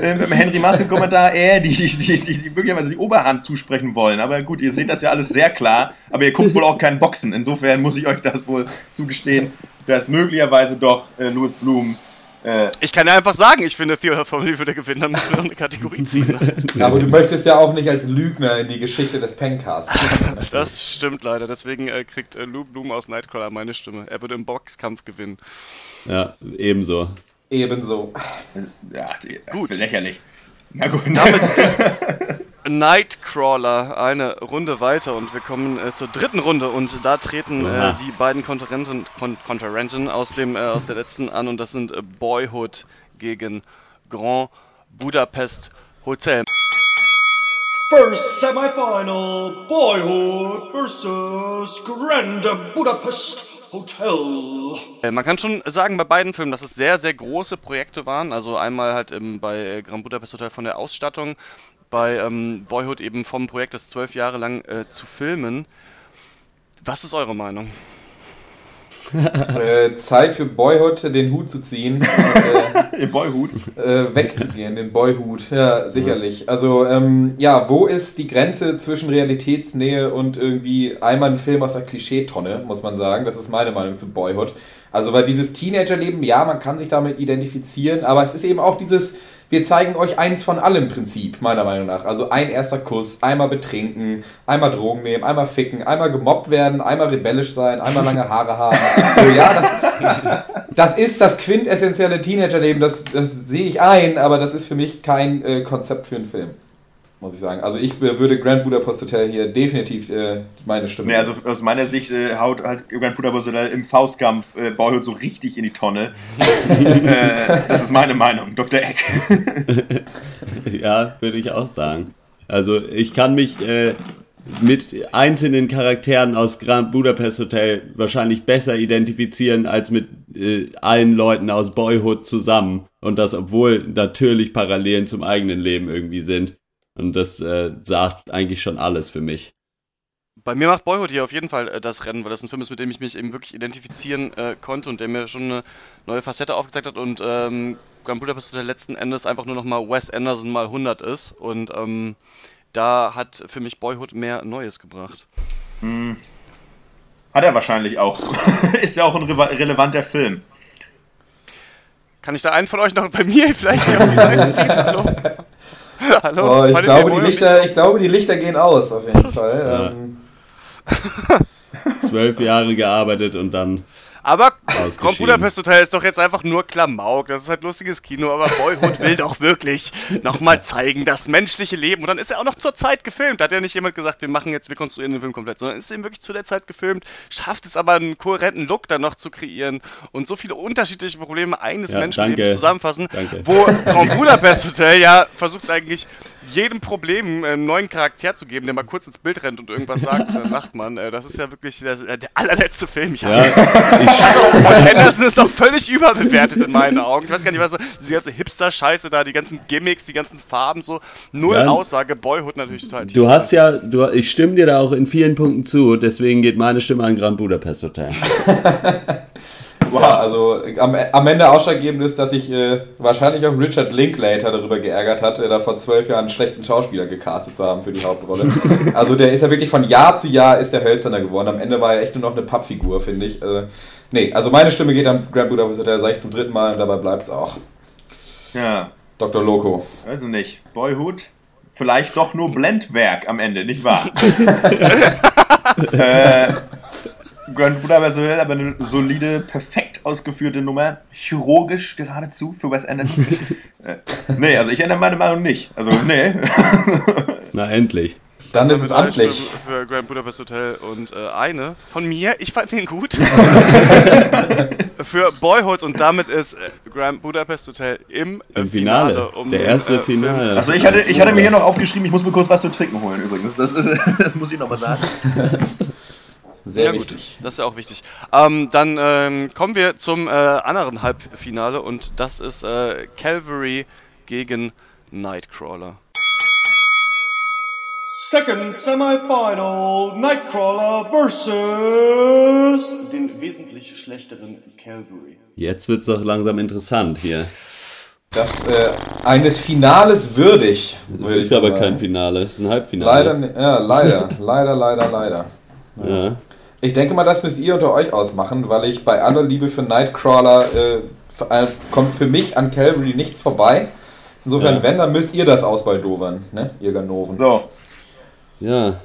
N: äh, mit dem Henry Maske Kommentar eher die, die, die, die, möglicherweise die Oberhand zusprechen wollen. Aber gut, ihr seht das ja alles sehr klar. Aber ihr guckt wohl auch kein Boxen. Insofern muss ich euch das wohl zugestehen, dass möglicherweise doch äh, Louis Blum. Äh,
M: ich kann ja einfach sagen, ich finde, Theodor Formel würde gewinnen, dann müssen wir eine Kategorie ziehen.
P: Ne? Aber du möchtest ja auch nicht als Lügner in die Geschichte des Pencasts.
M: das stimmt leider, deswegen äh, kriegt äh, Lou Blum aus Nightcrawler meine Stimme. Er würde im Boxkampf gewinnen.
O: Ja, ebenso.
P: Ebenso.
N: Ja, gut. Lächerlich.
M: Na gut. Damit ist Nightcrawler eine Runde weiter und wir kommen äh, zur dritten Runde und da treten äh, die beiden Konkurrenten, Kon Konkurrenten aus, dem, äh, aus der letzten an und das sind äh, Boyhood gegen Grand Budapest Hotel.
Q: First semifinal Boyhood versus Grand Budapest Hotel.
M: Äh, man kann schon sagen bei beiden Filmen, dass es sehr, sehr große Projekte waren. Also einmal halt im, bei Grand Budapest Hotel von der Ausstattung, bei ähm, Boyhood eben vom Projekt, das zwölf Jahre lang äh, zu filmen. Was ist eure Meinung?
P: äh, Zeit für Boyhood den Hut zu ziehen. Und,
N: äh, Boyhood?
P: Äh, wegzugehen, den Boyhood, ja, sicherlich. Also, ähm, ja, wo ist die Grenze zwischen Realitätsnähe und irgendwie einmal ein Film aus der Klischeetonne, muss man sagen. Das ist meine Meinung zu Boyhood. Also, weil dieses Teenagerleben, ja, man kann sich damit identifizieren, aber es ist eben auch dieses wir zeigen euch eins von allem Prinzip, meiner Meinung nach. Also ein erster Kuss, einmal betrinken, einmal Drogen nehmen, einmal ficken, einmal gemobbt werden, einmal rebellisch sein, einmal lange Haare haben. So, ja, das, das ist das quintessentielle Teenagerleben, das, das sehe ich ein, aber das ist für mich kein äh, Konzept für einen Film muss ich sagen. Also ich würde Grand Budapest Hotel hier definitiv äh, meine Stimme.
N: Nee, also aus meiner Sicht äh, haut halt Grand Budapest Hotel im Faustkampf äh, Boyhood so richtig in die Tonne. äh, das ist meine Meinung, Dr. Eck.
O: ja, würde ich auch sagen. Also ich kann mich äh, mit einzelnen Charakteren aus Grand Budapest Hotel wahrscheinlich besser identifizieren als mit äh, allen Leuten aus Boyhood zusammen. Und das, obwohl natürlich Parallelen zum eigenen Leben irgendwie sind. Und das äh, sagt eigentlich schon alles für mich.
M: Bei mir macht Boyhood hier auf jeden Fall äh, das Rennen, weil das ein Film ist, mit dem ich mich eben wirklich identifizieren äh, konnte und der mir schon eine neue Facette aufgezeigt hat und ähm, Grand Budapest der letzten Endes einfach nur noch mal Wes Anderson mal 100 ist und ähm, da hat für mich Boyhood mehr Neues gebracht.
N: Hm. Hat er wahrscheinlich auch. ist ja auch ein re relevanter Film.
M: Kann ich da einen von euch noch bei mir vielleicht hier auf die Seite ziehen? Hallo?
P: Hallo? Oh, ich, glaube, die Lichter, ich glaube, die Lichter gehen aus, auf jeden Fall. Ja. Ähm.
O: Zwölf Jahre gearbeitet und dann
M: aber Grand Budapest Hotel ist doch jetzt einfach nur Klamauk. Das ist halt lustiges Kino, aber Boyhood will doch wirklich nochmal zeigen, das menschliche Leben. Und dann ist er auch noch zur Zeit gefilmt. Da hat ja nicht jemand gesagt, wir machen jetzt, wir konstruieren den Film komplett, sondern ist eben wirklich zu der Zeit gefilmt, schafft es aber einen kohärenten Look dann noch zu kreieren und so viele unterschiedliche Probleme eines ja, Menschenlebens zusammenfassen,
O: danke.
M: wo Grand Budapest Hotel ja versucht eigentlich jedem Problem einen neuen Charakter zu geben, der mal kurz ins Bild rennt und irgendwas sagt und dann lacht man. Äh, das ist ja wirklich der, der allerletzte Film. Ich
O: Ja,
M: also, Paul Anderson ist auch völlig überbewertet in meinen Augen. Ich weiß gar nicht, was so, diese ganze Hipster-Scheiße da, die ganzen Gimmicks, die ganzen Farben, so null
O: Ja.
M: Aussage. Boyhood natürlich total tief.
O: Du hast ja, du, ich stimme dir da auch in vielen Punkten zu, deswegen geht meine Stimme an Grand Budapest Hotel.
P: Ja, also am, am Ende ausschlaggebend ist, dass sich äh, wahrscheinlich auch Richard Linklater darüber geärgert hat, äh, da vor zwölf Jahren einen schlechten Schauspieler gecastet zu haben für die Hauptrolle. also der ist ja wirklich von Jahr zu Jahr ist der hölzerner geworden. Am Ende war er echt nur noch eine Pappfigur, finde ich. Äh, nee, also meine Stimme geht an Grand Budapest Hotel, sage ich zum dritten Mal und dabei bleibt es auch.
N: Ja.
P: Dr. Loco.
N: Weiß ich nicht. Boyhood? Vielleicht doch nur Blendwerk am Ende, nicht wahr? äh, Grand Budapest Hotel, aber eine solide, perfekt ausgeführte Nummer. Chirurgisch geradezu für Wes Anderson. äh, nee, also ich ändere meine Meinung nicht. Also, nee.
O: Na, endlich.
P: Dann
M: So,
P: ist es amtlich.
M: Für Grand Budapest Hotel und äh, eine von mir. Ich fand den gut. für Boyhood und damit ist äh, Grand Budapest Hotel im, äh,
O: Im Finale.
M: um
O: Der
M: den,
O: erste
M: äh.
O: Finale.
N: Also ich hatte, ich hatte mir hier noch aufgeschrieben, ich muss mir kurz was zu trinken holen übrigens. Das, ist, das muss ich nochmal sagen.
P: Sehr
M: ja,
P: wichtig.
M: Gut, das ist ja auch wichtig. Ähm, dann ähm, kommen wir zum äh, anderen Halbfinale und das ist äh, Calvary gegen Nightcrawler.
Q: Second semifinal, Nightcrawler versus den wesentlich schlechteren Calvary.
O: Jetzt wird's doch langsam interessant hier.
P: Das äh, eines Finales würdig.
O: Es ist aber
P: mal-
O: kein Finale, es ist ein Halbfinale.
P: Leider, ja, leider, leider, leider, leider.
O: Ja.
P: Ich denke mal, das müsst ihr unter euch ausmachen, weil ich bei aller Liebe für Nightcrawler äh, äh, kommt für mich an Calvary nichts vorbei. Insofern,
O: Ja.
P: wenn, dann müsst ihr das ausbaldowern, ne, ihr Ganoven.
N: So.
O: Ja.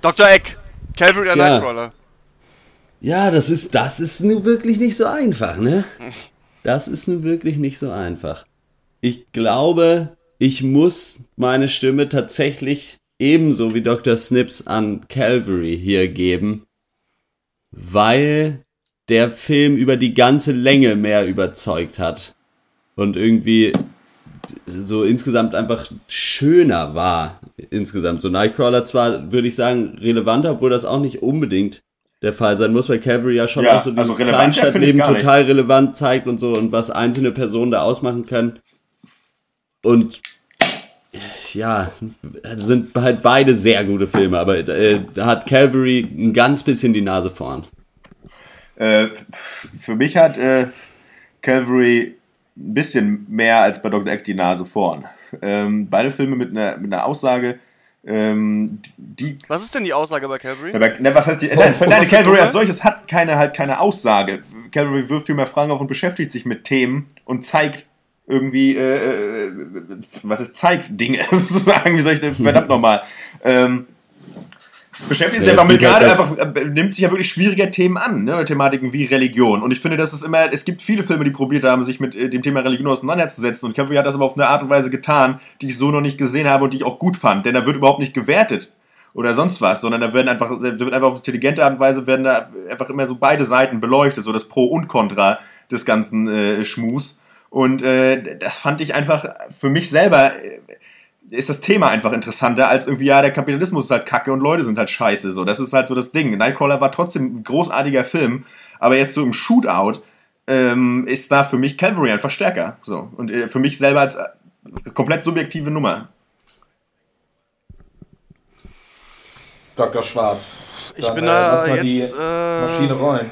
M: Dr. Eck, Calvary oder
O: Ja.
M: Nightcrawler?
O: Ja, das ist, das ist nun wirklich nicht so einfach, ne? Das ist nun wirklich nicht so einfach. Ich glaube, ich muss meine Stimme tatsächlich ebenso wie Dr. Snips an Calvary hier geben, weil der Film über die ganze Länge mehr überzeugt hat und irgendwie so insgesamt einfach schöner war. Insgesamt. So Nightcrawler zwar, würde ich sagen, relevanter, obwohl das auch nicht unbedingt der Fall sein muss, weil Calvary ja schon
N: Ja,
O: auch so
N: also
O: dieses
N: ich
O: Kleinstadtleben total relevant zeigt und so und was einzelne Personen da ausmachen können. Und ja, sind halt beide sehr gute Filme, aber äh, da hat Calvary ein ganz bisschen die Nase vorn.
N: Äh, für mich hat äh, Calvary ein bisschen mehr als bei Dr. Eck die Nase vorn. Ähm, beide Filme mit einer, mit einer Aussage, ähm, die.
M: Was ist denn die Aussage bei Calvary?
N: Ja, bei- ne, was heißt die? nein, nein, Calvary als solches hat keine, halt keine Aussage. Calvary wirft viel mehr Fragen auf und beschäftigt sich mit Themen und zeigt irgendwie, äh, äh, was es zeigt, Dinge, sozusagen, wie soll ich denn, verdammt nochmal. Ähm, beschäftigt sich
O: Ja,
N: einfach
O: es
N: mit
O: halt
N: gerade einfach, äh, nimmt sich ja wirklich schwieriger Themen an, ne? Thematiken wie Religion. Und ich finde, das ist immer, es gibt viele Filme, die probiert haben, sich mit äh, dem Thema Religion auseinanderzusetzen. Und Calvary hat das aber auf eine Art und Weise getan, die ich so noch nicht gesehen habe und die ich auch gut fand. Denn da wird überhaupt nicht gewertet oder sonst was, sondern da werden einfach, da wird einfach auf intelligente Art und Weise werden da einfach immer so beide Seiten beleuchtet, so das Pro und Contra des ganzen äh, Schmus. Und äh, das fand ich einfach für mich selber äh, ist das Thema einfach interessanter als irgendwie, ja, der Kapitalismus ist halt kacke und Leute sind halt scheiße. So, das ist halt so das Ding. Nightcrawler war trotzdem ein großartiger Film, aber jetzt so im Shootout ähm, ist da für mich Calvary einfach stärker. So. Und äh, für mich selber als äh, komplett subjektive Nummer.
P: Dr. Schwarz.
M: Ich
P: Dann,
M: bin
P: äh,
M: da
P: lass mal
M: jetzt
P: die
M: äh,
P: Maschine rollen.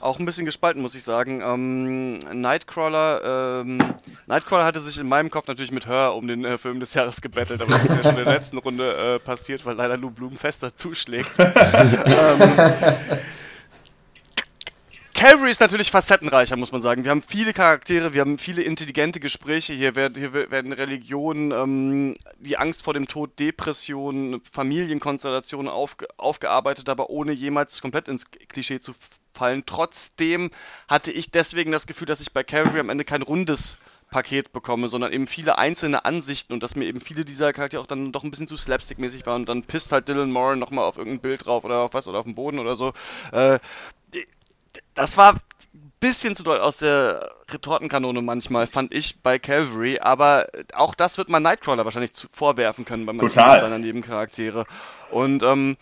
M: Auch ein bisschen gespalten, muss ich sagen. Ähm, Nightcrawler, ähm, Nightcrawler hatte sich in meinem Kopf natürlich mit Her um den äh, Film des Jahres gebettelt, aber das ist ja schon in der letzten Runde äh, passiert, weil leider Lou Blum fester zuschlägt. ähm, Calvary ist natürlich facettenreicher, muss man sagen. Wir haben viele Charaktere, wir haben viele intelligente Gespräche. Hier werden, hier werden Religionen, ähm, die Angst vor dem Tod, Depressionen, Familienkonstellationen aufge aufgearbeitet, aber ohne jemals komplett ins Klischee zu fallen. Trotzdem hatte ich deswegen das Gefühl, dass ich bei Calvary am Ende kein rundes Paket bekomme, sondern eben viele einzelne Ansichten und dass mir eben viele dieser Charaktere auch dann doch ein bisschen zu slapstick-mäßig waren und dann pisst halt Dylan Moran nochmal auf irgendein Bild drauf oder auf was oder auf den Boden oder so. Äh, das war bisschen zu doll aus der Retortenkanone manchmal, fand ich bei Calvary, aber auch das wird man Nightcrawler wahrscheinlich zu, vorwerfen können bei manchen
N: Total.
M: seiner Nebencharaktere. Und ähm,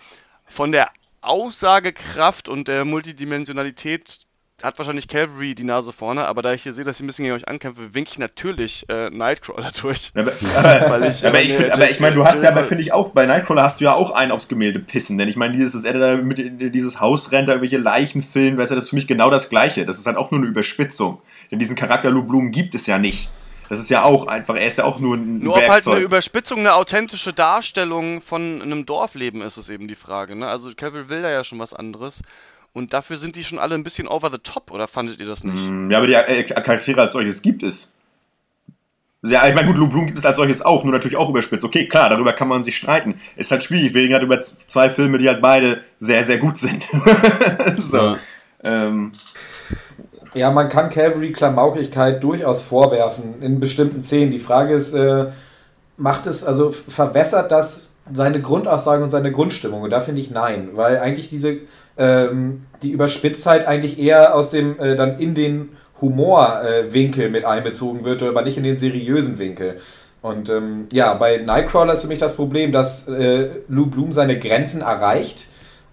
M: von der Aussagekraft und der Multidimensionalität hat wahrscheinlich Calvary die Nase vorne, aber da ich hier sehe, dass ich ein bisschen gegen euch ankämpfe, winke ich natürlich äh, Nightcrawler durch.
N: Aber, aber,
M: ich,
N: aber
M: äh,
N: ich, find, aber ich meine, du hast ja, aber finde ich auch, bei Nightcrawler hast du ja auch einen aufs Gemälde pissen. Denn ich meine, dieses, dass er da mit in dieses Haus rennt, da irgendwelche Leichen filmt, weißt du, das ist für mich genau das Gleiche. Das ist halt auch nur eine Überspitzung. Denn diesen Charakter Lou Bloom gibt es ja nicht. Das ist ja auch einfach, er ist ja auch nur ein
M: Nur ob halt
N: Werkzeug.
M: eine Überspitzung, eine authentische Darstellung von einem Dorfleben ist, ist eben die Frage. Ne? Also Calvary will da ja schon was anderes. Und dafür sind die schon alle ein bisschen over the top, oder fandet ihr das nicht?
N: Mm, Ja, aber die äh, Charaktere als solches gibt es. Ja, ich meine, gut, Bloom gibt es als solches auch, nur natürlich auch überspitzt. Okay, klar, darüber kann man sich streiten. Ist halt schwierig, wir reden halt über zwei Filme, die halt beide sehr, sehr gut sind. so.
O: Ja.
N: Ähm,
P: Ja, man kann Calvary Klamaukigkeit durchaus vorwerfen in bestimmten Szenen. Die Frage ist, äh, macht es, also verwässert das seine Grundaussage und seine Grundstimmung? Und da finde ich nein, weil eigentlich diese, ähm, die Überspitztheit eigentlich eher aus dem, äh, dann in den Humorwinkel äh, mit einbezogen wird, aber nicht in den seriösen Winkel. Und ähm, ja, bei Nightcrawler ist für mich das Problem, dass äh, Lou Bloom seine Grenzen erreicht.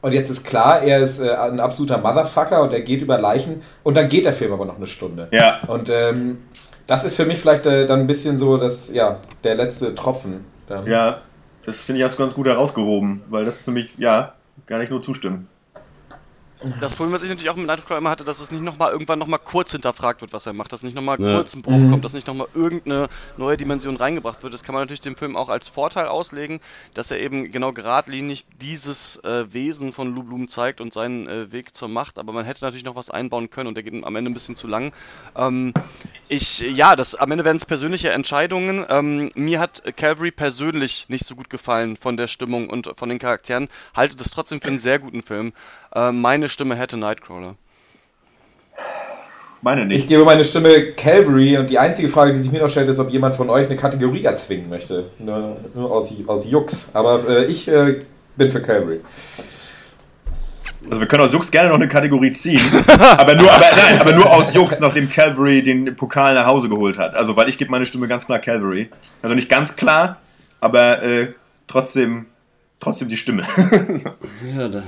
P: Und jetzt ist klar, er ist äh, ein absoluter Motherfucker und er geht über Leichen. Und dann geht der Film aber noch eine Stunde.
N: Ja.
P: Und ähm, das ist für mich vielleicht äh, dann ein bisschen so, dass, ja, der letzte Tropfen. Dann.
N: ja, das finde ich hast du ganz gut herausgehoben, weil das ist nämlich, ja, gar nicht nur zustimmen.
M: Das Problem, was ich natürlich auch mit Nightcrawler immer hatte, dass es nicht nochmal irgendwann nochmal kurz hinterfragt wird, was er macht, dass nicht nochmal
O: Ja.
M: kurz ein Bruch
P: Mhm.
M: kommt, dass nicht nochmal irgendeine neue Dimension reingebracht wird. Das kann man natürlich dem Film auch als Vorteil auslegen, dass er eben genau geradlinig dieses äh, Wesen von Lou Bloom zeigt und seinen äh, Weg zur Macht, aber man hätte natürlich noch was einbauen können und der geht am Ende ein bisschen zu lang. Ähm, ich, ja, das, am Ende werden es persönliche Entscheidungen. Ähm, mir hat Calvary persönlich nicht so gut gefallen von der Stimmung und von den Charakteren. Halte das trotzdem für einen sehr guten Film. Äh, meine Stimme hätte Nightcrawler.
N: Meine nicht.
P: Ich gebe meine Stimme Calvary und die einzige Frage, die sich mir noch stellt, ist, ob jemand von euch eine Kategorie erzwingen möchte. Nur, nur aus, aus Jux. Aber äh, ich äh, bin für Calvary.
N: Also wir können aus Jux gerne noch eine Kategorie ziehen, aber nur, aber, nein, aber nur aus Jux, nachdem Calvary den Pokal nach Hause geholt hat. Also weil ich gebe meine Stimme ganz klar Calvary. Also nicht ganz klar, aber äh, trotzdem, trotzdem die Stimme.
O: Ja, da,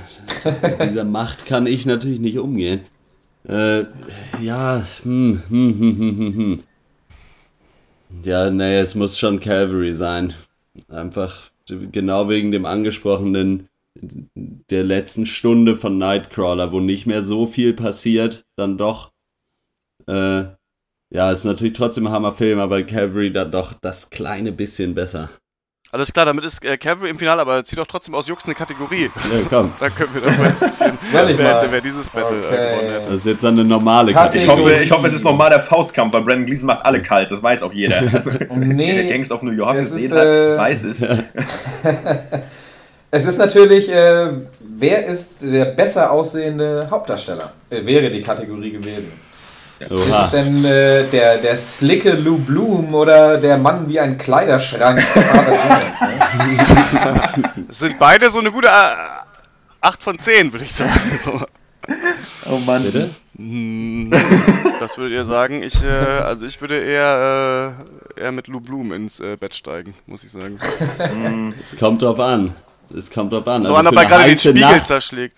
O: mit dieser Macht kann ich natürlich nicht umgehen. Äh, ja, hm, hm, hm, hm, hm, hm. Ja, nee, es muss schon Calvary sein. Einfach genau wegen dem angesprochenen der letzten Stunde von Nightcrawler, wo nicht mehr so viel passiert, dann doch. Äh, ja, ist natürlich trotzdem ein Hammerfilm, aber Calvary dann doch das kleine bisschen besser.
M: Alles klar, damit ist äh, Calvary im Finale, aber zieh doch trotzdem aus Jux eine Kategorie.
O: Ja, komm.
M: Dann können wir darüber diskutieren,
P: ich
M: wer,
P: mal?
M: wer dieses Battle äh,
P: Okay.
M: gewonnen hätte.
O: Das ist jetzt eine normale
N: Ich
O: Kategorie.
N: hoffe, ich hoffe, es ist normal der Faustkampf, weil Brandon Gleason macht alle kalt, das weiß auch jeder. Also,
P: Nee,
N: der Gangst of New York
P: es
N: gesehen
P: ist,
N: hat,
P: äh,
N: weiß es.
P: Es ist natürlich, äh, wer ist der besser aussehende Hauptdarsteller? Äh, wäre die Kategorie gewesen. Ist
O: Oha.
P: es denn äh, der, der slicke Lou Bloom oder der Mann wie ein Kleiderschrank? Ne?
M: Es sind beide so eine gute äh, 8 von 10, würde ich sagen. So.
N: Oh Mann.
O: Bitte?
M: Hm, Was würdet ihr sagen? Ich, äh, also ich würde eher, äh, eher mit Lou Bloom ins äh, Bett steigen, muss ich sagen.
O: Es kommt drauf an. Es kommt drauf an.
M: So einer
O: für
M: bei
O: eine
M: gerade den Spiegel
O: Nacht-
M: zerschlägt.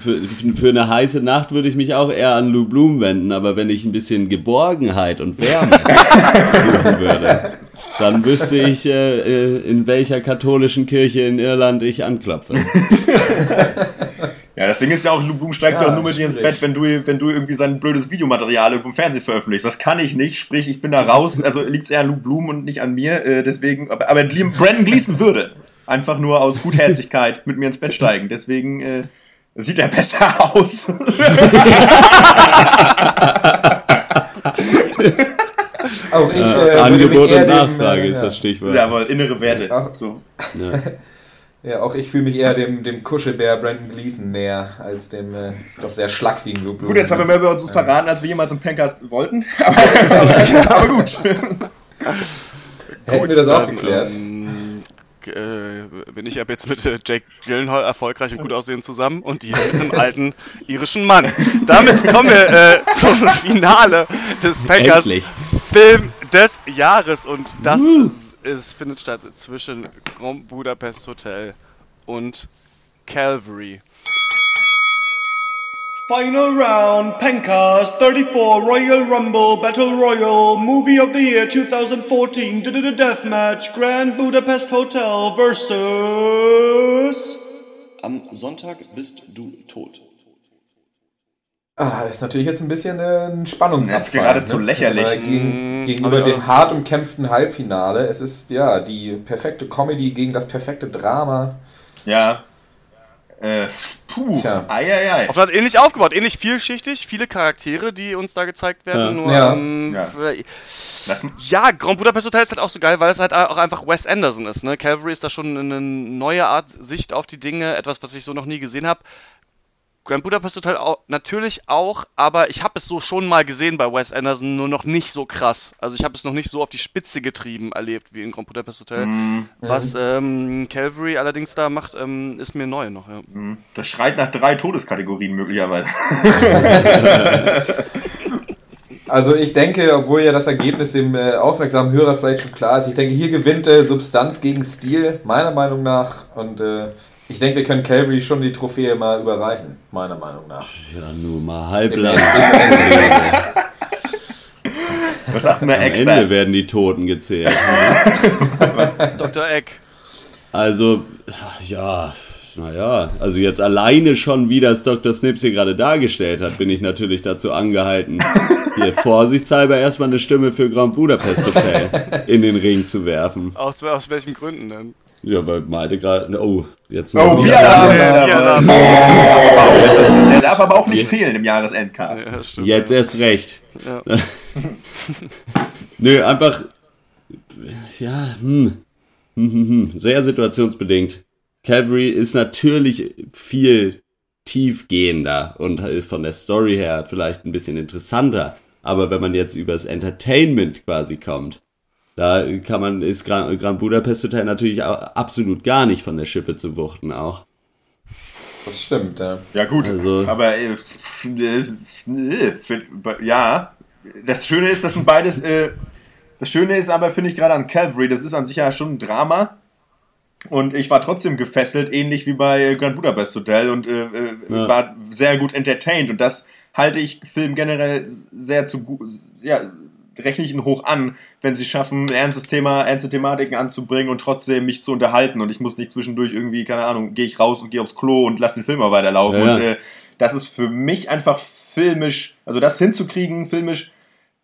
O: Für, für eine heiße Nacht würde ich mich auch eher an Lou Bloom wenden, aber wenn ich ein bisschen Geborgenheit und Wärme suchen würde, dann wüsste ich, äh, äh, in welcher katholischen Kirche in Irland ich anklopfe.
N: Ja, das Ding ist ja auch, Lou Bloom steigt ja, auch nur mit dir ins. Bett, wenn du, wenn du irgendwie sein blödes Videomaterial irgendwo im Fernsehen veröffentlichst. Das kann ich nicht, sprich, ich bin da raus. Also liegt es eher an Lou Bloom und nicht an mir. Äh, deswegen, aber, aber Brandon Gleason würde einfach nur aus Gutherzigkeit mit mir ins Bett steigen. Deswegen äh, sieht er besser aus.
P: Auch ich,
O: Äh,
P: äh,
O: Angebot
P: mich eher
O: und
P: dem,
O: Nachfrage
P: äh,
O: ist
P: ja.
O: das Stichwort.
N: Jawohl, innere Werte.
P: Ach.
N: So.
O: Ja.
P: Ja, auch ich fühle mich eher dem, dem Kuschelbär Brandon Gleason näher als dem äh, doch sehr schlachsigen Bloom.
N: Gut, jetzt haben wir mehr über uns verraten, als wir jemals im Pencast wollten. Aber, aber, aber gut.
P: Hätten wir das auch geklärt.
M: Ähm, äh, bin ich ab jetzt mit äh, Jake Gyllenhaal erfolgreich und gut aussehend zusammen und die mit einem alten irischen Mann. Damit kommen wir äh, zum Finale des Packers
O: Endlich.
M: Film des Jahres und das ist, ist, findet statt zwischen Grand Budapest Hotel und Calvary.
Q: Final round, Pencast 34 Royal Rumble Battle Royal Movie of the Year 2014 D -d -d Deathmatch Grand Budapest Hotel versus Am Sonntag bist du tot.
P: Ah, das ist natürlich jetzt ein bisschen äh, ein Spannungsabfall.
N: Das ist geradezu lächerlich.
P: Äh, Gegen,
N: Mm,
P: gegenüber
N: aber-
P: dem hart umkämpften Halbfinale. Es ist ja die perfekte Comedy gegen das perfekte Drama.
N: Ja. Äh, puh. Eieiei.
M: Auf ähnlich aufgebaut, ähnlich vielschichtig, viele Charaktere, die uns da gezeigt werden.
N: Ja.
M: Nur,
N: Ja.
M: ähm,
N: Ja.
M: ja, Grand Budapest Hotel ist halt auch so geil, weil es halt auch einfach Wes Anderson ist. Ne? Calvary ist da schon eine neue Art Sicht auf die Dinge, etwas, was ich so noch nie gesehen habe. Grand Budapest Hotel auch, natürlich auch, aber ich habe es so schon mal gesehen bei Wes Anderson, nur noch nicht so krass. Also ich habe es noch nicht so auf die Spitze getrieben erlebt wie in Grand Budapest Hotel.
N: Mhm.
M: Was ähm, Calvary allerdings da macht, ähm, ist mir neu noch. Ja.
N: Das schreit nach drei Todeskategorien möglicherweise.
P: Also ich denke, obwohl ja das Ergebnis dem äh, aufmerksamen Hörer vielleicht schon klar ist, ich denke, hier gewinnt äh, Substanz gegen Stil, meiner Meinung nach. Und äh, ich denke, wir können Calvary schon die Trophäe mal überreichen, meiner Meinung nach.
O: Ja, nur mal halblang.
N: Was sagt denn der
O: Am? Ende werden die Toten gezählt.
M: Dr. Eck.
O: Also, ja, naja, also jetzt alleine schon, wie das Dr. Snips hier gerade dargestellt hat, bin ich natürlich dazu angehalten, hier vorsichtshalber erstmal eine Stimme für Grand Budapest Hotel in den Ring zu werfen.
M: Aus, aus welchen Gründen denn?
O: Ja, weil Malte gerade, oh, jetzt
N: Oh,
O: noch
N: Bier
O: wieder-
N: Der darf aber auch nicht fehlen im Jahresendcast.
M: Ja, stimmt.
O: Jetzt erst recht.
M: Ja.
O: Nö, einfach, ja, hm, hm, hm, hm, sehr situationsbedingt. Calvary ist natürlich viel tiefgehender und ist von der Story her vielleicht ein bisschen interessanter. Aber wenn man jetzt übers Entertainment quasi kommt, da kann man, ist Grand, Grand Budapest Hotel natürlich auch absolut gar nicht von der Schippe zu wuchten auch.
P: Das stimmt, ja.
N: Ja gut,
O: Also-
N: aber äh, ja, das Schöne ist, das sind beides, äh, das Schöne ist aber, finde ich gerade an Calvary, das ist an sich ja schon ein Drama und ich war trotzdem gefesselt, ähnlich wie bei Grand Budapest Hotel und äh, äh,
O: Ja.
N: war sehr gut entertained und das halte ich Film generell sehr zu gut, ja, rechne ich ihn hoch an, wenn sie schaffen, ein ernstes Thema, ernste Thematiken anzubringen und trotzdem mich zu unterhalten und ich muss nicht zwischendurch irgendwie, keine Ahnung, gehe ich raus und gehe aufs Klo und lass den Film mal weiterlaufen
O: Ja,
N: und äh, das ist für mich einfach filmisch, also das hinzukriegen, filmisch,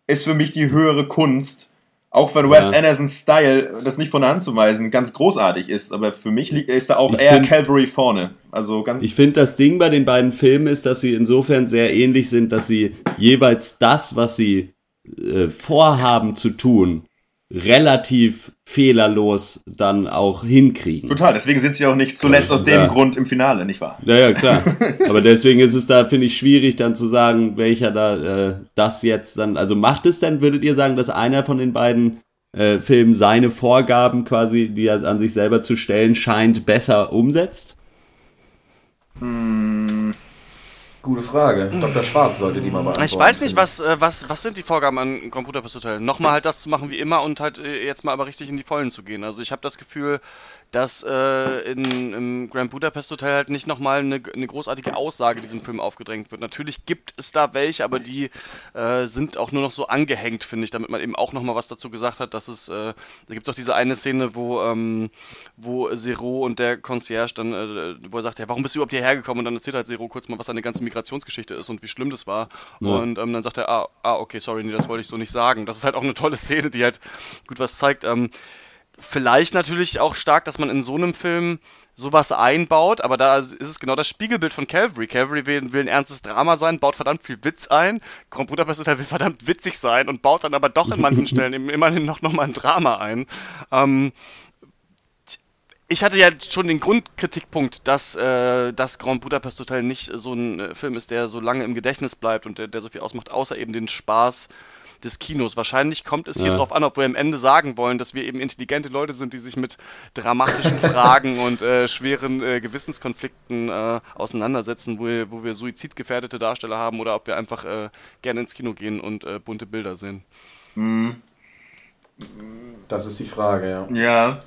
N: ist für mich die höhere Kunst. Auch wenn Wes
O: Ja.
N: Andersons Style, das nicht von der Hand zu weisen, ganz großartig ist, aber für mich liegt, ist da auch
O: Ich
N: eher
O: find-
N: Calvary vorne. Also ganz.
O: Ich finde, das Ding bei den beiden Filmen ist, dass sie insofern sehr ähnlich sind, dass sie jeweils das, was sie äh, vorhaben zu tun, relativ fehlerlos dann auch hinkriegen.
N: Total, deswegen sind sie auch nicht zuletzt aus dem
O: Ja.
N: Grund im Finale, nicht wahr?
O: Ja, ja, klar. Aber deswegen ist es da, finde ich, schwierig dann zu sagen, welcher da äh, das jetzt dann. Also macht es denn, würdet ihr sagen, dass einer von den beiden äh, Filmen seine Vorgaben quasi, die er an sich selber zu stellen scheint, besser umsetzt?
P: Gute Frage. Dr. Schwarz sollte die mal beantworten.
M: Ich weiß nicht, was, äh, was, was sind die Vorgaben an Hotel? Nochmal halt das zu machen wie immer und halt äh, jetzt mal aber richtig in die Vollen zu gehen. Also ich habe das Gefühl, dass äh, in, im Grand Budapest Hotel halt nicht nochmal eine, eine großartige Aussage diesem Film aufgedrängt wird. Natürlich gibt es da welche, aber die äh, sind auch nur noch so angehängt, finde ich, damit man eben auch nochmal was dazu gesagt hat, dass es, äh, da gibt es auch diese eine Szene, wo, ähm, wo Zero und der Concierge dann, äh, wo er sagt, ja, warum bist du überhaupt hierher gekommen? Und dann erzählt halt Zero kurz mal, was seine ganze Migrationsgeschichte ist und wie schlimm das war.
O: Ja.
M: Und ähm, dann sagt er, ah, ah, okay, sorry, nee, das wollte ich so nicht sagen. Das ist halt auch eine tolle Szene, die halt gut was zeigt. Ähm, vielleicht natürlich auch stark, dass man in so einem Film sowas einbaut, aber da ist es genau das Spiegelbild von Calvary. Calvary will, will ein ernstes Drama sein, baut verdammt viel Witz ein. Grand Budapest Hotel will verdammt witzig sein und baut dann aber doch in manchen Stellen eben immerhin noch, noch mal ein Drama ein. Ähm, ich hatte ja schon den Grundkritikpunkt, dass äh, das Grand Budapest Hotel nicht so ein äh, Film ist, der so lange im Gedächtnis bleibt und der, der so viel ausmacht, außer eben den Spaß, des Kinos. Wahrscheinlich kommt es hier
O: Ja.
M: drauf an, ob wir am Ende sagen wollen, dass wir eben intelligente Leute sind, die sich mit dramatischen Fragen und äh, schweren äh, Gewissenskonflikten äh, auseinandersetzen, wo wir, wo wir suizidgefährdete Darsteller haben oder ob wir einfach äh, gerne ins Kino gehen und äh, bunte Bilder sehen.
N: Mhm.
P: Das ist die Frage, ja.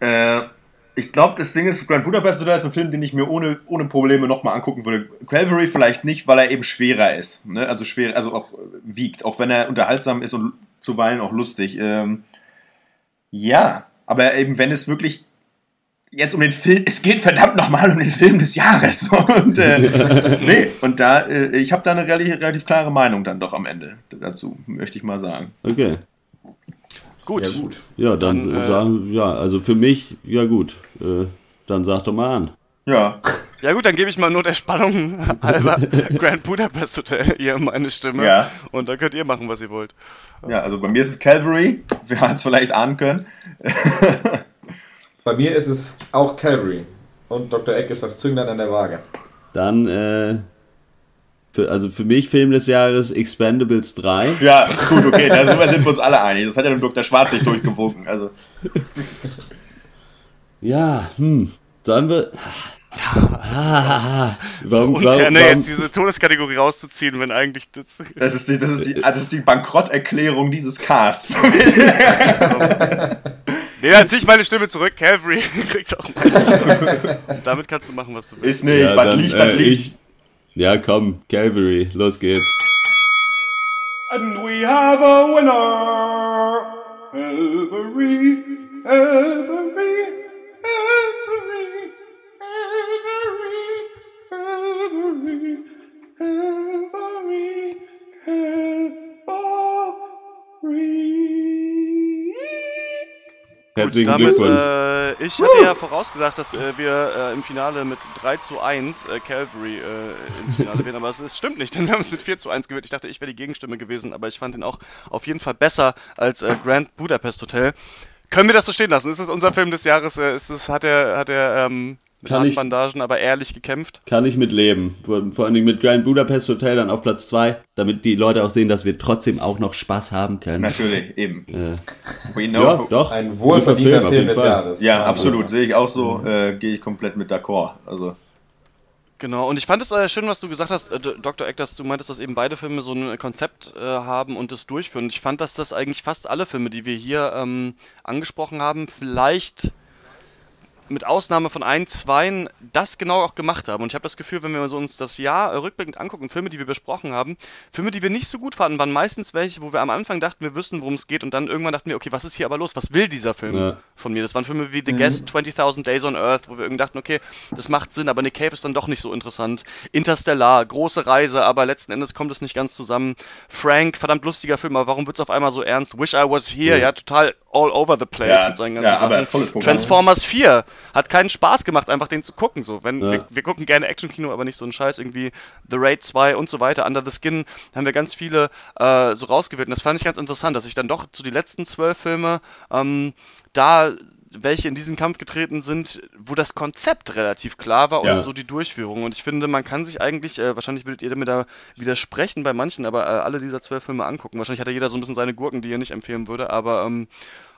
N: Ja. Äh, ich glaube, das Ding ist, Grand Budapest Hotel ist ein Film, den ich mir ohne, ohne Probleme nochmal angucken würde. Calvary vielleicht nicht, weil er eben schwerer ist. Ne? Also schwer, also auch äh, wiegt, auch wenn er unterhaltsam ist und zuweilen auch lustig. Ähm, ja, aber eben wenn es wirklich jetzt um den Film, es geht verdammt nochmal um den Film des Jahres. Und, äh, nee, und da, äh, ich habe da eine relativ, relativ klare Meinung dann doch am Ende dazu, möchte ich mal sagen.
O: Okay.
M: Gut.
P: Ja, gut.
O: Ja, dann,
M: Dann, äh,
O: sagen, ja, also für mich, ja gut. Äh, dann sag doch mal an.
N: Ja.
M: Ja gut, dann gebe ich mal nur der Spannung halber Grand Budapest Hotel ihr meine Stimme.
N: Ja.
M: Und dann könnt ihr machen, was ihr wollt.
N: Ja, also bei mir ist es Calvary, wir haben es vielleicht ahnen können.
P: Bei mir ist es auch Calvary. Und Dr. Eck ist das Zünglein an der Waage.
O: Dann, äh, für, also für mich Film des Jahres Expendables 3.
N: Ja, gut, okay, da sind wir, sind wir uns alle einig. Das hat ja dem Dr. Schwarz nicht durchgewogen. Also.
O: Ja, hm. Sollen wir. Ah, warum,
M: Unfair,
O: warum,
M: ne,
O: warum,
M: jetzt diese Todeskategorie rauszuziehen, wenn eigentlich das.
N: Das ist die, das ist die, das ist die Bankrotterklärung dieses Casts.
M: Nee, dann zieh ich meine Stimme zurück. Calvary kriegt auch mal. Und damit kannst du machen, was du willst.
N: Ist nicht,
O: ja,
N: was
O: dann,
N: liegt, das
O: äh,
N: liegt.
O: Ja, komm, Calvary, los geht's.
Q: And we have a winner. Every, every, every, every, every, every, Calvary.
O: Herzlichen
M: Damit,
O: Glückwunsch.
M: äh, ich hatte ja vorausgesagt, dass äh, wir äh, im Finale mit 3 zu 1 äh, Calvary äh, ins Finale wählen, aber es, stimmt nicht, denn wir haben es mit 4 zu 1 gewählt. Ich dachte, ich wäre die Gegenstimme gewesen, aber ich fand ihn auch auf jeden Fall besser als äh, Grand Budapest Hotel. Können wir das so stehen lassen? Ist es unser Film des Jahres? Ist es, hat er, hat er ähm, mit
O: Kann
M: harten
O: ich-
M: Bandagen, aber ehrlich gekämpft?
O: Kann ich mit leben. Vor, vor allen Dingen mit Grand Budapest Hotel dann auf Platz 2, damit die Leute auch sehen, dass wir trotzdem auch noch Spaß haben können.
N: Natürlich, eben.
O: Äh,
N: We know.
O: ja, doch.
P: Ein wohlverdienter Film
O: jeden
P: des
O: Fall.
P: Jahres.
N: Ja, absolut. Sehe ich auch so. Äh, Gehe ich komplett mit d'accord. Also.
M: Genau, und ich fand es äh, schön, was du gesagt hast, äh, Dr. Eck, dass du meintest, dass eben beide Filme so ein Konzept äh, haben und das durchführen. Und ich fand, dass das eigentlich fast alle Filme, die wir hier ähm, angesprochen haben, vielleicht mit Ausnahme von ein, zweien das genau auch gemacht haben. Und ich habe das Gefühl, wenn wir uns das Jahr rückblickend angucken, Filme, die wir besprochen haben, Filme, die wir nicht so gut fanden, waren meistens welche, wo wir am Anfang dachten, wir wüssten, worum es geht und dann irgendwann dachten wir, okay, was ist hier aber los? Was will dieser Film
O: Ja.
M: von mir? Das waren Filme wie The Guest, 20.000 Days on Earth, wo wir irgendwie dachten, okay, das macht Sinn, aber Nick Cave ist dann doch nicht so interessant. Interstellar, große Reise, aber letzten Endes kommt es nicht ganz zusammen. Frank, verdammt lustiger Film, aber warum wird es auf einmal so ernst? Wish I Was Here, ja,
O: Ja.
M: total all over the place
N: Ja,
M: mit seinen ganzen
N: ja,
M: Sachen. Transformers 4 hat keinen Spaß gemacht, einfach den zu gucken. So. Wenn,
O: Ja.
M: wir, wir gucken gerne Actionkino, aber nicht so einen Scheiß irgendwie The Raid 2 und so weiter. Under the Skin haben wir ganz viele äh, so rausgewählt. Und das fand ich ganz interessant, dass ich dann doch zu die letzten zwölf Filme ähm, da welche in diesen Kampf getreten sind, wo das Konzept relativ klar war und
N: Ja.
M: so die Durchführung. Und ich finde, man kann sich eigentlich, äh, wahrscheinlich würdet ihr mir da widersprechen bei manchen, aber äh, alle dieser zwölf Filme angucken. Wahrscheinlich hat ja jeder so ein bisschen seine Gurken, die er nicht empfehlen würde, aber ähm,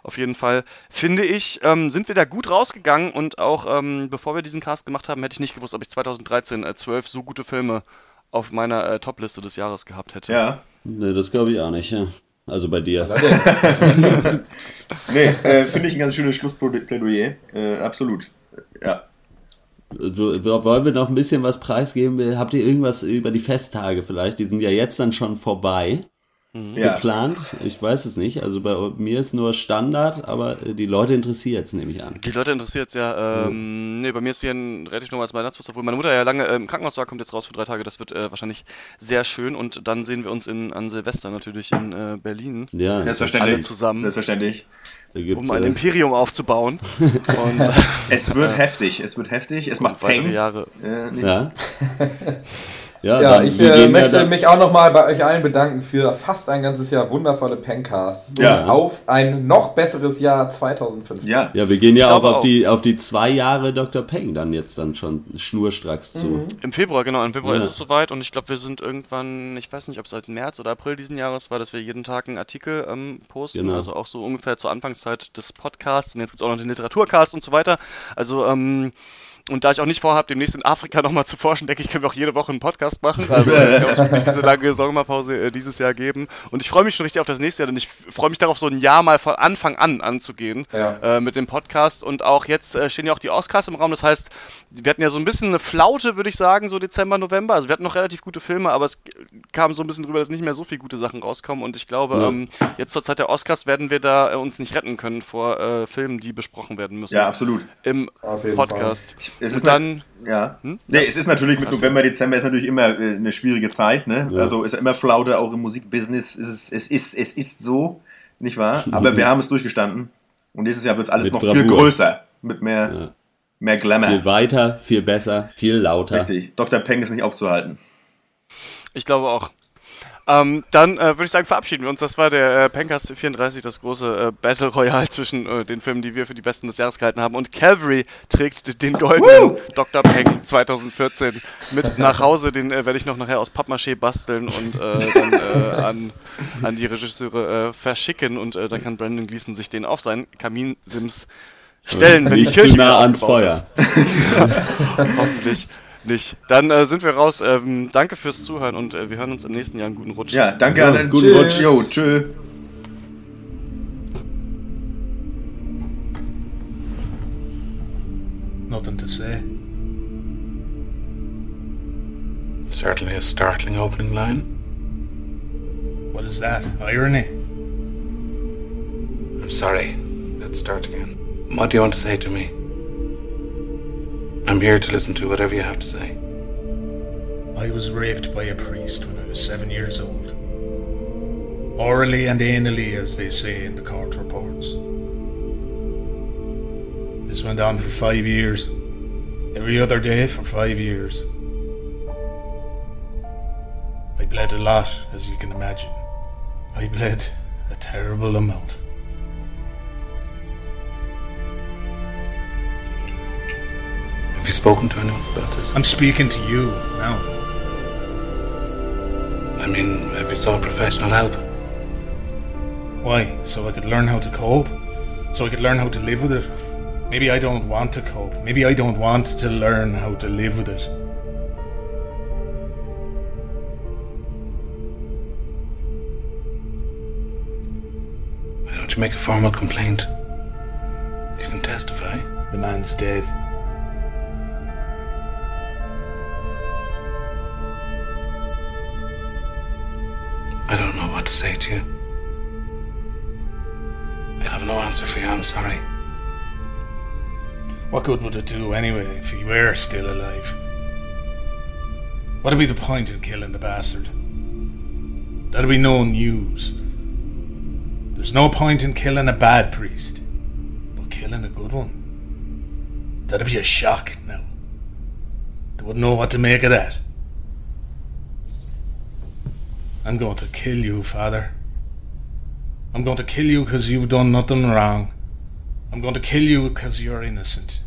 M: auf jeden Fall finde ich, ähm, sind wir da gut rausgegangen und auch ähm, bevor wir diesen Cast gemacht haben, hätte ich nicht gewusst, ob ich 2013 äh, zwölf so gute Filme auf meiner äh, Top-Liste des Jahres gehabt hätte.
N: Ja.
O: Nee, das glaube ich auch nicht, ja. Also bei dir.
N: Nee, äh, finde ich ein ganz schönes Schlussplädoyer. Äh, absolut. Ja.
O: Wollen wir noch ein bisschen was preisgeben? Habt ihr irgendwas über die Festtage vielleicht? Die sind ja jetzt dann schon vorbei.
N: Ja.
O: Geplant? Ich weiß es nicht. Also bei mir ist nur Standard, aber die Leute interessiert es, nehme ich an.
M: Die Leute interessiert es ja. Ähm, Nee, bei mir ist hier ein relativ normales Weihnachtsfest, obwohl meine Mutter ja lange äh, im Krankenhaus war, kommt jetzt raus für drei Tage. Das wird äh, wahrscheinlich sehr schön und dann sehen wir uns in, an Silvester natürlich in äh, Berlin.
O: Ja,
N: Selbstverständlich.
M: Alle zusammen.
N: Selbstverständlich.
M: Um ein
O: äh,
M: Imperium aufzubauen. Und, äh,
N: Es wird
M: äh,
N: heftig. Es wird heftig. Es macht
M: weitere
N: Peng.
M: Jahre.
N: Äh, nee.
O: Ja. Ja,
P: Ja,
O: dann-
P: ich äh,
O: ja
P: möchte
O: dann-
P: mich auch nochmal bei euch allen bedanken für fast ein ganzes Jahr wundervolle Pencasts.
O: Ja.
P: Und auf ein noch besseres Jahr 2015.
N: Ja.
O: Ja, wir gehen ja auch auf
M: auch.
O: die, auf die zwei Jahre Dr. Peng dann jetzt dann schon schnurstracks zu.
M: Im Februar, genau. Im Februar
O: Ja.
M: ist es soweit und ich glaube, wir sind irgendwann, ich weiß nicht, ob es seit März oder April diesen Jahres war, dass wir jeden Tag einen Artikel ähm, posten.
O: Genau.
M: Also auch so ungefähr zur Anfangszeit des Podcasts. Und jetzt gibt es auch noch den Literaturcast und so weiter. Also, ähm, und da ich auch nicht vorhabe, demnächst in Afrika nochmal zu forschen, denke ich, können wir auch jede Woche einen Podcast machen. Also es wird auch nicht diese lange Sommerpause äh, dieses Jahr geben. Und ich freue mich schon richtig auf das nächste Jahr, denn ich freue mich darauf, so ein Jahr mal von Anfang an anzugehen
P: Ja.
M: äh, mit dem Podcast. Und auch jetzt äh, stehen ja auch die Oscars im Raum. Das heißt, wir hatten ja so ein bisschen eine Flaute, würde ich sagen, so Dezember, November. Also wir hatten noch relativ gute Filme, aber es kam so ein bisschen drüber, dass nicht mehr so viele gute Sachen rauskommen. Und ich glaube,
O: Ja.
M: ähm, jetzt zur Zeit der Oscars werden wir da äh, uns nicht retten können vor äh, Filmen, die besprochen werden müssen.
N: Ja, absolut.
M: Im Podcast.
N: Es
M: Und
N: ist
M: dann,
N: Ja.
M: Hm?
N: Nee, es ist natürlich mit. November, Dezember ist natürlich immer äh, eine schwierige Zeit, ne?
O: Ja.
N: Also ist ja immer Flaute, auch im Musikbusiness. Es ist, es ist, es ist so, nicht wahr? Aber wir haben es durchgestanden. Und nächstes Jahr wird es alles
O: Mit
N: noch viel
O: Bravour.
N: größer. Mit mehr,
O: Ja.
N: mehr Glamour.
O: Viel weiter, viel besser, viel lauter.
N: Richtig. Dr. Peng ist nicht aufzuhalten.
M: ich glaube auch. Ähm, dann äh, würde ich sagen, verabschieden wir uns. Das war der äh, Pencast 34, das große äh, Battle Royale zwischen äh, den Filmen, die wir für die besten des Jahres gehalten haben. Und Calvary trägt den goldenen Dr. Peng 2014 mit nach Hause. Den äh, werde ich noch nachher aus Pappmaché basteln und äh, dann äh, an, an die Regisseure verschicken. Und dann kann Brandon Gleason sich den auf seinen Kaminsims stellen, wenn die
O: Nicht
M: Kirche
O: zu nah ans Feuer.
M: Hoffentlich nicht. Dann äh, sind wir raus. Ähm, danke fürs Zuhören und äh, wir hören uns im nächsten Jahr. Einen guten Rutsch.
N: Ja, danke
O: Ja,
N: an den
O: guten. Rutsch.
N: Jo, tschö.
A: Nothing to say.
B: Certainly a startling opening line.
A: What is that? Irony?
B: I'm sorry. Let's start again. What do you want to say to me? I'm here to listen to whatever you have to say.
A: I was raped by a priest when I was seven years old. Orally and anally, as they say in the court reports. This went on for five years. Every other day for five years. I bled a lot, as you can imagine. I bled a terrible amount.
B: You spoken to anyone about this?
A: I'm speaking to you now.
B: I mean, have you sought professional help?
A: Why? So I could learn how to cope? So I could learn how to live with it? Maybe I don't want to cope. Maybe I don't want to learn how to live with it.
B: Why don't you make a formal complaint? You can testify.
A: The man's dead.
B: What to say to you. I have no answer for you, I'm sorry.
A: What good would it do anyway if he were still alive? What'd be the point in killing the bastard? That'd be no news. There's no point in killing a bad priest, but killing a good one. That'd be a shock now. They wouldn't know what to make of that. I'm going to kill you, Father. I'm going to kill you because you've done nothing wrong. I'm going to kill you because you're innocent.